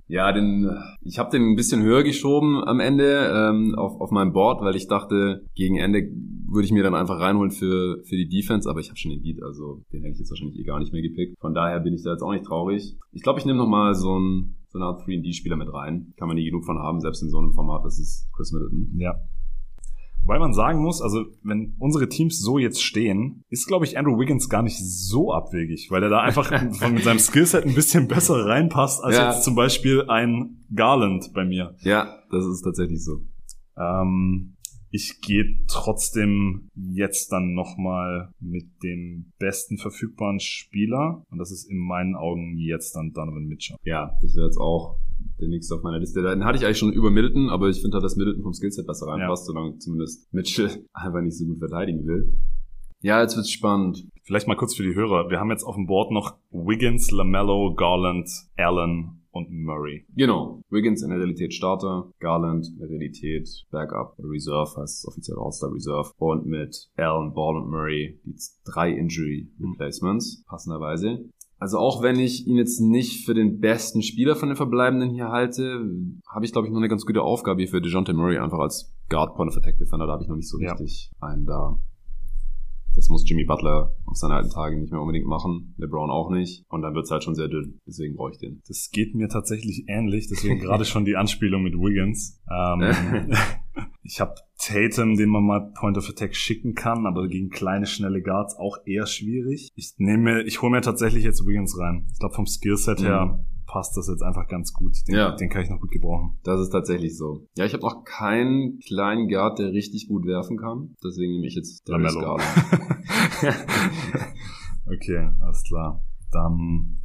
Ja, den, ich habe den ein bisschen höher geschoben am Ende ähm, auf, auf meinem Board, weil ich dachte, gegen Ende würde ich mir dann einfach reinholen für, für die Defense, aber ich habe schon den Beat, also den hätte ich jetzt wahrscheinlich eh gar nicht mehr gepickt. Von daher bin ich da jetzt auch nicht traurig. Ich glaube, ich nehme nochmal so, ein, so eine Art 3D-Spieler mit rein. Kann man nie genug von haben, selbst in so einem Format, das ist Chris Middleton. Ja, weil man sagen muss, also wenn unsere Teams so jetzt stehen, ist, glaube ich, Andrew Wiggins gar nicht so abwegig, weil er da einfach von, mit seinem Skillset ein bisschen besser reinpasst als ja. jetzt zum Beispiel ein Garland bei mir. Ja, das ist tatsächlich so. Ähm, ich gehe trotzdem jetzt dann nochmal mit dem besten verfügbaren Spieler und das ist in meinen Augen jetzt dann Donovan Mitchell. Ja, das wäre jetzt auch der nächste auf meiner Liste. Den hatte ich eigentlich schon über Middleton, aber ich finde halt, dass Middleton vom Skillset besser reinpasst, ja. solange zumindest Mitchell einfach nicht so gut verteidigen will. Ja, jetzt wird's spannend. Vielleicht mal kurz für die Hörer. Wir haben jetzt auf dem Board noch Wiggins, LaMelo, Garland, Allen und Murray. Genau. Wiggins in der Realität Starter, Garland in der Realität Backup Reserve, heißt offiziell All-Star Reserve. Und mit Allen, Ball und Murray die drei Injury Replacements, passenderweise. Also auch wenn ich ihn jetzt nicht für den besten Spieler von den Verbleibenden hier halte, habe ich glaube ich noch eine ganz gute Aufgabe hier für DeJounte Murray einfach als Guard Point of Attack Defender. Da habe ich noch nicht so richtig ja. einen da. Das muss Jimmy Butler auf seine alten Tage nicht mehr unbedingt machen. LeBron auch nicht. Und dann wird's halt schon sehr dünn. Deswegen brauche ich den. Das geht mir tatsächlich ähnlich. Deswegen gerade schon die Anspielung mit Wiggins. Ähm, ich habe Tatum, den man mal Point of Attack schicken kann, aber gegen kleine, schnelle Guards auch eher schwierig. Ich nehme, ich hole mir tatsächlich jetzt Wiggins rein. Ich glaube vom Skillset mhm. her passt das jetzt einfach ganz gut. Den, ja. den kann ich noch gut gebrauchen. Das ist tatsächlich so. Ja, ich habe noch keinen kleinen Guard, der richtig gut werfen kann. Deswegen nehme ich jetzt Darius Garland. okay, alles klar. Dann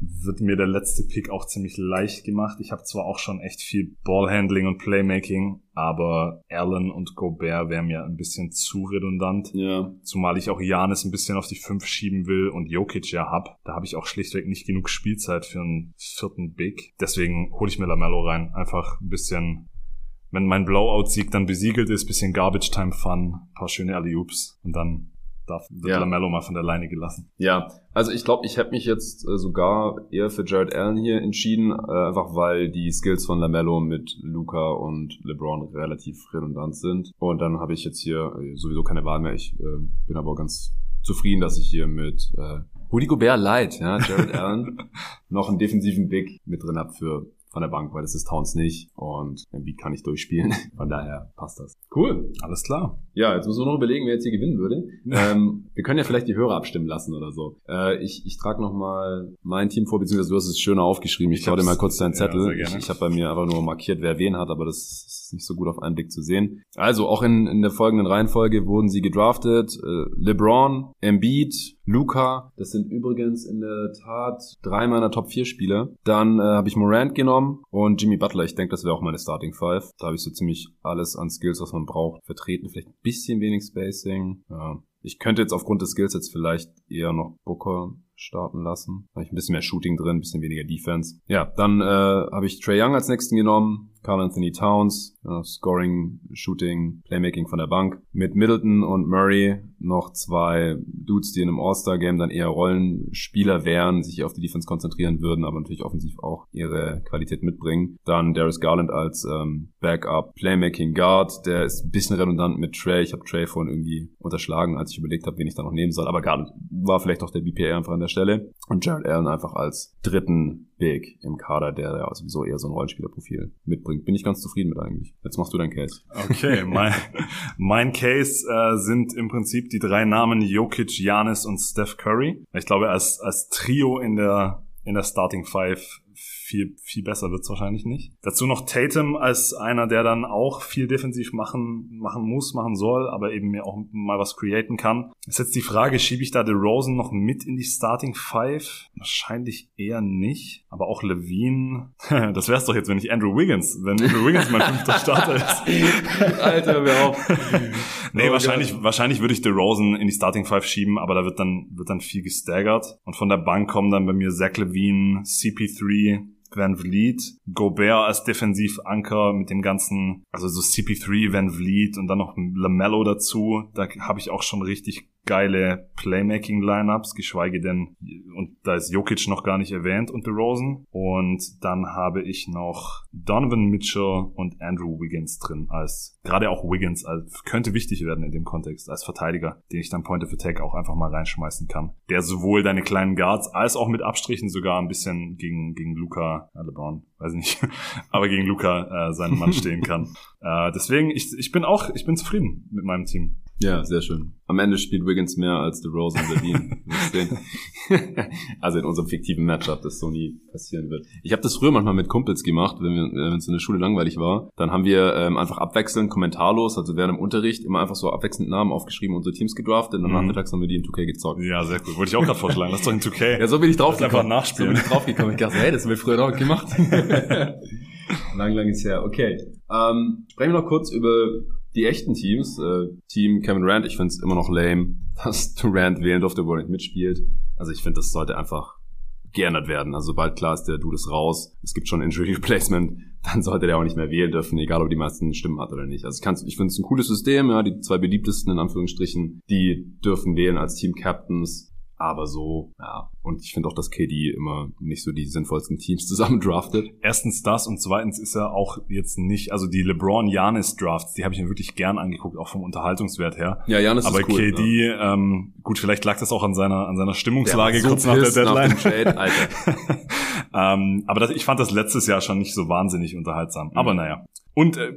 wird mir der letzte Pick auch ziemlich leicht gemacht. Ich habe zwar auch schon echt viel Ballhandling und Playmaking, aber Allen und Gobert wären mir ein bisschen zu redundant. Ja. Zumal ich auch Janis ein bisschen auf die 5 schieben will und Jokic ja hab. Da habe ich auch schlichtweg nicht genug Spielzeit für einen vierten Big. Deswegen hole ich mir Lamello rein. Einfach ein bisschen wenn mein Blowout-Sieg dann besiegelt ist, bisschen Garbage-Time-Fun, paar schöne Alley-Oops und dann darf wird ja. Lamello mal von der Leine gelassen. Ja, also ich glaube, ich hätte mich jetzt äh, sogar eher für Jared Allen hier entschieden, äh, einfach weil die Skills von Lamello mit Luca und LeBron relativ redundant sind. Und dann habe ich jetzt hier äh, sowieso keine Wahl mehr. Ich äh, bin aber ganz zufrieden, dass ich hier mit äh, Rudy Gobert Light, ja, Jared Allen, noch einen defensiven Big mit drin habe für von der Bank, weil das ist Towns nicht und Embiid kann ich durchspielen. Von daher passt das. Cool, alles klar. Ja, jetzt müssen wir noch überlegen, wer jetzt hier gewinnen würde. ähm, wir können ja vielleicht die Hörer abstimmen lassen oder so. Äh, ich ich trage nochmal mein Team vor, beziehungsweise du hast es schöner aufgeschrieben. Ich, ich dir mal kurz deinen Zettel. Ja, ich ich habe bei mir einfach nur markiert, wer wen hat, aber das ist nicht so gut auf einen Blick zu sehen. Also auch in, in der folgenden Reihenfolge wurden sie gedraftet. Äh, LeBron, Embiid, Luca, das sind übrigens in der Tat drei meiner Top 4 Spieler. Dann äh, habe ich Morant genommen und Jimmy Butler. Ich denke, das wäre auch meine Starting Five. Da habe ich so ziemlich alles an Skills, was man braucht, vertreten. Vielleicht ein bisschen wenig Spacing. Ja, Ich könnte jetzt aufgrund des Skillsets vielleicht eher noch Booker starten lassen. Habe ich ein bisschen mehr Shooting drin, ein bisschen weniger Defense. Ja, dann äh, habe ich Trey Young als nächsten genommen. Carl Anthony Towns, ja, Scoring, Shooting, Playmaking von der Bank. Mit Middleton und Murray noch zwei Dudes, die in einem All-Star-Game dann eher Rollenspieler wären, sich auf die Defense konzentrieren würden, aber natürlich offensiv auch ihre Qualität mitbringen. Dann Darius Garland als ähm, Backup Playmaking Guard, der ist ein bisschen redundant mit Trey. Ich habe Trey vorhin irgendwie unterschlagen, als ich überlegt habe, wen ich da noch nehmen soll, aber Garland war vielleicht auch der BPA einfach an der Stelle. Und Jared Allen einfach als dritten Big im Kader, der ja sowieso eher so ein Rollenspielerprofil mitbringt. Bin ich ganz zufrieden mit eigentlich. Jetzt machst du deinen Case. Okay, mein, mein Case äh, sind im Prinzip die drei Namen Jokic, Janis und Steph Curry. Ich glaube, als, als Trio in der in der Starting Five viel, viel besser wird's wahrscheinlich nicht. Dazu noch Tatum als einer, der dann auch viel defensiv machen, machen muss, machen soll, aber eben mir auch mal was createn kann. Ist jetzt die Frage, schiebe ich da Rosen noch mit in die Starting Five? Wahrscheinlich eher nicht. Aber auch Levine, das wär's doch jetzt, wenn ich Andrew Wiggins, wenn Andrew Wiggins mein fünfter Starter ist. Alter, wir auch. nee, oh wahrscheinlich, Gott. wahrscheinlich würde ich Rosen in die Starting Five schieben, aber da wird dann, wird dann viel gestaggert. Und von der Bank kommen dann bei mir Zach Levine, CP3, Van Vliet, Gobert als Defensivanker mit dem ganzen, also so CP3, Van Vliet und dann noch Lamello dazu. Da habe ich auch schon richtig geile Playmaking-Lineups, geschweige denn, und da ist Jokic noch gar nicht erwähnt und DeRozan. Und dann habe ich noch Donovan Mitchell und Andrew Wiggins drin als, gerade auch Wiggins als, könnte wichtig werden in dem Kontext als Verteidiger, den ich dann Point of Attack auch einfach mal reinschmeißen kann. Der sowohl deine kleinen Guards als auch mit Abstrichen sogar ein bisschen gegen, gegen Luca, äh, LeBron, weiß nicht, aber gegen Luca äh, seinen Mann stehen kann. Äh, deswegen, ich, ich bin auch, ich bin zufrieden mit meinem Team. Ja, sehr schön. Am Ende spielt Wiggins mehr als The Rose und Levine. also in unserem fiktiven Matchup, das so nie passieren wird. Ich habe das früher manchmal mit Kumpels gemacht, wenn wir, wenn es in der Schule langweilig war. Dann haben wir ähm, einfach abwechselnd, kommentarlos, also während im Unterricht immer einfach so abwechselnd Namen aufgeschrieben, unsere Teams gedraftet und dann mhm. nachmittags haben wir die in 2K gezockt. Ja, sehr cool. Wollte ich auch gerade vorschlagen. Lass doch in 2K. Ja, so bin ich drauf gekommen. Einfach nachspielen. So bin ich drauf gekommen. Ich dachte, hey, das haben wir früher noch gemacht. lang, lang ist her. Okay. Ähm, sprechen wir noch kurz über die echten Teams, äh, Team Kevin Durant, ich finde es immer noch lame, dass Durant wählen durfte, wo er nicht mitspielt. Also ich finde, das sollte einfach geändert werden. Also sobald klar ist, der Dude ist raus, es gibt schon Injury Replacement, dann sollte der auch nicht mehr wählen dürfen, egal ob die meisten Stimmen hat oder nicht. Also ich, ich finde es ein cooles System, ja, die zwei beliebtesten in Anführungsstrichen, die dürfen wählen als Team Captains aber so, ja. Und ich finde auch, dass KD immer nicht so die sinnvollsten Teams zusammen draftet. Erstens das und zweitens ist er auch jetzt nicht, also die LeBron-Janis-Drafts, die habe ich mir wirklich gern angeguckt, auch vom Unterhaltungswert her. Ja, Janis Aber ist cool, KD, ja. ähm, gut, vielleicht lag das auch an seiner, an seiner Stimmungslage kurz so nach der Deadline. Nach Trade, Alter. ähm, aber das, ich fand das letztes Jahr schon nicht so wahnsinnig unterhaltsam. Mhm. Aber naja. Und äh,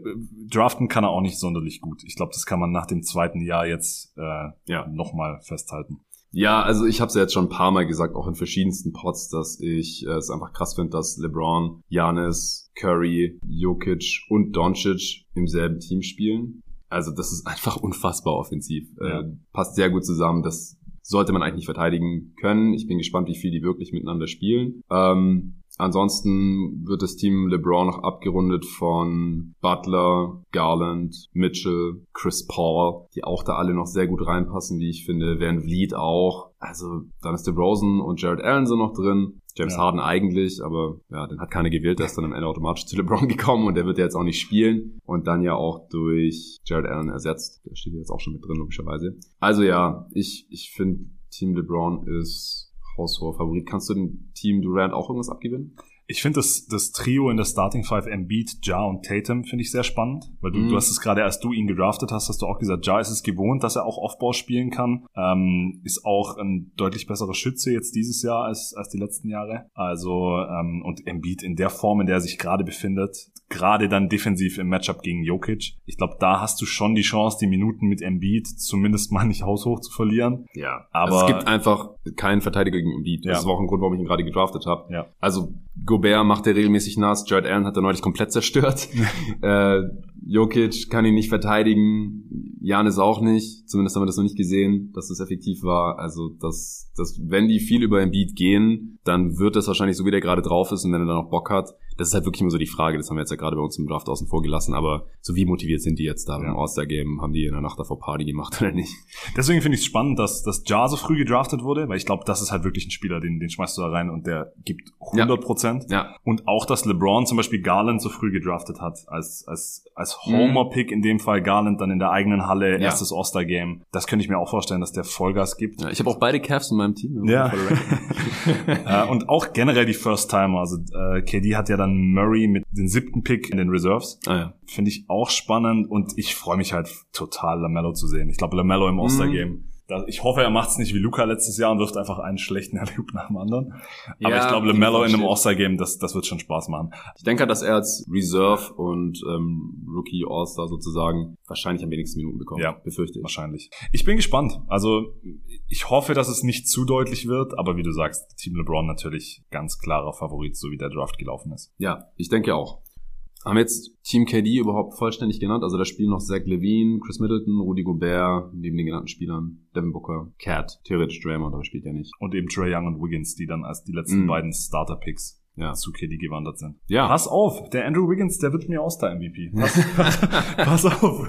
draften kann er auch nicht sonderlich gut. Ich glaube, das kann man nach dem zweiten Jahr jetzt äh, ja. nochmal festhalten. Ja, also ich habe es ja jetzt schon ein paar Mal gesagt, auch in verschiedensten Pods, dass ich äh, es einfach krass finde, dass LeBron, Janis, Curry, Jokic und Doncic im selben Team spielen. Also das ist einfach unfassbar offensiv. Äh, ja. Äh, passt sehr gut zusammen. Das sollte man eigentlich nicht verteidigen können. Ich bin gespannt, wie viel die wirklich miteinander spielen. Ähm, Ansonsten wird das Team LeBron noch abgerundet von Butler, Garland, Mitchell, Chris Paul, die auch da alle noch sehr gut reinpassen, wie ich finde. Van Vliet auch. Also dann ist DeRozan und Jared Allen so noch drin. James ja. Harden eigentlich, aber ja, den hat keiner gewählt, der ist dann am Ende automatisch zu LeBron gekommen und der wird ja jetzt auch nicht spielen und dann ja auch durch Jared Allen ersetzt. Der steht jetzt auch schon mit drin, logischerweise. Also ja, ich, ich finde Team LeBron ist haushoher Favorit. Kannst du dem Team Durant auch irgendwas abgewinnen? Ich finde das, das Trio in der Starting Five, Embiid, Ja und Tatum, finde ich sehr spannend, weil du, mm. du hast es gerade, als du ihn gedraftet hast, hast du auch gesagt, Ja ist es gewohnt, dass er auch Offball spielen kann, ähm, ist auch ein deutlich besserer Schütze jetzt dieses Jahr als, als die letzten Jahre. Also, ähm, und Embiid in der Form, in der er sich gerade befindet, gerade dann defensiv im Matchup gegen Jokic. Ich glaube, da hast du schon die Chance, die Minuten mit Embiid zumindest mal nicht haushoch zu verlieren. Ja, aber also es gibt einfach keinen Verteidiger gegen Embiid. Das ja. war auch ein Grund, warum ich ihn gerade gedraftet habe. Ja. Also Gobert macht er regelmäßig nass. Jared Allen hat er neulich komplett zerstört. äh, Jokic kann ihn nicht verteidigen. Janis auch nicht. Zumindest haben wir das noch nicht gesehen, dass das effektiv war. Also, dass, dass wenn die viel über Embiid gehen, dann wird das wahrscheinlich so, wie der gerade drauf ist und wenn er dann auch Bock hat, Das ist halt wirklich immer so die Frage, das haben wir jetzt ja gerade bei uns im Draft außen vor gelassen, aber so wie motiviert sind die jetzt da ja. im All-Star-Game? Haben die in der Nacht davor Party gemacht oder nicht? Deswegen finde ich es spannend, dass, dass Ja so früh gedraftet wurde, weil ich glaube, das ist halt wirklich ein Spieler, den, den schmeißt du da rein und der gibt 100 Prozent. Ja. ja. Und auch, dass LeBron zum Beispiel Garland so früh gedraftet hat, als, als, als. Homer-Pick in dem Fall Garland dann in der eigenen Halle, ja. erstes All-Star-Game. Das könnte ich mir auch vorstellen, dass der Vollgas gibt. Ja, ich habe auch beide Cavs in meinem Team. Ja. äh, und auch generell die First-Timer. Also äh, KD hat ja dann Murray mit den siebten Pick in den Reserves. Ah, ja. Finde ich auch spannend und ich freue mich halt total, Lamello zu sehen. Ich glaube, Lamello im All-Star-Game. Mhm ich hoffe, er macht es nicht wie Luca letztes Jahr und wirft einfach einen schlechten Alley-Oop nach dem anderen. Aber ja, ich glaube, LaMelo in einem All-Star-Game, das, das wird schon Spaß machen. Ich denke, dass er als Reserve und ähm, Rookie All-Star sozusagen wahrscheinlich am wenigsten Minuten bekommt. Ja, befürchte ich. Wahrscheinlich. Ich bin gespannt. Also ich hoffe, dass es nicht zu deutlich wird, aber wie du sagst, Team LeBron natürlich ganz klarer Favorit, so wie der Draft gelaufen ist. Ja, ich denke auch. Haben wir jetzt Team KD überhaupt vollständig genannt? Also da spielen noch Zach Levine, Chris Middleton, Rudy Gobert, neben den genannten Spielern, Devin Booker, Cat, theoretisch Draymond, aber spielt ja nicht. Und eben Trey Young und Wiggins, die dann als die letzten mm. beiden Starter-Picks ja. zu KD gewandert sind. Ja. Pass auf, der Andrew Wiggins, der wird mir All-Star-MVP. Pass, pass auf.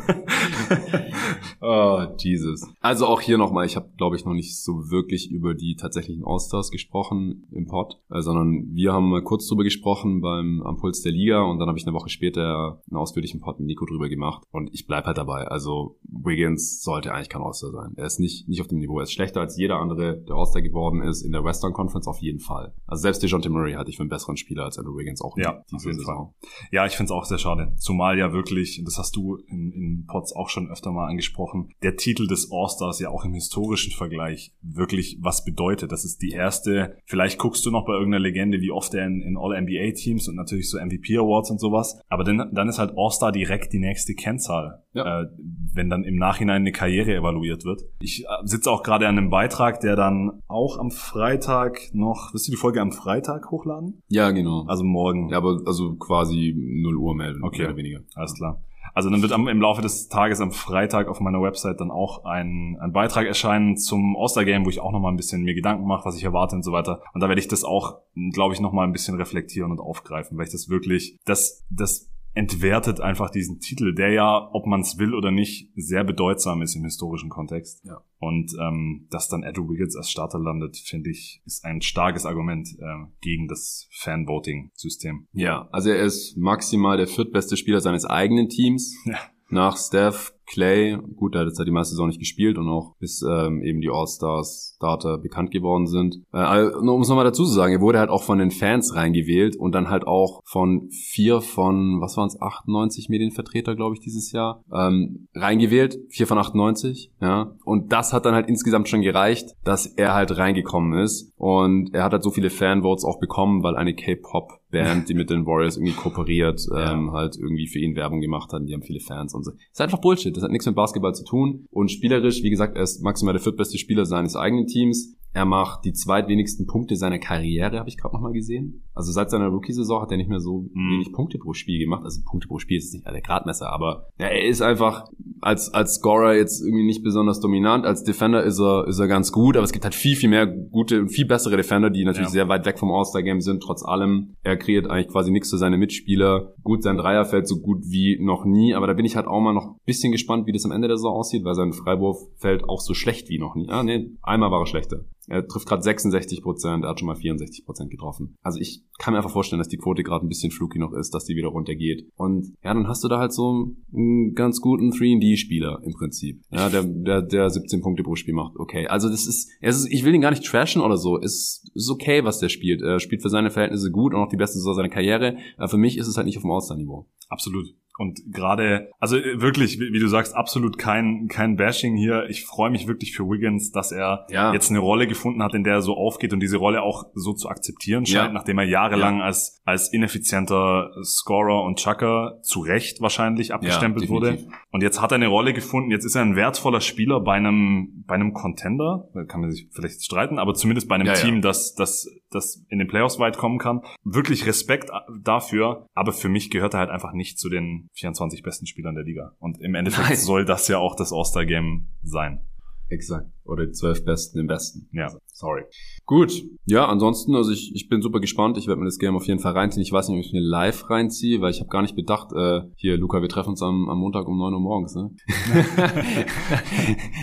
Oh, Jesus. Also auch hier nochmal, ich habe, glaube ich, noch nicht so wirklich über die tatsächlichen All-Stars gesprochen im Pod, äh, sondern wir haben mal kurz drüber gesprochen beim am Puls der Liga und dann habe ich eine Woche später einen ausführlichen Pod mit Nico drüber gemacht und ich bleib halt dabei. Also Wiggins sollte eigentlich kein All-Star sein. Er ist nicht, nicht auf dem Niveau. Er ist schlechter als jeder andere, der All-Star geworden ist in der Western Conference auf jeden Fall. Also selbst DeJounte Murray hatte ich für einen besseren Spieler als Andrew Wiggins auch ja, diese auf Saison. Fall. Ja, ich finde es auch sehr schade. Zumal ja wirklich, das hast du in, in Pods auch schon öfter mal angesprochen, der Titel des All-Stars ja auch im historischen Vergleich wirklich was bedeutet. Das ist die erste, vielleicht guckst du noch bei irgendeiner Legende, wie oft er in, in All-NBA-Teams und natürlich so MVP-Awards und sowas, aber dann, dann ist halt All-Star direkt die nächste Kennzahl, ja. äh, wenn dann im Nachhinein eine Karriere evaluiert wird. Ich äh, sitze auch gerade an einem Beitrag, der dann auch am Freitag noch, wirst du die Folge am Freitag hochladen? Ja, genau. Also morgen. Ja, aber also quasi 0 Uhr mehr, okay. mehr oder weniger. Alles klar. Also dann wird am, im Laufe des Tages am Freitag auf meiner Website dann auch ein, ein Beitrag erscheinen zum All-Star-Game, wo ich auch nochmal ein bisschen mir Gedanken mache, was ich erwarte und so weiter. Und da werde ich das auch, glaube ich, nochmal ein bisschen reflektieren und aufgreifen, weil ich das wirklich, das, das entwertet einfach diesen Titel, der ja, ob man es will oder nicht, sehr bedeutsam ist im historischen Kontext. Ja. Und ähm, dass dann Andrew Wiggins als Starter landet, finde ich, ist ein starkes Argument äh, gegen das Fan-Voting-System. Ja, also er ist maximal der viertbeste Spieler seines eigenen Teams. Ja. Nach Steph, Clay, gut, der hat jetzt ja die meiste Saison nicht gespielt und auch bis ähm, eben die All-Stars Starter bekannt geworden sind. Äh, also, um es nochmal dazu zu sagen, er wurde halt auch von den Fans reingewählt und dann halt auch von vier von, was waren es, 98 Medienvertreter, glaube ich, dieses Jahr, ähm, reingewählt. Vier von 98, ja. Und das hat dann halt insgesamt schon gereicht, dass er halt reingekommen ist. Und er hat halt so viele Fanvotes auch bekommen, weil eine K-Pop Band, die mit den Warriors irgendwie kooperiert, ähm, ja. halt irgendwie für ihn Werbung gemacht hat. Die haben viele Fans und so. Das ist einfach Bullshit. Das hat nichts mit Basketball zu tun. Und spielerisch, wie gesagt, er ist maximal der viertbeste Spieler seines eigenen Teams. Er macht die zweitwenigsten Punkte seiner Karriere, habe ich gerade nochmal gesehen. Also seit seiner Rookie-Saison hat er nicht mehr so mm. wenig Punkte pro Spiel gemacht. Also Punkte pro Spiel ist nicht der Gradmesser, aber ja, er ist einfach als, als Scorer jetzt irgendwie nicht besonders dominant. Als Defender ist er, ist er ganz gut, aber es gibt halt viel, viel mehr gute und viel bessere Defender, die natürlich ja. sehr weit weg vom All-Star-Game sind. Trotz allem, er kreiert eigentlich quasi nichts für seine Mitspieler. Gut, sein Dreier fällt so gut wie noch nie, aber da bin ich halt auch mal noch ein bisschen gespannt, wie das am Ende der Saison aussieht, weil sein Freiwurf fällt auch so schlecht wie noch nie. Ah, nee, einmal war er schlechter. Er trifft gerade 66 Prozent, er hat schon mal 64 Prozent getroffen. Also ich kann mir einfach vorstellen, dass die Quote gerade ein bisschen fluky noch ist, dass die wieder runtergeht. Und ja, dann hast du da halt so einen ganz guten 3D-Spieler im Prinzip. Ja, der, der, der 17 Punkte pro Spiel macht. Okay, also das ist, es ist, ich will ihn gar nicht trashen oder so. Es ist okay, was der spielt. Er spielt für seine Verhältnisse gut und auch die beste Saison seiner Karriere. Aber für mich ist es halt nicht auf dem All-Star-Niveau. Absolut. Und gerade, also äh, wirklich, wie, wie, du sagst, absolut kein, kein Bashing hier. Ich freue mich wirklich für Wiggins, dass er ja. jetzt eine Rolle gefunden hat, in der er so aufgeht und diese Rolle auch so zu akzeptieren scheint, ja. nachdem er jahrelang ja. als, als ineffizienter Scorer und Chucker zu Recht wahrscheinlich abgestempelt wurde. Und jetzt hat er eine Rolle gefunden. Jetzt ist er ein wertvoller Spieler bei einem, bei einem Contender. Da kann man sich vielleicht streiten, aber zumindest bei einem Team, das, das, das in den Playoffs weit kommen kann. Wirklich Respekt dafür. Aber für mich gehört er halt einfach nicht zu den 24 besten Spielern der Liga. Und im Endeffekt Nein. soll das ja auch das All-Star-Game sein. Exakt. Oder die zwölf Besten im Westen. Ja. Sorry. Gut. Ja, ansonsten, also ich, ich bin super gespannt. Ich werde mir das Game auf jeden Fall reinziehen. Ich weiß nicht, ob ich mir live reinziehe, weil ich habe gar nicht bedacht, äh, hier, Luca, wir treffen uns am, am Montag um neun Uhr morgens, ne?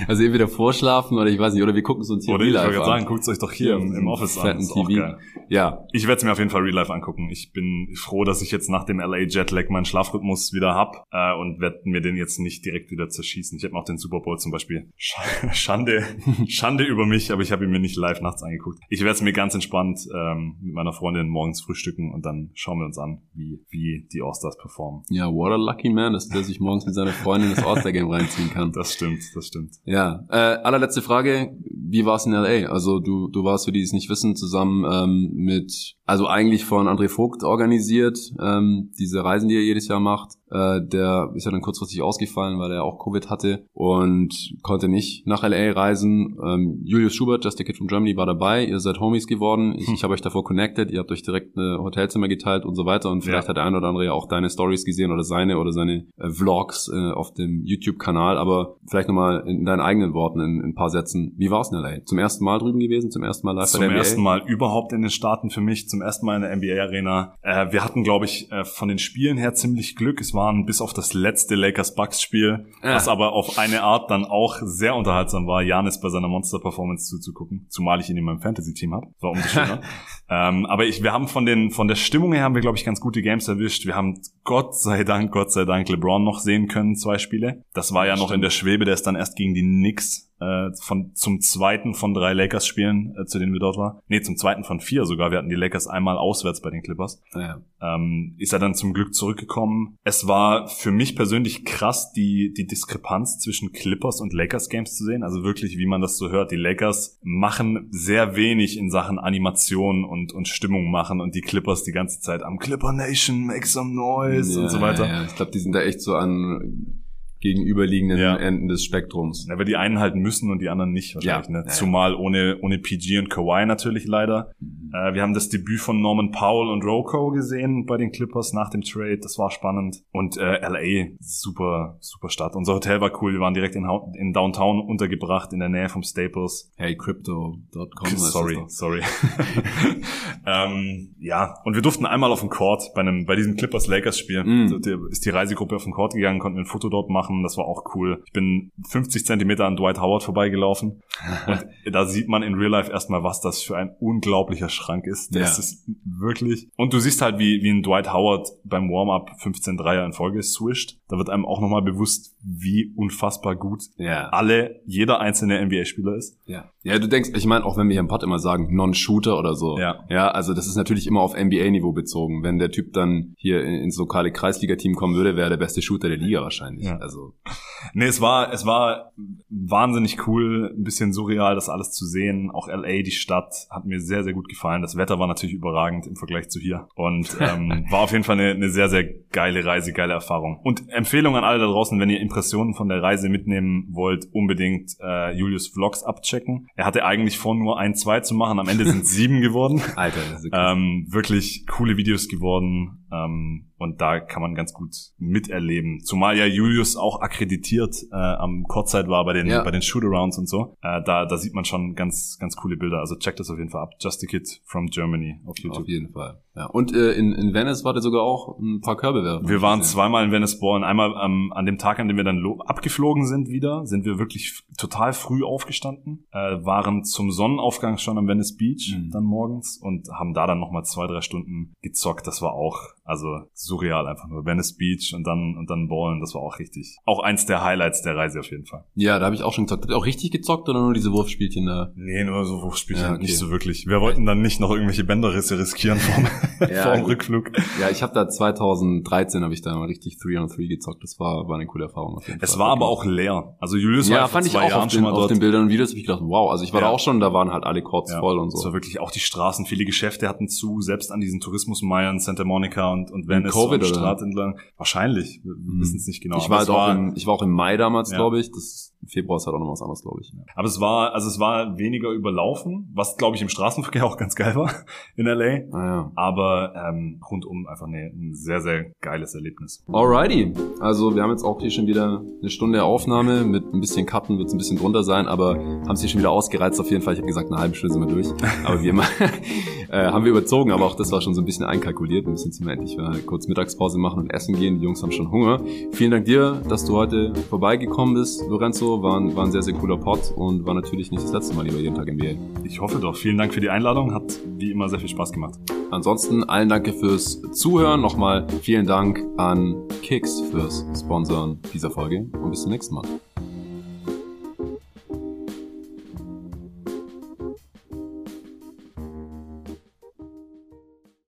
also entweder vorschlafen oder ich weiß nicht, oder wir gucken es uns hier oder live an. Ich wollte sagen, guckt es euch doch hier im, im Office an. TV. Ja. Ich werde es mir auf jeden Fall real life angucken. Ich bin froh, dass ich jetzt nach dem LA Jetlag meinen Schlafrhythmus wieder hab äh, und werde mir den jetzt nicht direkt wieder zerschießen. Ich habe mir auch den Super Bowl zum Beispiel Schande, Schande über mich, aber ich habe ihn mir nicht live live nachts angeguckt. Ich werde es mir ganz entspannt ähm, mit meiner Freundin morgens frühstücken und dann schauen wir uns an, wie, wie die All-Stars performen. Ja, what a lucky man ist, der sich morgens mit seiner Freundin das All-Star-Game reinziehen kann. Das stimmt, das stimmt. Ja, äh, allerletzte Frage, wie war es in L.A.? Also du, du warst, für die es nicht wissen, zusammen ähm, mit, also eigentlich von André Vogt organisiert, ähm, diese Reisen, die er jedes Jahr macht. Äh, der ist ja dann kurzfristig ausgefallen, weil er auch Covid hatte und konnte nicht nach L.A. reisen. Ähm, Julius Schubert, Just a Kid from Germany, war dabei. Ihr seid Homies geworden. Ich, hm. ich habe euch davor connected. Ihr habt euch direkt eine Hotelzimmer geteilt und so weiter. Und vielleicht ja. hat der eine oder andere ja auch deine Stories gesehen oder seine oder seine äh, Vlogs äh, auf dem YouTube-Kanal. Aber vielleicht nochmal in deinen eigenen Worten in, in ein paar Sätzen. Wie war es in L.A.? Zum ersten Mal drüben gewesen? Zum ersten Mal live zum bei der NBA? Ersten Mal überhaupt in den Staaten für mich. Zum ersten Mal in der NBA-Arena. Äh, wir hatten, glaube ich, äh, von den Spielen her ziemlich Glück. Es waren bis auf das letzte Lakers-Bucks-Spiel, ja. was aber auf eine Art dann auch sehr unterhaltsam war, Janis bei seiner Monster-Performance zuzugucken, zumal ich ihn in meinem Fantasy-Team habe. War umso schöner. ähm, aber ich, wir haben von den von der Stimmung her haben wir glaube ich ganz gute Games erwischt. Wir haben Gott sei Dank, Gott sei Dank LeBron noch sehen können, zwei Spiele. Das war ja noch in der Schwebe, der ist dann erst gegen die Knicks äh, von zum zweiten von drei Lakers-Spielen, äh, zu denen wir dort waren. Nee, zum zweiten von vier sogar. Wir hatten die Lakers einmal auswärts bei den Clippers. Ja. Ähm, ist er dann zum Glück zurückgekommen. Es war für mich persönlich krass, die, die Diskrepanz zwischen Clippers und Lakers-Games zu sehen. Also wirklich, wie man das so hört. Die Lakers machen sehr wenig in Sachen Animation und, und Stimmung machen und die Clippers die ganze Zeit am Clipper Nation, make some noise ja, und so weiter. Ja, ich glaube, die sind da echt so an gegenüberliegenden ja. Enden des Spektrums. Ja, weil die einen halt müssen und die anderen nicht wahrscheinlich. Ja. Ne? Zumal ohne, ohne PG und Kawhi natürlich leider. Mhm. Äh, wir haben das Debüt von Norman Powell und Rocco gesehen bei den Clippers nach dem Trade. Das war spannend. Und äh, LA, super, super Stadt. Unser Hotel war cool. Wir waren direkt in, in Downtown untergebracht, in der Nähe vom Staples. Hey, Crypto.com. sorry, sorry. ähm, ja, und wir durften einmal auf dem Court bei einem, bei diesem Clippers-Lakers-Spiel. Mm. Ist die Reisegruppe auf dem Court gegangen, konnten ein Foto dort machen machen. Das war auch cool. Ich bin 50 Zentimeter an Dwight Howard vorbeigelaufen. und da sieht man in Real Life erstmal, was das für ein unglaublicher Schrank ist. Das ja. ist wirklich. Und du siehst halt, wie, wie ein Dwight Howard beim Warm-up 15 Dreier in Folge swischt. Da wird einem auch nochmal bewusst, wie unfassbar gut ja. alle, jeder einzelne NBA-Spieler ist. Ja. Ja, du denkst, ich meine, auch wenn wir hier im Pod immer sagen, Non-Shooter oder so. Ja. Ja, also das ist natürlich immer auf NBA-Niveau bezogen. Wenn der Typ dann hier ins lokale Kreisliga-Team kommen würde, wäre er der beste Shooter der Liga wahrscheinlich. Ja. Also. Nee, es war, es war wahnsinnig cool, ein bisschen surreal, das alles zu sehen. Auch LA, die Stadt, hat mir sehr, sehr gut gefallen. Das Wetter war natürlich überragend im Vergleich zu hier. Und ähm, war auf jeden Fall eine, eine sehr, sehr geile Reise, geile Erfahrung. Und Empfehlung an alle da draußen, wenn ihr Impressionen von der Reise mitnehmen wollt, unbedingt äh, Julius Vlogs abchecken. Er hatte eigentlich vor, nur ein, zwei zu machen. Am Ende sind sieben geworden. Alter, das ist ähm, wirklich coole Videos geworden. Ähm, und da kann man ganz gut miterleben. Zumal ja Julius auch akkreditiert äh, am Kurzzeit war bei den ja. bei den Shootarounds und so. Äh, da da sieht man schon ganz ganz coole Bilder. Also checkt das auf jeden Fall ab. Just a Kid from Germany auf YouTube. Auf jeden Fall. Ja. Und äh, in, in Venice war der sogar auch ein paar Körbe werfen. Wir waren zweimal in Venice Born. Einmal ähm, an dem Tag, an dem wir dann abgeflogen sind wieder, sind wir wirklich total früh aufgestanden, äh, waren zum Sonnenaufgang schon am Venice Beach mhm. dann morgens und haben da dann nochmal zwei, drei Stunden gezockt. Das war auch, also surreal einfach nur. Venice Beach und dann und dann Ballen, das war auch richtig. Auch eins der Highlights der Reise auf jeden Fall. Ja, da habe ich auch schon gezockt. Habt ihr auch richtig gezockt oder nur diese Wurfspielchen da? Nee, nur so Wurfspielchen, ja, okay. nicht so wirklich. Wir wollten dann nicht noch irgendwelche Bänderrisse riskieren vom, ja, vor dem Rückflug. Ja, ich habe da 2013 habe ich da mal richtig 3 on 3 gezockt. Das war, war eine coole Erfahrung jeden Fall. Es war aber auch leer. Also Julius ja, war fand ich auch Jahren auf den, auf den Bildern und Videos habe ich gedacht, wow, also ich war ja. da auch schon, da waren halt alle Courts ja. voll und so. Es war wirklich auch die Straßen, viele Geschäfte hatten zu, selbst an diesen Tourismusmeilen Santa Monica und, und Venice und Covid und Straat entlang. Wahrscheinlich, wir hm. wissen es nicht genau. Ich war, halt auch im, ich war auch im Mai damals, glaube ich. Das Februar ist halt auch noch was anderes, glaube ich. Aber es war, also es war weniger überlaufen, was glaube ich im Straßenverkehr auch ganz geil war in LA. Ah, ja. Aber ähm, rundum einfach eine, ein sehr, sehr geiles Erlebnis. Alrighty. Also wir haben jetzt auch hier schon wieder eine Stunde Aufnahme. Mit ein bisschen Cutten wird es ein bisschen drunter sein, aber haben es hier schon wieder ausgereizt auf jeden Fall. Ich habe gesagt, eine halbe Stunde sind wir durch. Aber wie immer äh, haben wir überzogen, aber auch das war schon so ein bisschen einkalkuliert. Ein bisschen ziemlich endlich kurz Mittagspause machen und essen gehen. Die Jungs haben schon Hunger. Vielen Dank dir, dass du heute vorbeigekommen bist, Lorenzo. War ein, war ein sehr, sehr cooler Pod und war natürlich nicht das letzte Mal lieber jeden Tag NBA. Ich hoffe doch. Vielen Dank für die Einladung. Hat wie immer sehr viel Spaß gemacht. Ansonsten allen Danke fürs Zuhören. Nochmal vielen Dank an Kicks fürs Sponsoren dieser Folge und bis zum nächsten Mal.